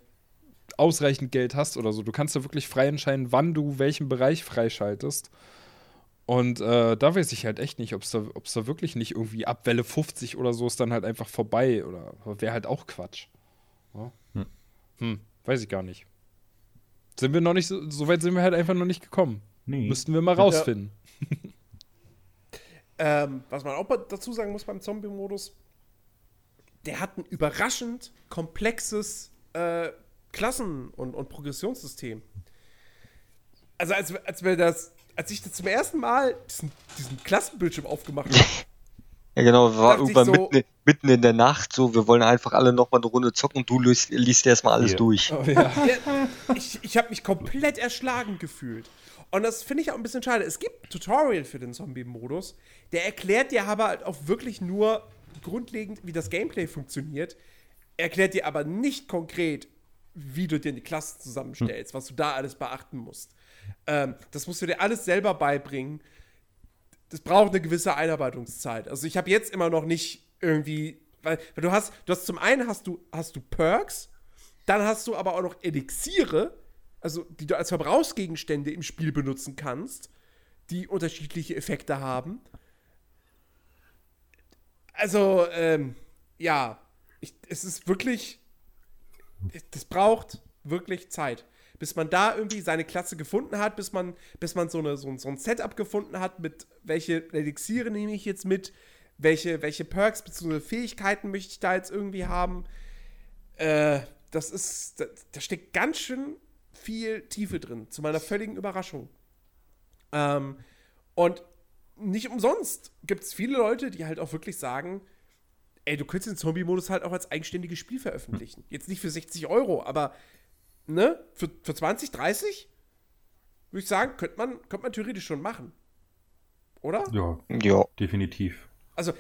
ausreichend Geld hast oder so. Du kannst ja wirklich frei entscheiden, wann du welchen Bereich freischaltest. Und äh, da weiß ich halt echt nicht, ob es da, ob's da wirklich nicht irgendwie ab Welle 50 oder so ist dann halt einfach vorbei. Oder wäre halt auch Quatsch. Ja? Hm. Hm, weiß ich gar nicht. Sind wir noch nicht, so, so weit sind wir halt einfach noch nicht gekommen. Nee. Müssten wir mal rausfinden. Ähm, was man auch dazu sagen muss beim Zombie-Modus, der hat ein überraschend komplexes äh, Klassen- und, und Progressionssystem. Also als, als wir das, als ich das zum ersten Mal diesen, diesen Klassenbildschirm aufgemacht habe, [laughs] Ja genau, wir waren Dachte ich irgendwann so- mitten, mitten in der Nacht so, wir wollen einfach alle nochmal eine Runde zocken und du liest, liest erstmal alles Ja. durch. Oh, ja. [laughs] ich, ich habe mich komplett erschlagen gefühlt. Und das finde ich auch ein bisschen schade. Es gibt ein Tutorial für den Zombie-Modus, der erklärt dir aber halt auch wirklich nur grundlegend, wie das Gameplay funktioniert. Erklärt dir aber nicht konkret, wie du dir die Klasse zusammenstellst, was du da alles beachten musst. Ähm, das musst du dir alles selber beibringen. Das braucht eine gewisse Einarbeitungszeit. Also ich habe jetzt immer noch nicht irgendwie, weil, weil, du hast, du hast zum einen hast du, hast du Perks, dann hast du aber auch noch Elixiere, also die du als Verbrauchsgegenstände im Spiel benutzen kannst, die unterschiedliche Effekte haben. Also, ähm, ja, ich, es ist wirklich, das braucht wirklich Zeit. Bis man da irgendwie seine Klasse gefunden hat, bis man, bis man so, eine, so, so ein Setup gefunden hat, mit welche Elixiere nehme ich jetzt mit, welche, welche Perks bzw. Fähigkeiten möchte ich da jetzt irgendwie haben. Äh, das ist, da, da, steckt ganz schön viel Tiefe drin, zu meiner völligen Überraschung. Ähm, und nicht umsonst gibt es viele Leute, die halt auch wirklich sagen, ey, du könntest den Zombie-Modus halt auch als eigenständiges Spiel veröffentlichen. Hm. Jetzt nicht für 60 Euro, aber ne, für, für 20, 30, würde ich sagen, könnte man, könnte man theoretisch schon machen. Oder? Ja, ja. definitiv. Also,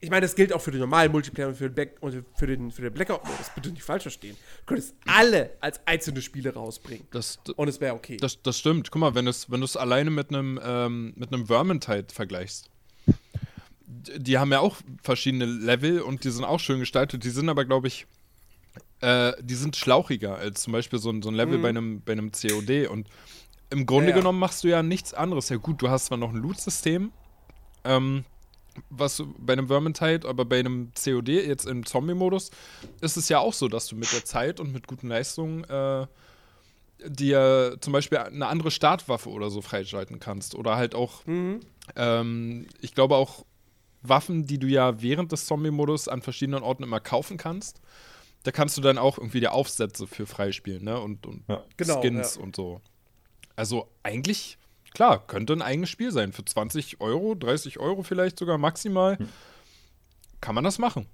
ich meine, das gilt auch für den normalen Multiplayer und für den, Back und für den, für den Blackout-Modus. Bitte nicht falsch verstehen. Du könntest alle als einzelne Spiele rausbringen. Das, und es wäre okay. Das, das stimmt. Guck mal, wenn du es wenn alleine mit einem ähm, mit einem Vermintide vergleichst. Die haben ja auch verschiedene Level und die sind auch schön gestaltet. Die sind aber, glaube ich, äh, die sind schlauchiger als zum Beispiel so ein, so ein Level mhm. bei, einem, bei einem COD. Und im Grunde ja, ja. genommen machst du ja nichts anderes. Ja, gut, du hast zwar noch ein Loot-System. Ähm, was bei einem Vermintide, aber bei einem COD, jetzt im Zombie-Modus, ist es ja auch so, dass du mit der Zeit und mit guten Leistungen äh, dir zum Beispiel eine andere Startwaffe oder so freischalten kannst. Oder halt auch, mhm. ähm, ich glaube auch Waffen, die du ja während des Zombie-Modus an verschiedenen Orten immer kaufen kannst. Da kannst du dann auch irgendwie die Aufsätze für freispielen, ne? Und, und ja. genau, Skins ja. und so. Also eigentlich klar, könnte ein eigenes Spiel sein. Für 20 Euro, 30 Euro vielleicht sogar maximal. Hm. Kann man das machen.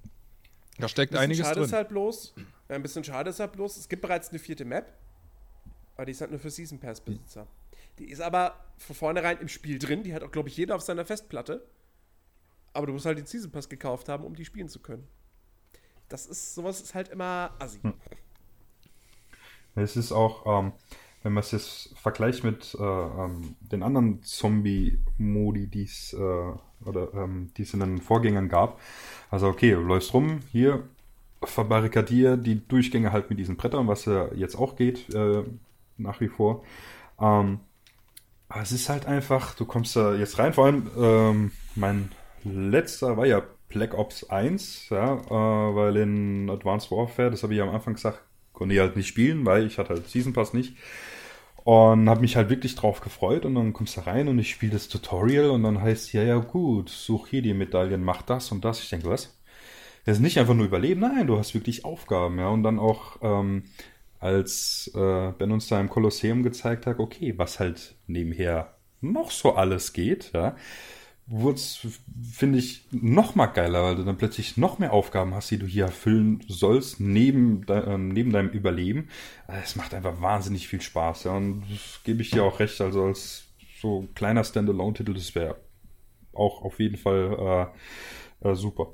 Da steckt einiges schade drin. Ist halt bloß, ein bisschen schade ist halt bloß, es gibt bereits eine vierte Map, aber die ist halt nur für Season Pass Besitzer. Die ist aber von vornherein im Spiel drin, die hat auch, glaube ich, jeder auf seiner Festplatte. Aber du musst halt den Season Pass gekauft haben, um die spielen zu können. Das ist, sowas ist halt immer assi. Hm. Es ist auch, ähm, wenn man es jetzt vergleicht mit äh, ähm, den anderen Zombie-Modi, die es äh, oder ähm, die es in den Vorgängern gab. Also okay, du läufst rum, hier verbarrikadier die Durchgänge halt mit diesen Brettern, was ja jetzt auch geht, äh, nach wie vor. Ähm, aber es ist halt einfach, du kommst da jetzt rein, vor allem ähm, mein letzter war ja Black Ops 1, ja, äh, weil in Advanced Warfare, das habe ich am Anfang gesagt, konnte ich halt nicht spielen, weil ich hatte halt Season Pass nicht. Und habe mich halt wirklich drauf gefreut und dann kommst du rein und ich spiele das Tutorial und dann heißt ja, ja gut, such hier die Medaillen, mach das und das. Ich denke, was? Das ist nicht einfach nur Überleben, nein, du hast wirklich Aufgaben, ja. Und dann auch, ähm, als äh, Ben uns da im Kolosseum gezeigt hat, okay, was halt nebenher noch so alles geht, ja wurde es, finde ich, noch mal geiler, weil du dann plötzlich noch mehr Aufgaben hast, die du hier erfüllen sollst, neben, de äh, neben deinem Überleben. Äh, es macht einfach wahnsinnig viel Spaß, ja, und das gebe ich dir auch recht, also als so kleiner Standalone-Titel, das wäre auch auf jeden Fall äh, äh, super.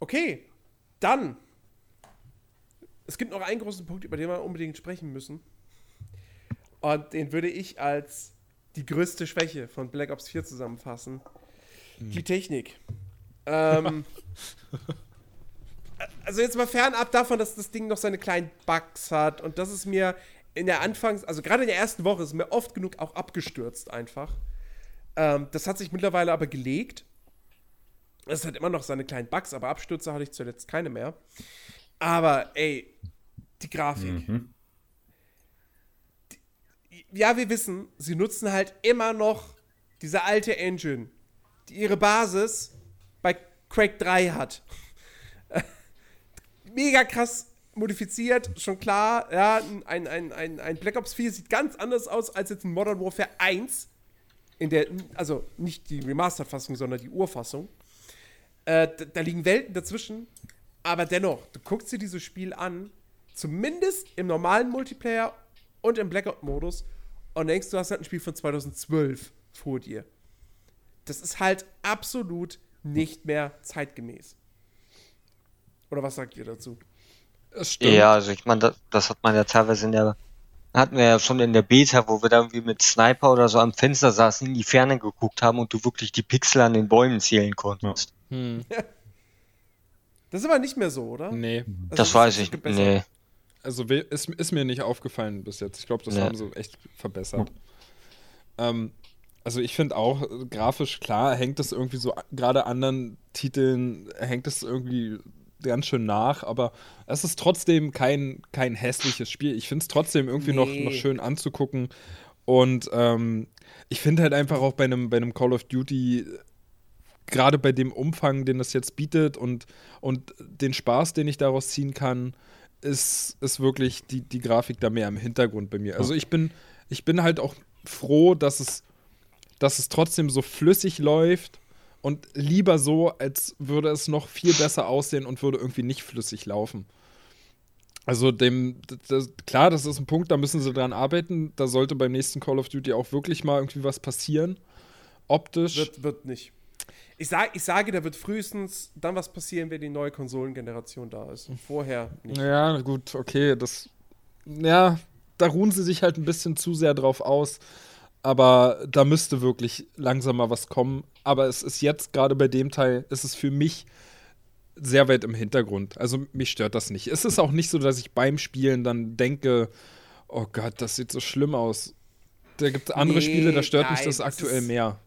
Okay, dann. Es gibt noch einen großen Punkt, über den wir unbedingt sprechen müssen. Und den würde ich als die größte Schwäche von Black Ops 4 zusammenfassen. Hm. Die Technik. Ähm, [laughs] also jetzt mal fernab davon, dass das Ding noch seine kleinen Bugs hat und das ist mir in der Anfangs-, also gerade in der ersten Woche ist mir oft genug auch abgestürzt einfach. Ähm, das hat sich mittlerweile aber gelegt. Es hat immer noch seine kleinen Bugs, aber Abstürze hatte ich zuletzt keine mehr. Aber ey, die Grafik. Mhm ja, wir wissen, sie nutzen halt immer noch diese alte Engine, die ihre Basis bei Quake 3 hat. [laughs] Mega krass modifiziert, schon klar. Ja, ein, ein, ein, ein Black Ops 4 sieht ganz anders aus als jetzt ein Modern Warfare 1. In der, also nicht die Remastered-Fassung, sondern die Urfassung. Äh, da, da liegen Welten dazwischen. Aber dennoch, du guckst dir dieses Spiel an, zumindest im normalen Multiplayer und im Blackout-Modus und denkst, du hast halt ein Spiel von 2012 vor dir. Das ist halt absolut nicht mehr zeitgemäß. Oder was sagt ihr dazu? Ja, also ich meine, das, das hat man ja teilweise in der, hatten wir ja schon in der Beta, wo wir da irgendwie mit Sniper oder so am Fenster saßen, in die Ferne geguckt haben und du wirklich die Pixel an den Bäumen zählen konntest. Hm, [laughs] Das ist aber nicht mehr so, oder? nee. Also das ist weiß ich. Nee. Also ist, ist mir nicht aufgefallen bis jetzt. Ich glaube, das Ja. haben sie echt verbessert. Ähm, also ich finde auch, äh, grafisch klar, hängt es irgendwie so, gerade anderen Titeln hängt es irgendwie ganz schön nach, aber es ist trotzdem kein, kein hässliches Spiel. Ich finde es trotzdem irgendwie noch, Nee. noch schön anzugucken. Und ähm, ich finde halt einfach auch bei einem, bei einem Call of Duty, gerade bei dem Umfang, den das jetzt bietet und, und den Spaß, den ich daraus ziehen kann, ist, ist wirklich die, die Grafik da mehr im Hintergrund bei mir. Also ich bin, ich bin halt auch froh, dass es, dass es trotzdem so flüssig läuft und lieber so, als würde es noch viel besser aussehen und würde irgendwie nicht flüssig laufen. Also dem, das, klar, das ist ein Punkt, da müssen sie dran arbeiten. Da sollte beim nächsten Call of Duty auch wirklich mal irgendwie was passieren. Optisch. Wird, wird nicht. Ich, sag, ich sage, da wird frühestens dann was passieren, wenn die neue Konsolengeneration da ist. Vorher nicht. Ja, gut, okay, das. Ja, da ruhen sie sich halt ein bisschen zu sehr drauf aus. Aber da müsste wirklich langsam mal was kommen. Aber es ist jetzt gerade bei dem Teil, ist es für mich sehr weit im Hintergrund. Also mich stört das nicht. Es ist auch nicht so, dass ich beim Spielen dann denke, oh Gott, das sieht so schlimm aus. Da gibt es andere Nee, Spiele, da stört mich nein, das das aktuell mehr.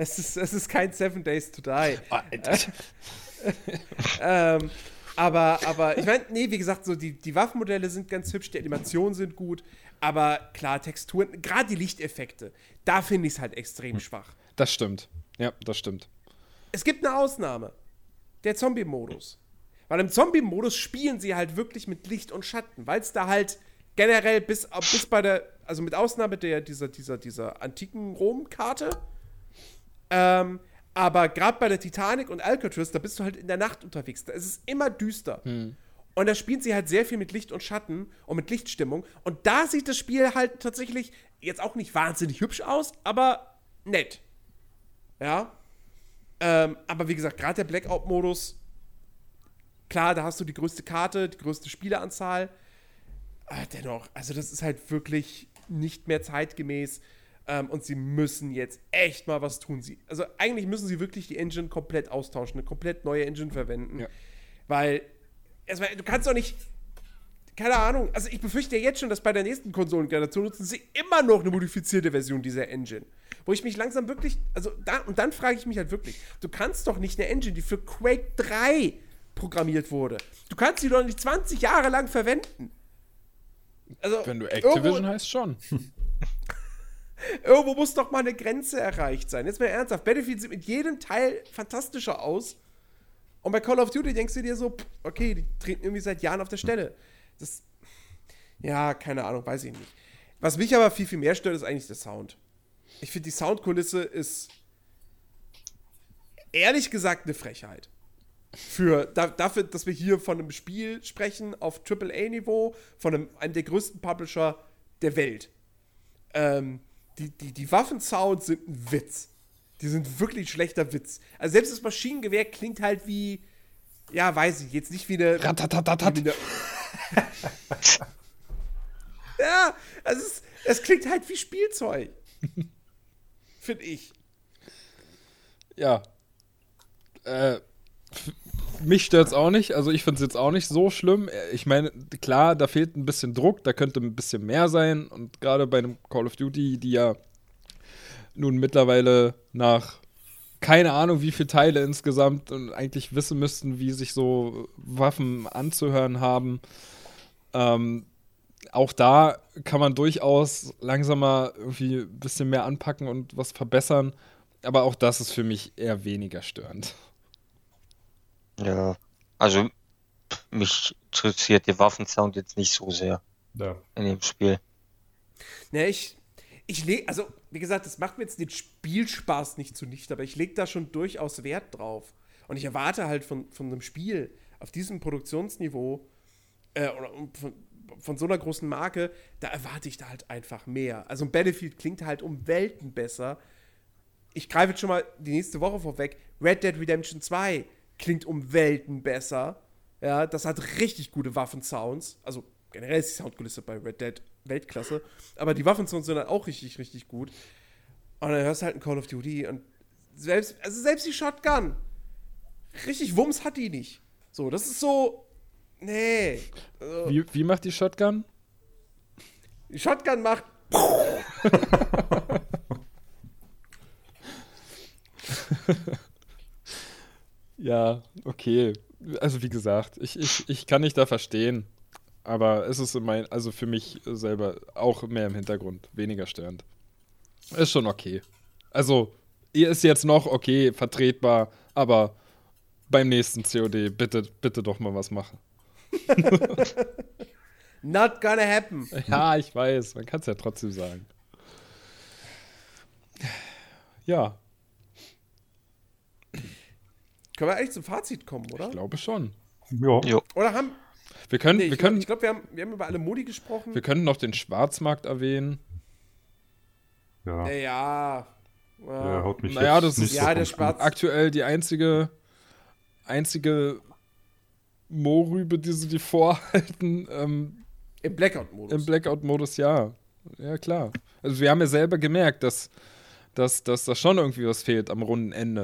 Es ist, es ist kein Seven Days to Die. Ah, [laughs] ähm, aber, aber ich meine, nee, wie gesagt, so die, die Waffenmodelle sind ganz hübsch, die Animationen sind gut, aber klar, Texturen, gerade die Lichteffekte, da finde ich es halt extrem Hm. schwach. Das stimmt. Ja, das stimmt. Es gibt eine Ausnahme. Der Zombie-Modus. Weil im Zombie-Modus spielen sie halt wirklich mit Licht und Schatten, weil es da halt generell bis, bis bei der, also mit Ausnahme der, dieser, dieser, dieser antiken Rom-Karte, ähm, aber gerade bei der Titanic und Alcatraz, da bist du halt in der Nacht unterwegs. Da ist es immer düster. Und da spielen sie halt sehr viel mit Licht und Schatten und mit Lichtstimmung. Und da sieht das Spiel halt tatsächlich jetzt auch nicht wahnsinnig hübsch aus, aber nett. Ja. Ähm, aber wie gesagt, gerade der Blackout-Modus, klar, da hast du die größte Karte, die größte Spieleranzahl. Aber dennoch, also das ist halt wirklich nicht mehr zeitgemäß. Ähm, und sie müssen jetzt echt mal was tun. Sie, also eigentlich müssen sie wirklich die Engine komplett austauschen, eine komplett neue Engine verwenden. Ja. Weil, erstmal, du kannst doch nicht. Keine Ahnung, also ich befürchte ja jetzt schon, dass bei der nächsten Konsolengeneration nutzen sie immer noch eine modifizierte Version dieser Engine. Wo ich mich langsam wirklich, also da, und dann frage ich mich halt wirklich, du kannst doch nicht eine Engine, die für Quake 3 programmiert wurde, du kannst die doch nicht 20 Jahre lang verwenden. Also, Wenn du irgendwo- Activision heißt, schon. [laughs] Irgendwo muss doch mal eine Grenze erreicht sein. Jetzt mal ernsthaft. Battlefield sieht mit jedem Teil fantastischer aus. Und bei Call of Duty denkst du dir so, okay, die treten irgendwie seit Jahren auf der Stelle. Das. Ja, keine Ahnung, weiß ich nicht. Was mich aber viel, viel mehr stört, ist eigentlich der Sound. Ich finde, die Soundkulisse ist ehrlich gesagt eine Frechheit. Für, da, dafür, dass wir hier von einem Spiel sprechen auf AAA-Niveau, von einem, einem der größten Publisher der Welt. Ähm, die, die, die Waffensounds sind ein Witz. Die sind wirklich schlechter Witz. Also selbst das Maschinengewehr klingt halt wie, ja, weiß ich, jetzt nicht wie eine. Ratatatatat. Wie eine [laughs] ja, also es, es klingt halt wie Spielzeug. [laughs] Finde ich. Ja. Äh, mich stört's auch nicht. Also ich finde es jetzt auch nicht so schlimm. Ich meine, klar, da fehlt ein bisschen Druck, da könnte ein bisschen mehr sein. Und gerade bei einem Call of Duty, die ja nun mittlerweile nach keine Ahnung, wie viele Teile insgesamt und eigentlich wissen müssten, wie sich so Waffen anzuhören haben. Ähm, auch da kann man durchaus langsamer irgendwie ein bisschen mehr anpacken und was verbessern. Aber auch das ist für mich eher weniger störend. Ja. Also, mich interessiert der Waffensound jetzt nicht so sehr Ja. in dem Spiel. Ne, ich, ich lege, also, wie gesagt, das macht mir jetzt den Spielspaß nicht zunichte, aber ich lege da schon durchaus Wert drauf. Und ich erwarte halt von, von einem Spiel auf diesem Produktionsniveau äh, oder von, von so einer großen Marke, da erwarte ich da halt einfach mehr. Also ein Battlefield klingt halt um Welten besser. Ich greife jetzt schon mal die nächste Woche vorweg. Red Dead Redemption 2 klingt um Welten besser. Ja, das hat richtig gute Waffensounds. Also generell ist die Soundkulisse bei Red Dead Weltklasse. Aber die Waffensounds sind halt auch richtig, richtig gut. Und dann hörst du halt ein Call of Duty und selbst, also selbst die Shotgun, richtig Wumms hat die nicht. So, das ist so. Nee. Also, Wie, wie macht die Shotgun? die Shotgun macht. [laughs] [laughs] Ja, okay. Also wie gesagt, ich, ich, ich kann nicht da verstehen. Aber es ist mein, also für mich selber auch mehr im Hintergrund, weniger störend. Ist schon okay. Also, ihr ist jetzt noch okay, vertretbar, aber beim nächsten COD bitte, bitte doch mal was machen. [laughs] Not gonna happen. Ja, ich weiß, man kann es ja trotzdem sagen. Ja, Können wir eigentlich zum Fazit kommen, oder? ich glaube schon. Ja. Jo. Oder haben. Wir können, Nee, wir ich glaube, können, glaub, wir, haben, wir haben über alle Modi gesprochen. wir können noch den Schwarzmarkt erwähnen. Ja. Äh, ja. Ja. haut mich Naja, das nicht ist- Ja, der Schwarz- aktuell die einzige, einzige Mohrrübe, die sie dir vorhalten, ähm, Im Blackout-Modus. im Blackout-Modus, ja. Ja, klar. Also wir haben ja selber gemerkt, dass, dass, dass da schon irgendwie was fehlt am runden Ende.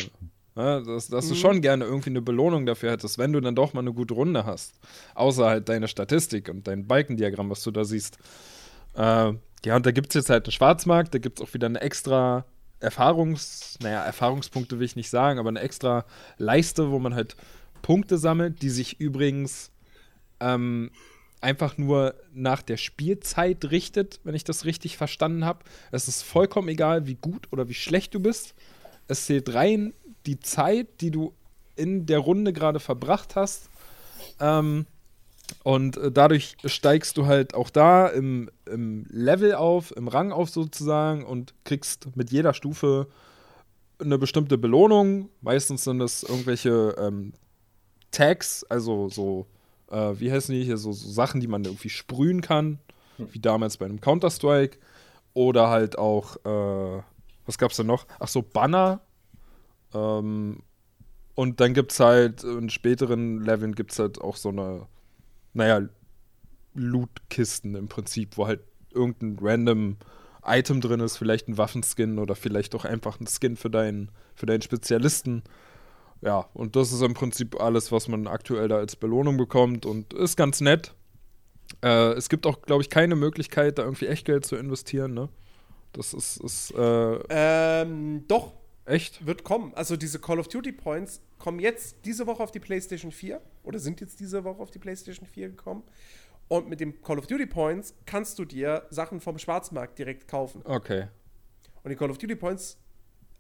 Ja, dass dass du Mhm. schon gerne irgendwie eine Belohnung dafür hättest, wenn du dann doch mal eine gute Runde hast. Außer halt deine Statistik und dein Balkendiagramm, was du da siehst. Äh, ja, und da gibt es jetzt halt einen Schwarzmarkt, da gibt es auch wieder eine extra Erfahrungs-, naja, Erfahrungspunkte will ich nicht sagen, aber eine extra Leiste, wo man halt Punkte sammelt, die sich übrigens ähm, einfach nur nach der Spielzeit richtet, wenn ich das richtig verstanden habe. Es ist vollkommen egal, wie gut oder wie schlecht du bist. Es zählt rein die Zeit, die du in der Runde gerade verbracht hast. Ähm, und äh, dadurch steigst du halt auch da im, im Level auf, im Rang auf sozusagen und kriegst mit jeder Stufe eine bestimmte Belohnung. Meistens sind es irgendwelche ähm, Tags, also so, äh, wie heißen die hier, so, so Sachen, die man irgendwie sprühen kann, wie damals bei einem Counter-Strike. Oder halt auch, äh, was gab's denn noch? Ach so, Banner. Ähm, und dann gibt's halt in späteren Leveln gibt's halt auch so eine, naja, Loot-Kisten im Prinzip, wo halt irgendein random Item drin ist, vielleicht ein Waffenskin oder vielleicht auch einfach ein Skin für deinen, für deinen Spezialisten. Ja, und das ist im Prinzip alles, was man aktuell da als Belohnung bekommt und ist ganz nett. Äh, es gibt auch, glaube ich, keine Möglichkeit, da irgendwie Echtgeld zu investieren, ne? Das ist, ist äh, ähm, doch, echt. wird kommen. Also diese Call of Duty Points kommen jetzt diese Woche auf die PlayStation 4 oder sind jetzt diese Woche auf die PlayStation 4 gekommen. Und mit dem Call of Duty Points kannst du dir Sachen vom Schwarzmarkt direkt kaufen. Okay. Und die Call of Duty Points,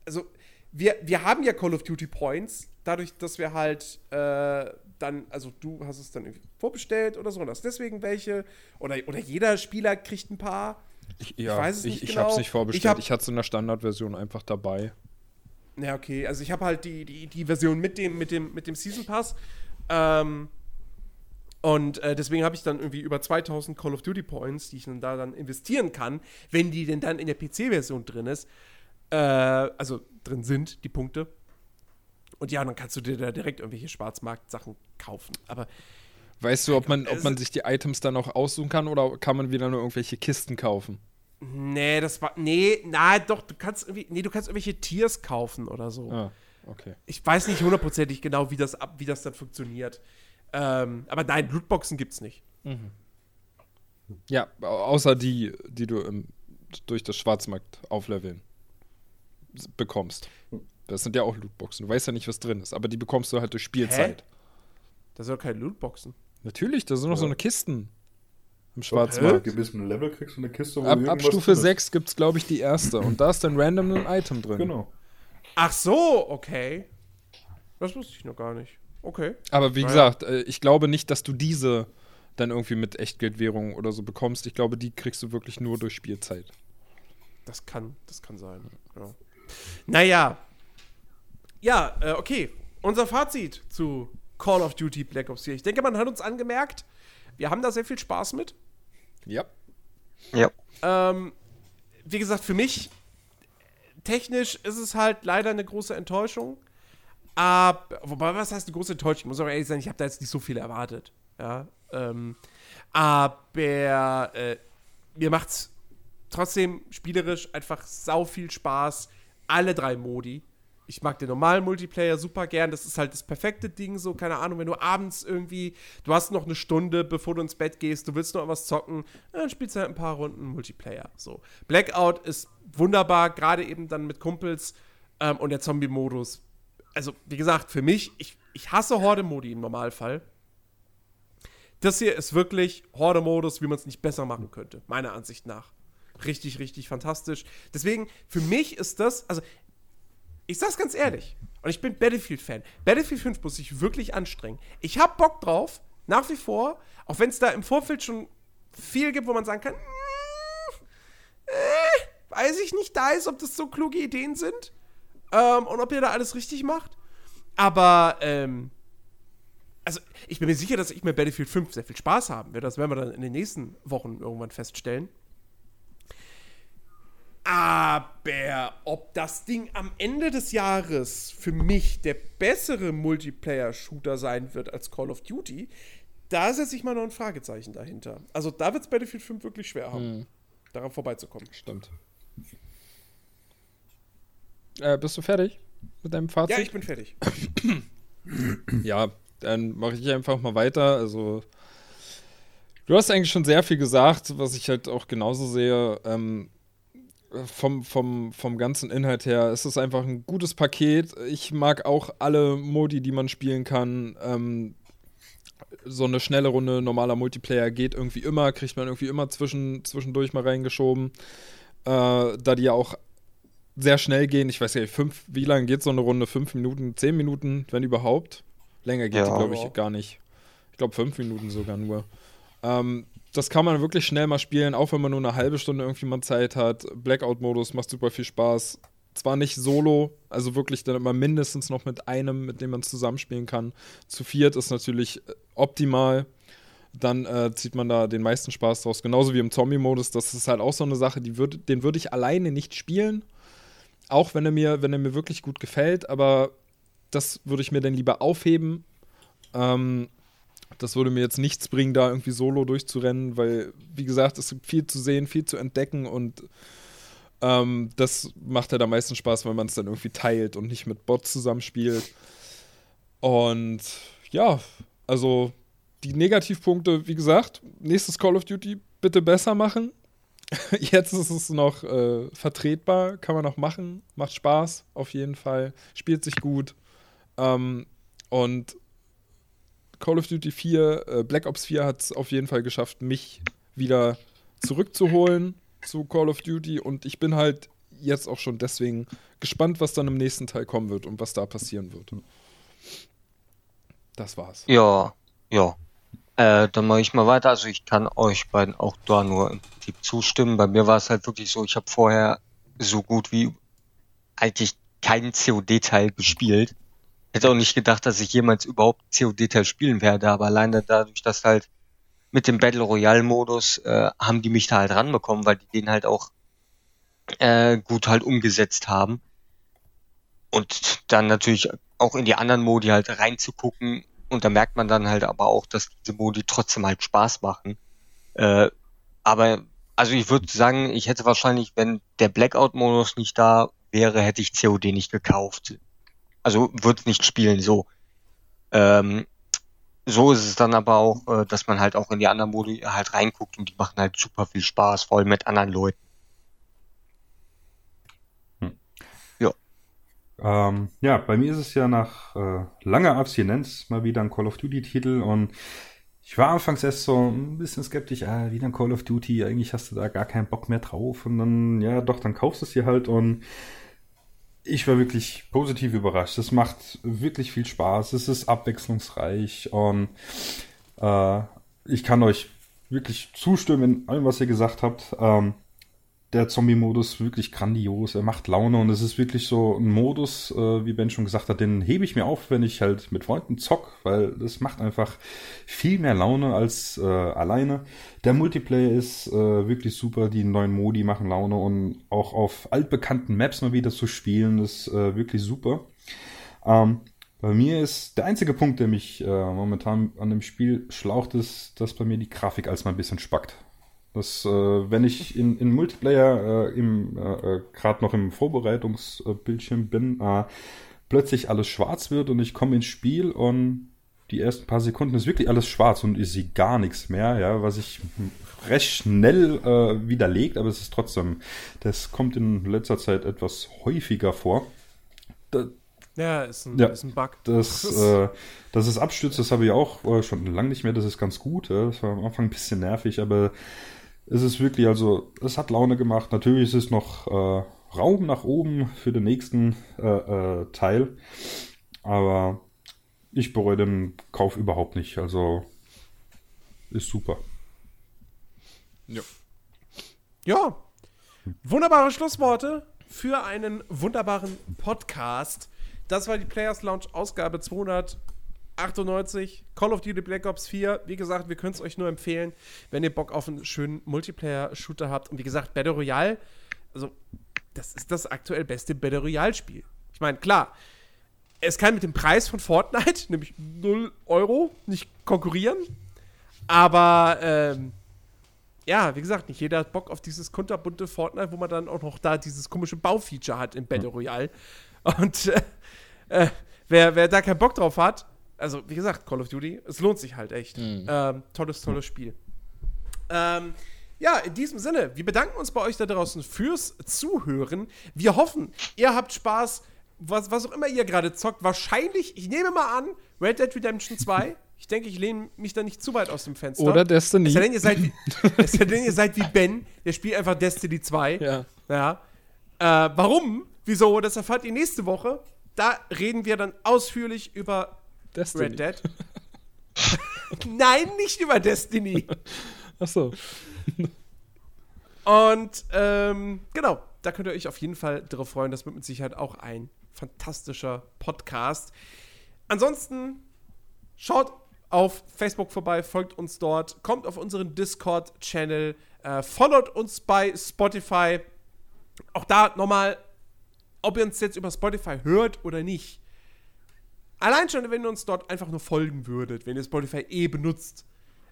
also wir, wir haben ja Call of Duty Points, dadurch, dass wir halt äh, dann, also du hast es dann irgendwie vorbestellt oder so und hast deswegen welche. Oder, oder jeder Spieler kriegt ein paar. Ich, ja, weiß es ich, nicht ich genau. hab's nicht Ich vorbestellt. hab- Ich, hatte es in der Standardversion einfach dabei. Ja, okay. Also ich habe halt die, die, die Version mit dem, mit dem, mit dem Season Pass. Ähm, und äh, deswegen habe ich dann irgendwie über 2000 Call of Duty Points, die ich dann da dann investieren kann, wenn die denn dann in der PC-Version drin ist. Äh, also drin sind, die Punkte. Und ja, dann kannst du dir da direkt irgendwelche Schwarzmarkt-Sachen kaufen. Aber Weißt du, ob man, ob Es- man sich die Items dann auch aussuchen kann oder kann man wieder nur irgendwelche Kisten kaufen? Nee, das war. Nee, na doch, du kannst irgendwie. Nee, du kannst irgendwelche Tiers kaufen oder so. Ah, okay. Ich weiß nicht hundertprozentig genau, wie das, ab, wie das dann funktioniert. Ähm, aber nein, Lootboxen gibt's nicht. Ja, au- außer die, die du im, durch das Schwarzmarkt aufleveln bekommst. Das sind ja auch Lootboxen. Du weißt ja nicht, was drin ist, aber die bekommst du halt durch Spielzeit. Das sind doch keine Lootboxen. Natürlich, da sind noch Ja. so eine Kisten im Ab Schwarzmarkt. gewissen Level kriegst du eine Kiste, wo Ab, ab Stufe drin ist. 6 gibt es, glaube ich, die erste. Und da ist dann random ein Item drin. Genau. Ach so, okay. Das wusste ich noch gar nicht. Okay. Aber wie Naja. gesagt, äh, ich glaube nicht, dass du diese dann irgendwie mit Echtgeldwährung oder so bekommst. Ich glaube, die kriegst du wirklich nur durch Spielzeit. Das kann, das kann sein. Ja. Naja. Ja, äh, okay. Unser Fazit zu Call of Duty Black Ops 4. Ich denke, man hat uns angemerkt, wir haben da sehr viel Spaß mit. Ja. Ja. Ähm, wie gesagt, für mich, technisch ist es halt leider eine große Enttäuschung. ab, wobei, was heißt eine große Enttäuschung? Ich muss auch ehrlich sein, ich habe da jetzt nicht so viel erwartet. Ja, ähm, aber äh, mir macht's trotzdem spielerisch einfach sau viel Spaß. Alle drei Modi. Ich mag den normalen Multiplayer super gern. Das ist halt das perfekte Ding, so, keine Ahnung, wenn du abends irgendwie, du hast noch eine Stunde, bevor du ins Bett gehst, du willst noch was zocken, dann spielst du halt ein paar Runden Multiplayer. So. Blackout ist wunderbar, gerade eben dann mit Kumpels ähm, und der Zombie-Modus. Also, wie gesagt, für mich, ich, ich hasse Horde-Modi im Normalfall. Das hier ist wirklich Horde-Modus, wie man es nicht besser machen könnte, meiner Ansicht nach. Richtig, richtig fantastisch. Deswegen, für mich ist das, also ich sag's ganz ehrlich, und ich bin Battlefield-Fan. Battlefield 5 muss sich wirklich anstrengen. Ich hab Bock drauf, nach wie vor, auch wenn es da im Vorfeld schon viel gibt, wo man sagen kann, mm, äh, weiß ich nicht, da ist, ob das so kluge Ideen sind ähm, und ob ihr da alles richtig macht. Aber, ähm, also ich bin mir sicher, dass ich mit Battlefield 5 sehr viel Spaß haben werde. Das werden wir dann in den nächsten Wochen irgendwann feststellen. Aber ob das Ding am Ende des Jahres für mich der bessere Multiplayer-Shooter sein wird als Call of Duty, da setze ich mal noch ein Fragezeichen dahinter. Also da wird es Battlefield 5 wirklich schwer haben, hm. daran vorbeizukommen. Stimmt. Äh, bist du fertig mit deinem Fazit? Ja, ich bin fertig. [clears throat] ja, dann mache ich einfach mal weiter. Also Du hast eigentlich schon sehr viel gesagt, was ich halt auch genauso sehe. Ähm, vom, vom, vom ganzen Inhalt her ist es einfach ein gutes Paket. Ich mag auch alle Modi, die man spielen kann. Ähm, so eine schnelle Runde normaler Multiplayer geht irgendwie immer, kriegt man irgendwie immer zwischen, zwischendurch mal reingeschoben. Äh, da die ja auch sehr schnell gehen. Ich weiß ja nicht, fünf, wie lange geht so eine Runde? Fünf Minuten, zehn Minuten, wenn überhaupt. Länger geht ja, die, glaube ich, gar nicht. Ich glaube, fünf Minuten sogar nur. Ähm, das kann man wirklich schnell mal spielen, auch wenn man nur eine halbe Stunde irgendwie mal Zeit hat. Blackout-Modus macht super viel Spaß. Zwar nicht solo, also wirklich dann immer mindestens noch mit einem, mit dem man zusammenspielen kann. Zu viert ist natürlich äh, optimal. Dann äh, zieht man da den meisten Spaß draus. Genauso wie im Zombie-Modus. Das ist halt auch so eine Sache, die würd, den würde ich alleine nicht spielen. Auch wenn er mir, wenn er mir wirklich gut gefällt, aber das würde ich mir dann lieber aufheben. Ähm, das würde mir jetzt nichts bringen, da irgendwie solo durchzurennen, weil, wie gesagt, es gibt viel zu sehen, viel zu entdecken und ähm, das macht halt am meisten Spaß, wenn man es dann irgendwie teilt und nicht mit Bots zusammenspielt. Und ja, also die Negativpunkte, wie gesagt, nächstes Call of Duty bitte besser machen. [laughs] Jetzt ist es noch äh, vertretbar, kann man noch machen, macht Spaß auf jeden Fall, spielt sich gut. Ähm, und Call of Duty 4, äh, Black Ops 4 hat es auf jeden Fall geschafft, mich wieder zurückzuholen zu Call of Duty und ich bin halt jetzt auch schon deswegen gespannt, was dann im nächsten Teil kommen wird und was da passieren wird. Das war's. Ja, ja. Äh, dann mache ich mal weiter. Also ich kann euch beiden auch da nur im Prinzip zustimmen. Bei mir war es halt wirklich so, ich habe vorher so gut wie eigentlich keinen COD-Teil gespielt hätte auch nicht gedacht, dass ich jemals überhaupt COD-Teil spielen werde, aber alleine dadurch, dass halt mit dem Battle Royale-Modus äh, haben die mich da halt ranbekommen, weil die den halt auch äh, gut halt umgesetzt haben. Und dann natürlich auch in die anderen Modi halt reinzugucken. Und da merkt man dann halt aber auch, dass diese Modi trotzdem halt Spaß machen. Äh, aber also ich würde sagen, ich hätte wahrscheinlich, wenn der Blackout-Modus nicht da wäre, hätte ich COD nicht gekauft. Also wird nicht spielen, so. Ähm, so ist es dann aber auch, äh, dass man halt auch in die anderen Modi halt reinguckt und die machen halt super viel Spaß, voll mit anderen Leuten. Hm. Ja. Ähm, ja, bei mir ist es ja nach äh, langer Abstinenz mal wieder ein Call of Duty-Titel und ich war anfangs erst so ein bisschen skeptisch, ah, wieder ein Call of Duty, eigentlich hast du da gar keinen Bock mehr drauf und dann, ja doch, dann kaufst du es dir halt und ich war wirklich positiv überrascht. Es macht wirklich viel Spaß. Es ist abwechslungsreich und äh, ich kann euch wirklich zustimmen in allem, was ihr gesagt habt. Ähm, der Zombie-Modus wirklich grandios. Er macht Laune und es ist wirklich so ein Modus, äh, wie Ben schon gesagt hat, den hebe ich mir auf, wenn ich halt mit Freunden zock, weil das macht einfach viel mehr Laune als äh, alleine. Der Multiplayer ist äh, wirklich super, die neuen Modi machen Laune und auch auf altbekannten Maps mal wieder zu spielen, ist äh, wirklich super. Ähm, Bei mir ist der einzige Punkt, der mich äh, momentan an dem Spiel schlaucht, ist, dass bei mir die Grafik als mal ein bisschen spackt. Dass, äh, wenn ich in, in Multiplayer äh, im äh, gerade noch im Vorbereitungsbildschirm bin, äh, plötzlich alles schwarz wird und ich komme ins Spiel und die ersten paar Sekunden ist wirklich alles schwarz und ich sehe gar nichts mehr, ja, was ich recht schnell äh, widerlegt, aber es ist trotzdem, das kommt in letzter Zeit etwas häufiger vor. Da, ja, ist ein, ja, ist ein Bug. Das, äh, dass es abstürzt, das habe ich auch äh, schon lange nicht mehr, das ist ganz gut. Ja. Das war am Anfang ein bisschen nervig, aber es ist wirklich, also, es hat Laune gemacht. Natürlich ist es noch äh, Raum nach oben für den nächsten äh, äh, Teil, aber ich bereue den Kauf überhaupt nicht. Also, ist super. Ja. Ja. Wunderbare Schlussworte für einen wunderbaren Podcast. Das war die Players Lounge Ausgabe 298. Call of Duty Black Ops 4. Wie gesagt, wir können es euch nur empfehlen, wenn ihr Bock auf einen schönen Multiplayer-Shooter habt. Und wie gesagt, Battle Royale, also, das ist das aktuell beste Battle Royale-Spiel. Ich meine, klar, es kann mit dem Preis von Fortnite, [laughs] nämlich 0 Euro, nicht konkurrieren. Aber, ähm, ja, wie gesagt, nicht jeder hat Bock auf dieses kunterbunte Fortnite, wo man dann auch noch da dieses komische Baufeature hat im Battle Royale. Und äh, äh, wer, wer da keinen Bock drauf hat, also wie gesagt, Call of Duty, es lohnt sich halt echt. Mhm. Ähm, tolles, tolles Spiel. Ähm, ja, in diesem Sinne, wir bedanken uns bei euch da draußen fürs Zuhören. Wir hoffen, ihr habt Spaß, was, was auch immer ihr gerade zockt. Wahrscheinlich, ich nehme mal an, Red Dead Redemption 2. [laughs] Ich denke, ich lehne mich da nicht zu weit aus dem Fenster. Oder Destiny. Es sei denn, ihr seid wie, [laughs] es sei denn, ihr seid wie Ben, der spielt einfach Destiny 2. Ja. ja. Äh, warum? Wieso? Das erfahrt ihr nächste Woche. Da reden wir dann ausführlich über Destiny. Red Dead. [laughs] Nein, nicht über Destiny. Ach so. Und ähm, genau, da könnt ihr euch auf jeden Fall darauf freuen. Das wird mit Sicherheit auch ein fantastischer Podcast. Ansonsten schaut auf Facebook vorbei, folgt uns dort, kommt auf unseren Discord-Channel, äh, followt uns bei Spotify. Auch da nochmal, ob ihr uns jetzt über Spotify hört oder nicht. Allein schon, wenn ihr uns dort einfach nur folgen würdet, wenn ihr Spotify eh benutzt,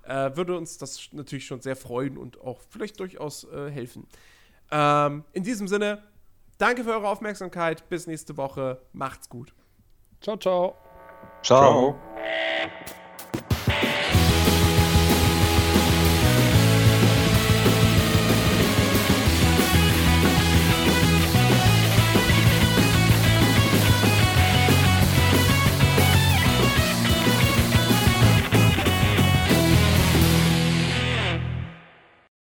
äh, würde uns das natürlich schon sehr freuen und auch vielleicht durchaus äh, helfen. Ähm, in diesem Sinne, danke für eure Aufmerksamkeit. Bis nächste Woche. Macht's gut. Ciao, ciao. Ciao. ciao.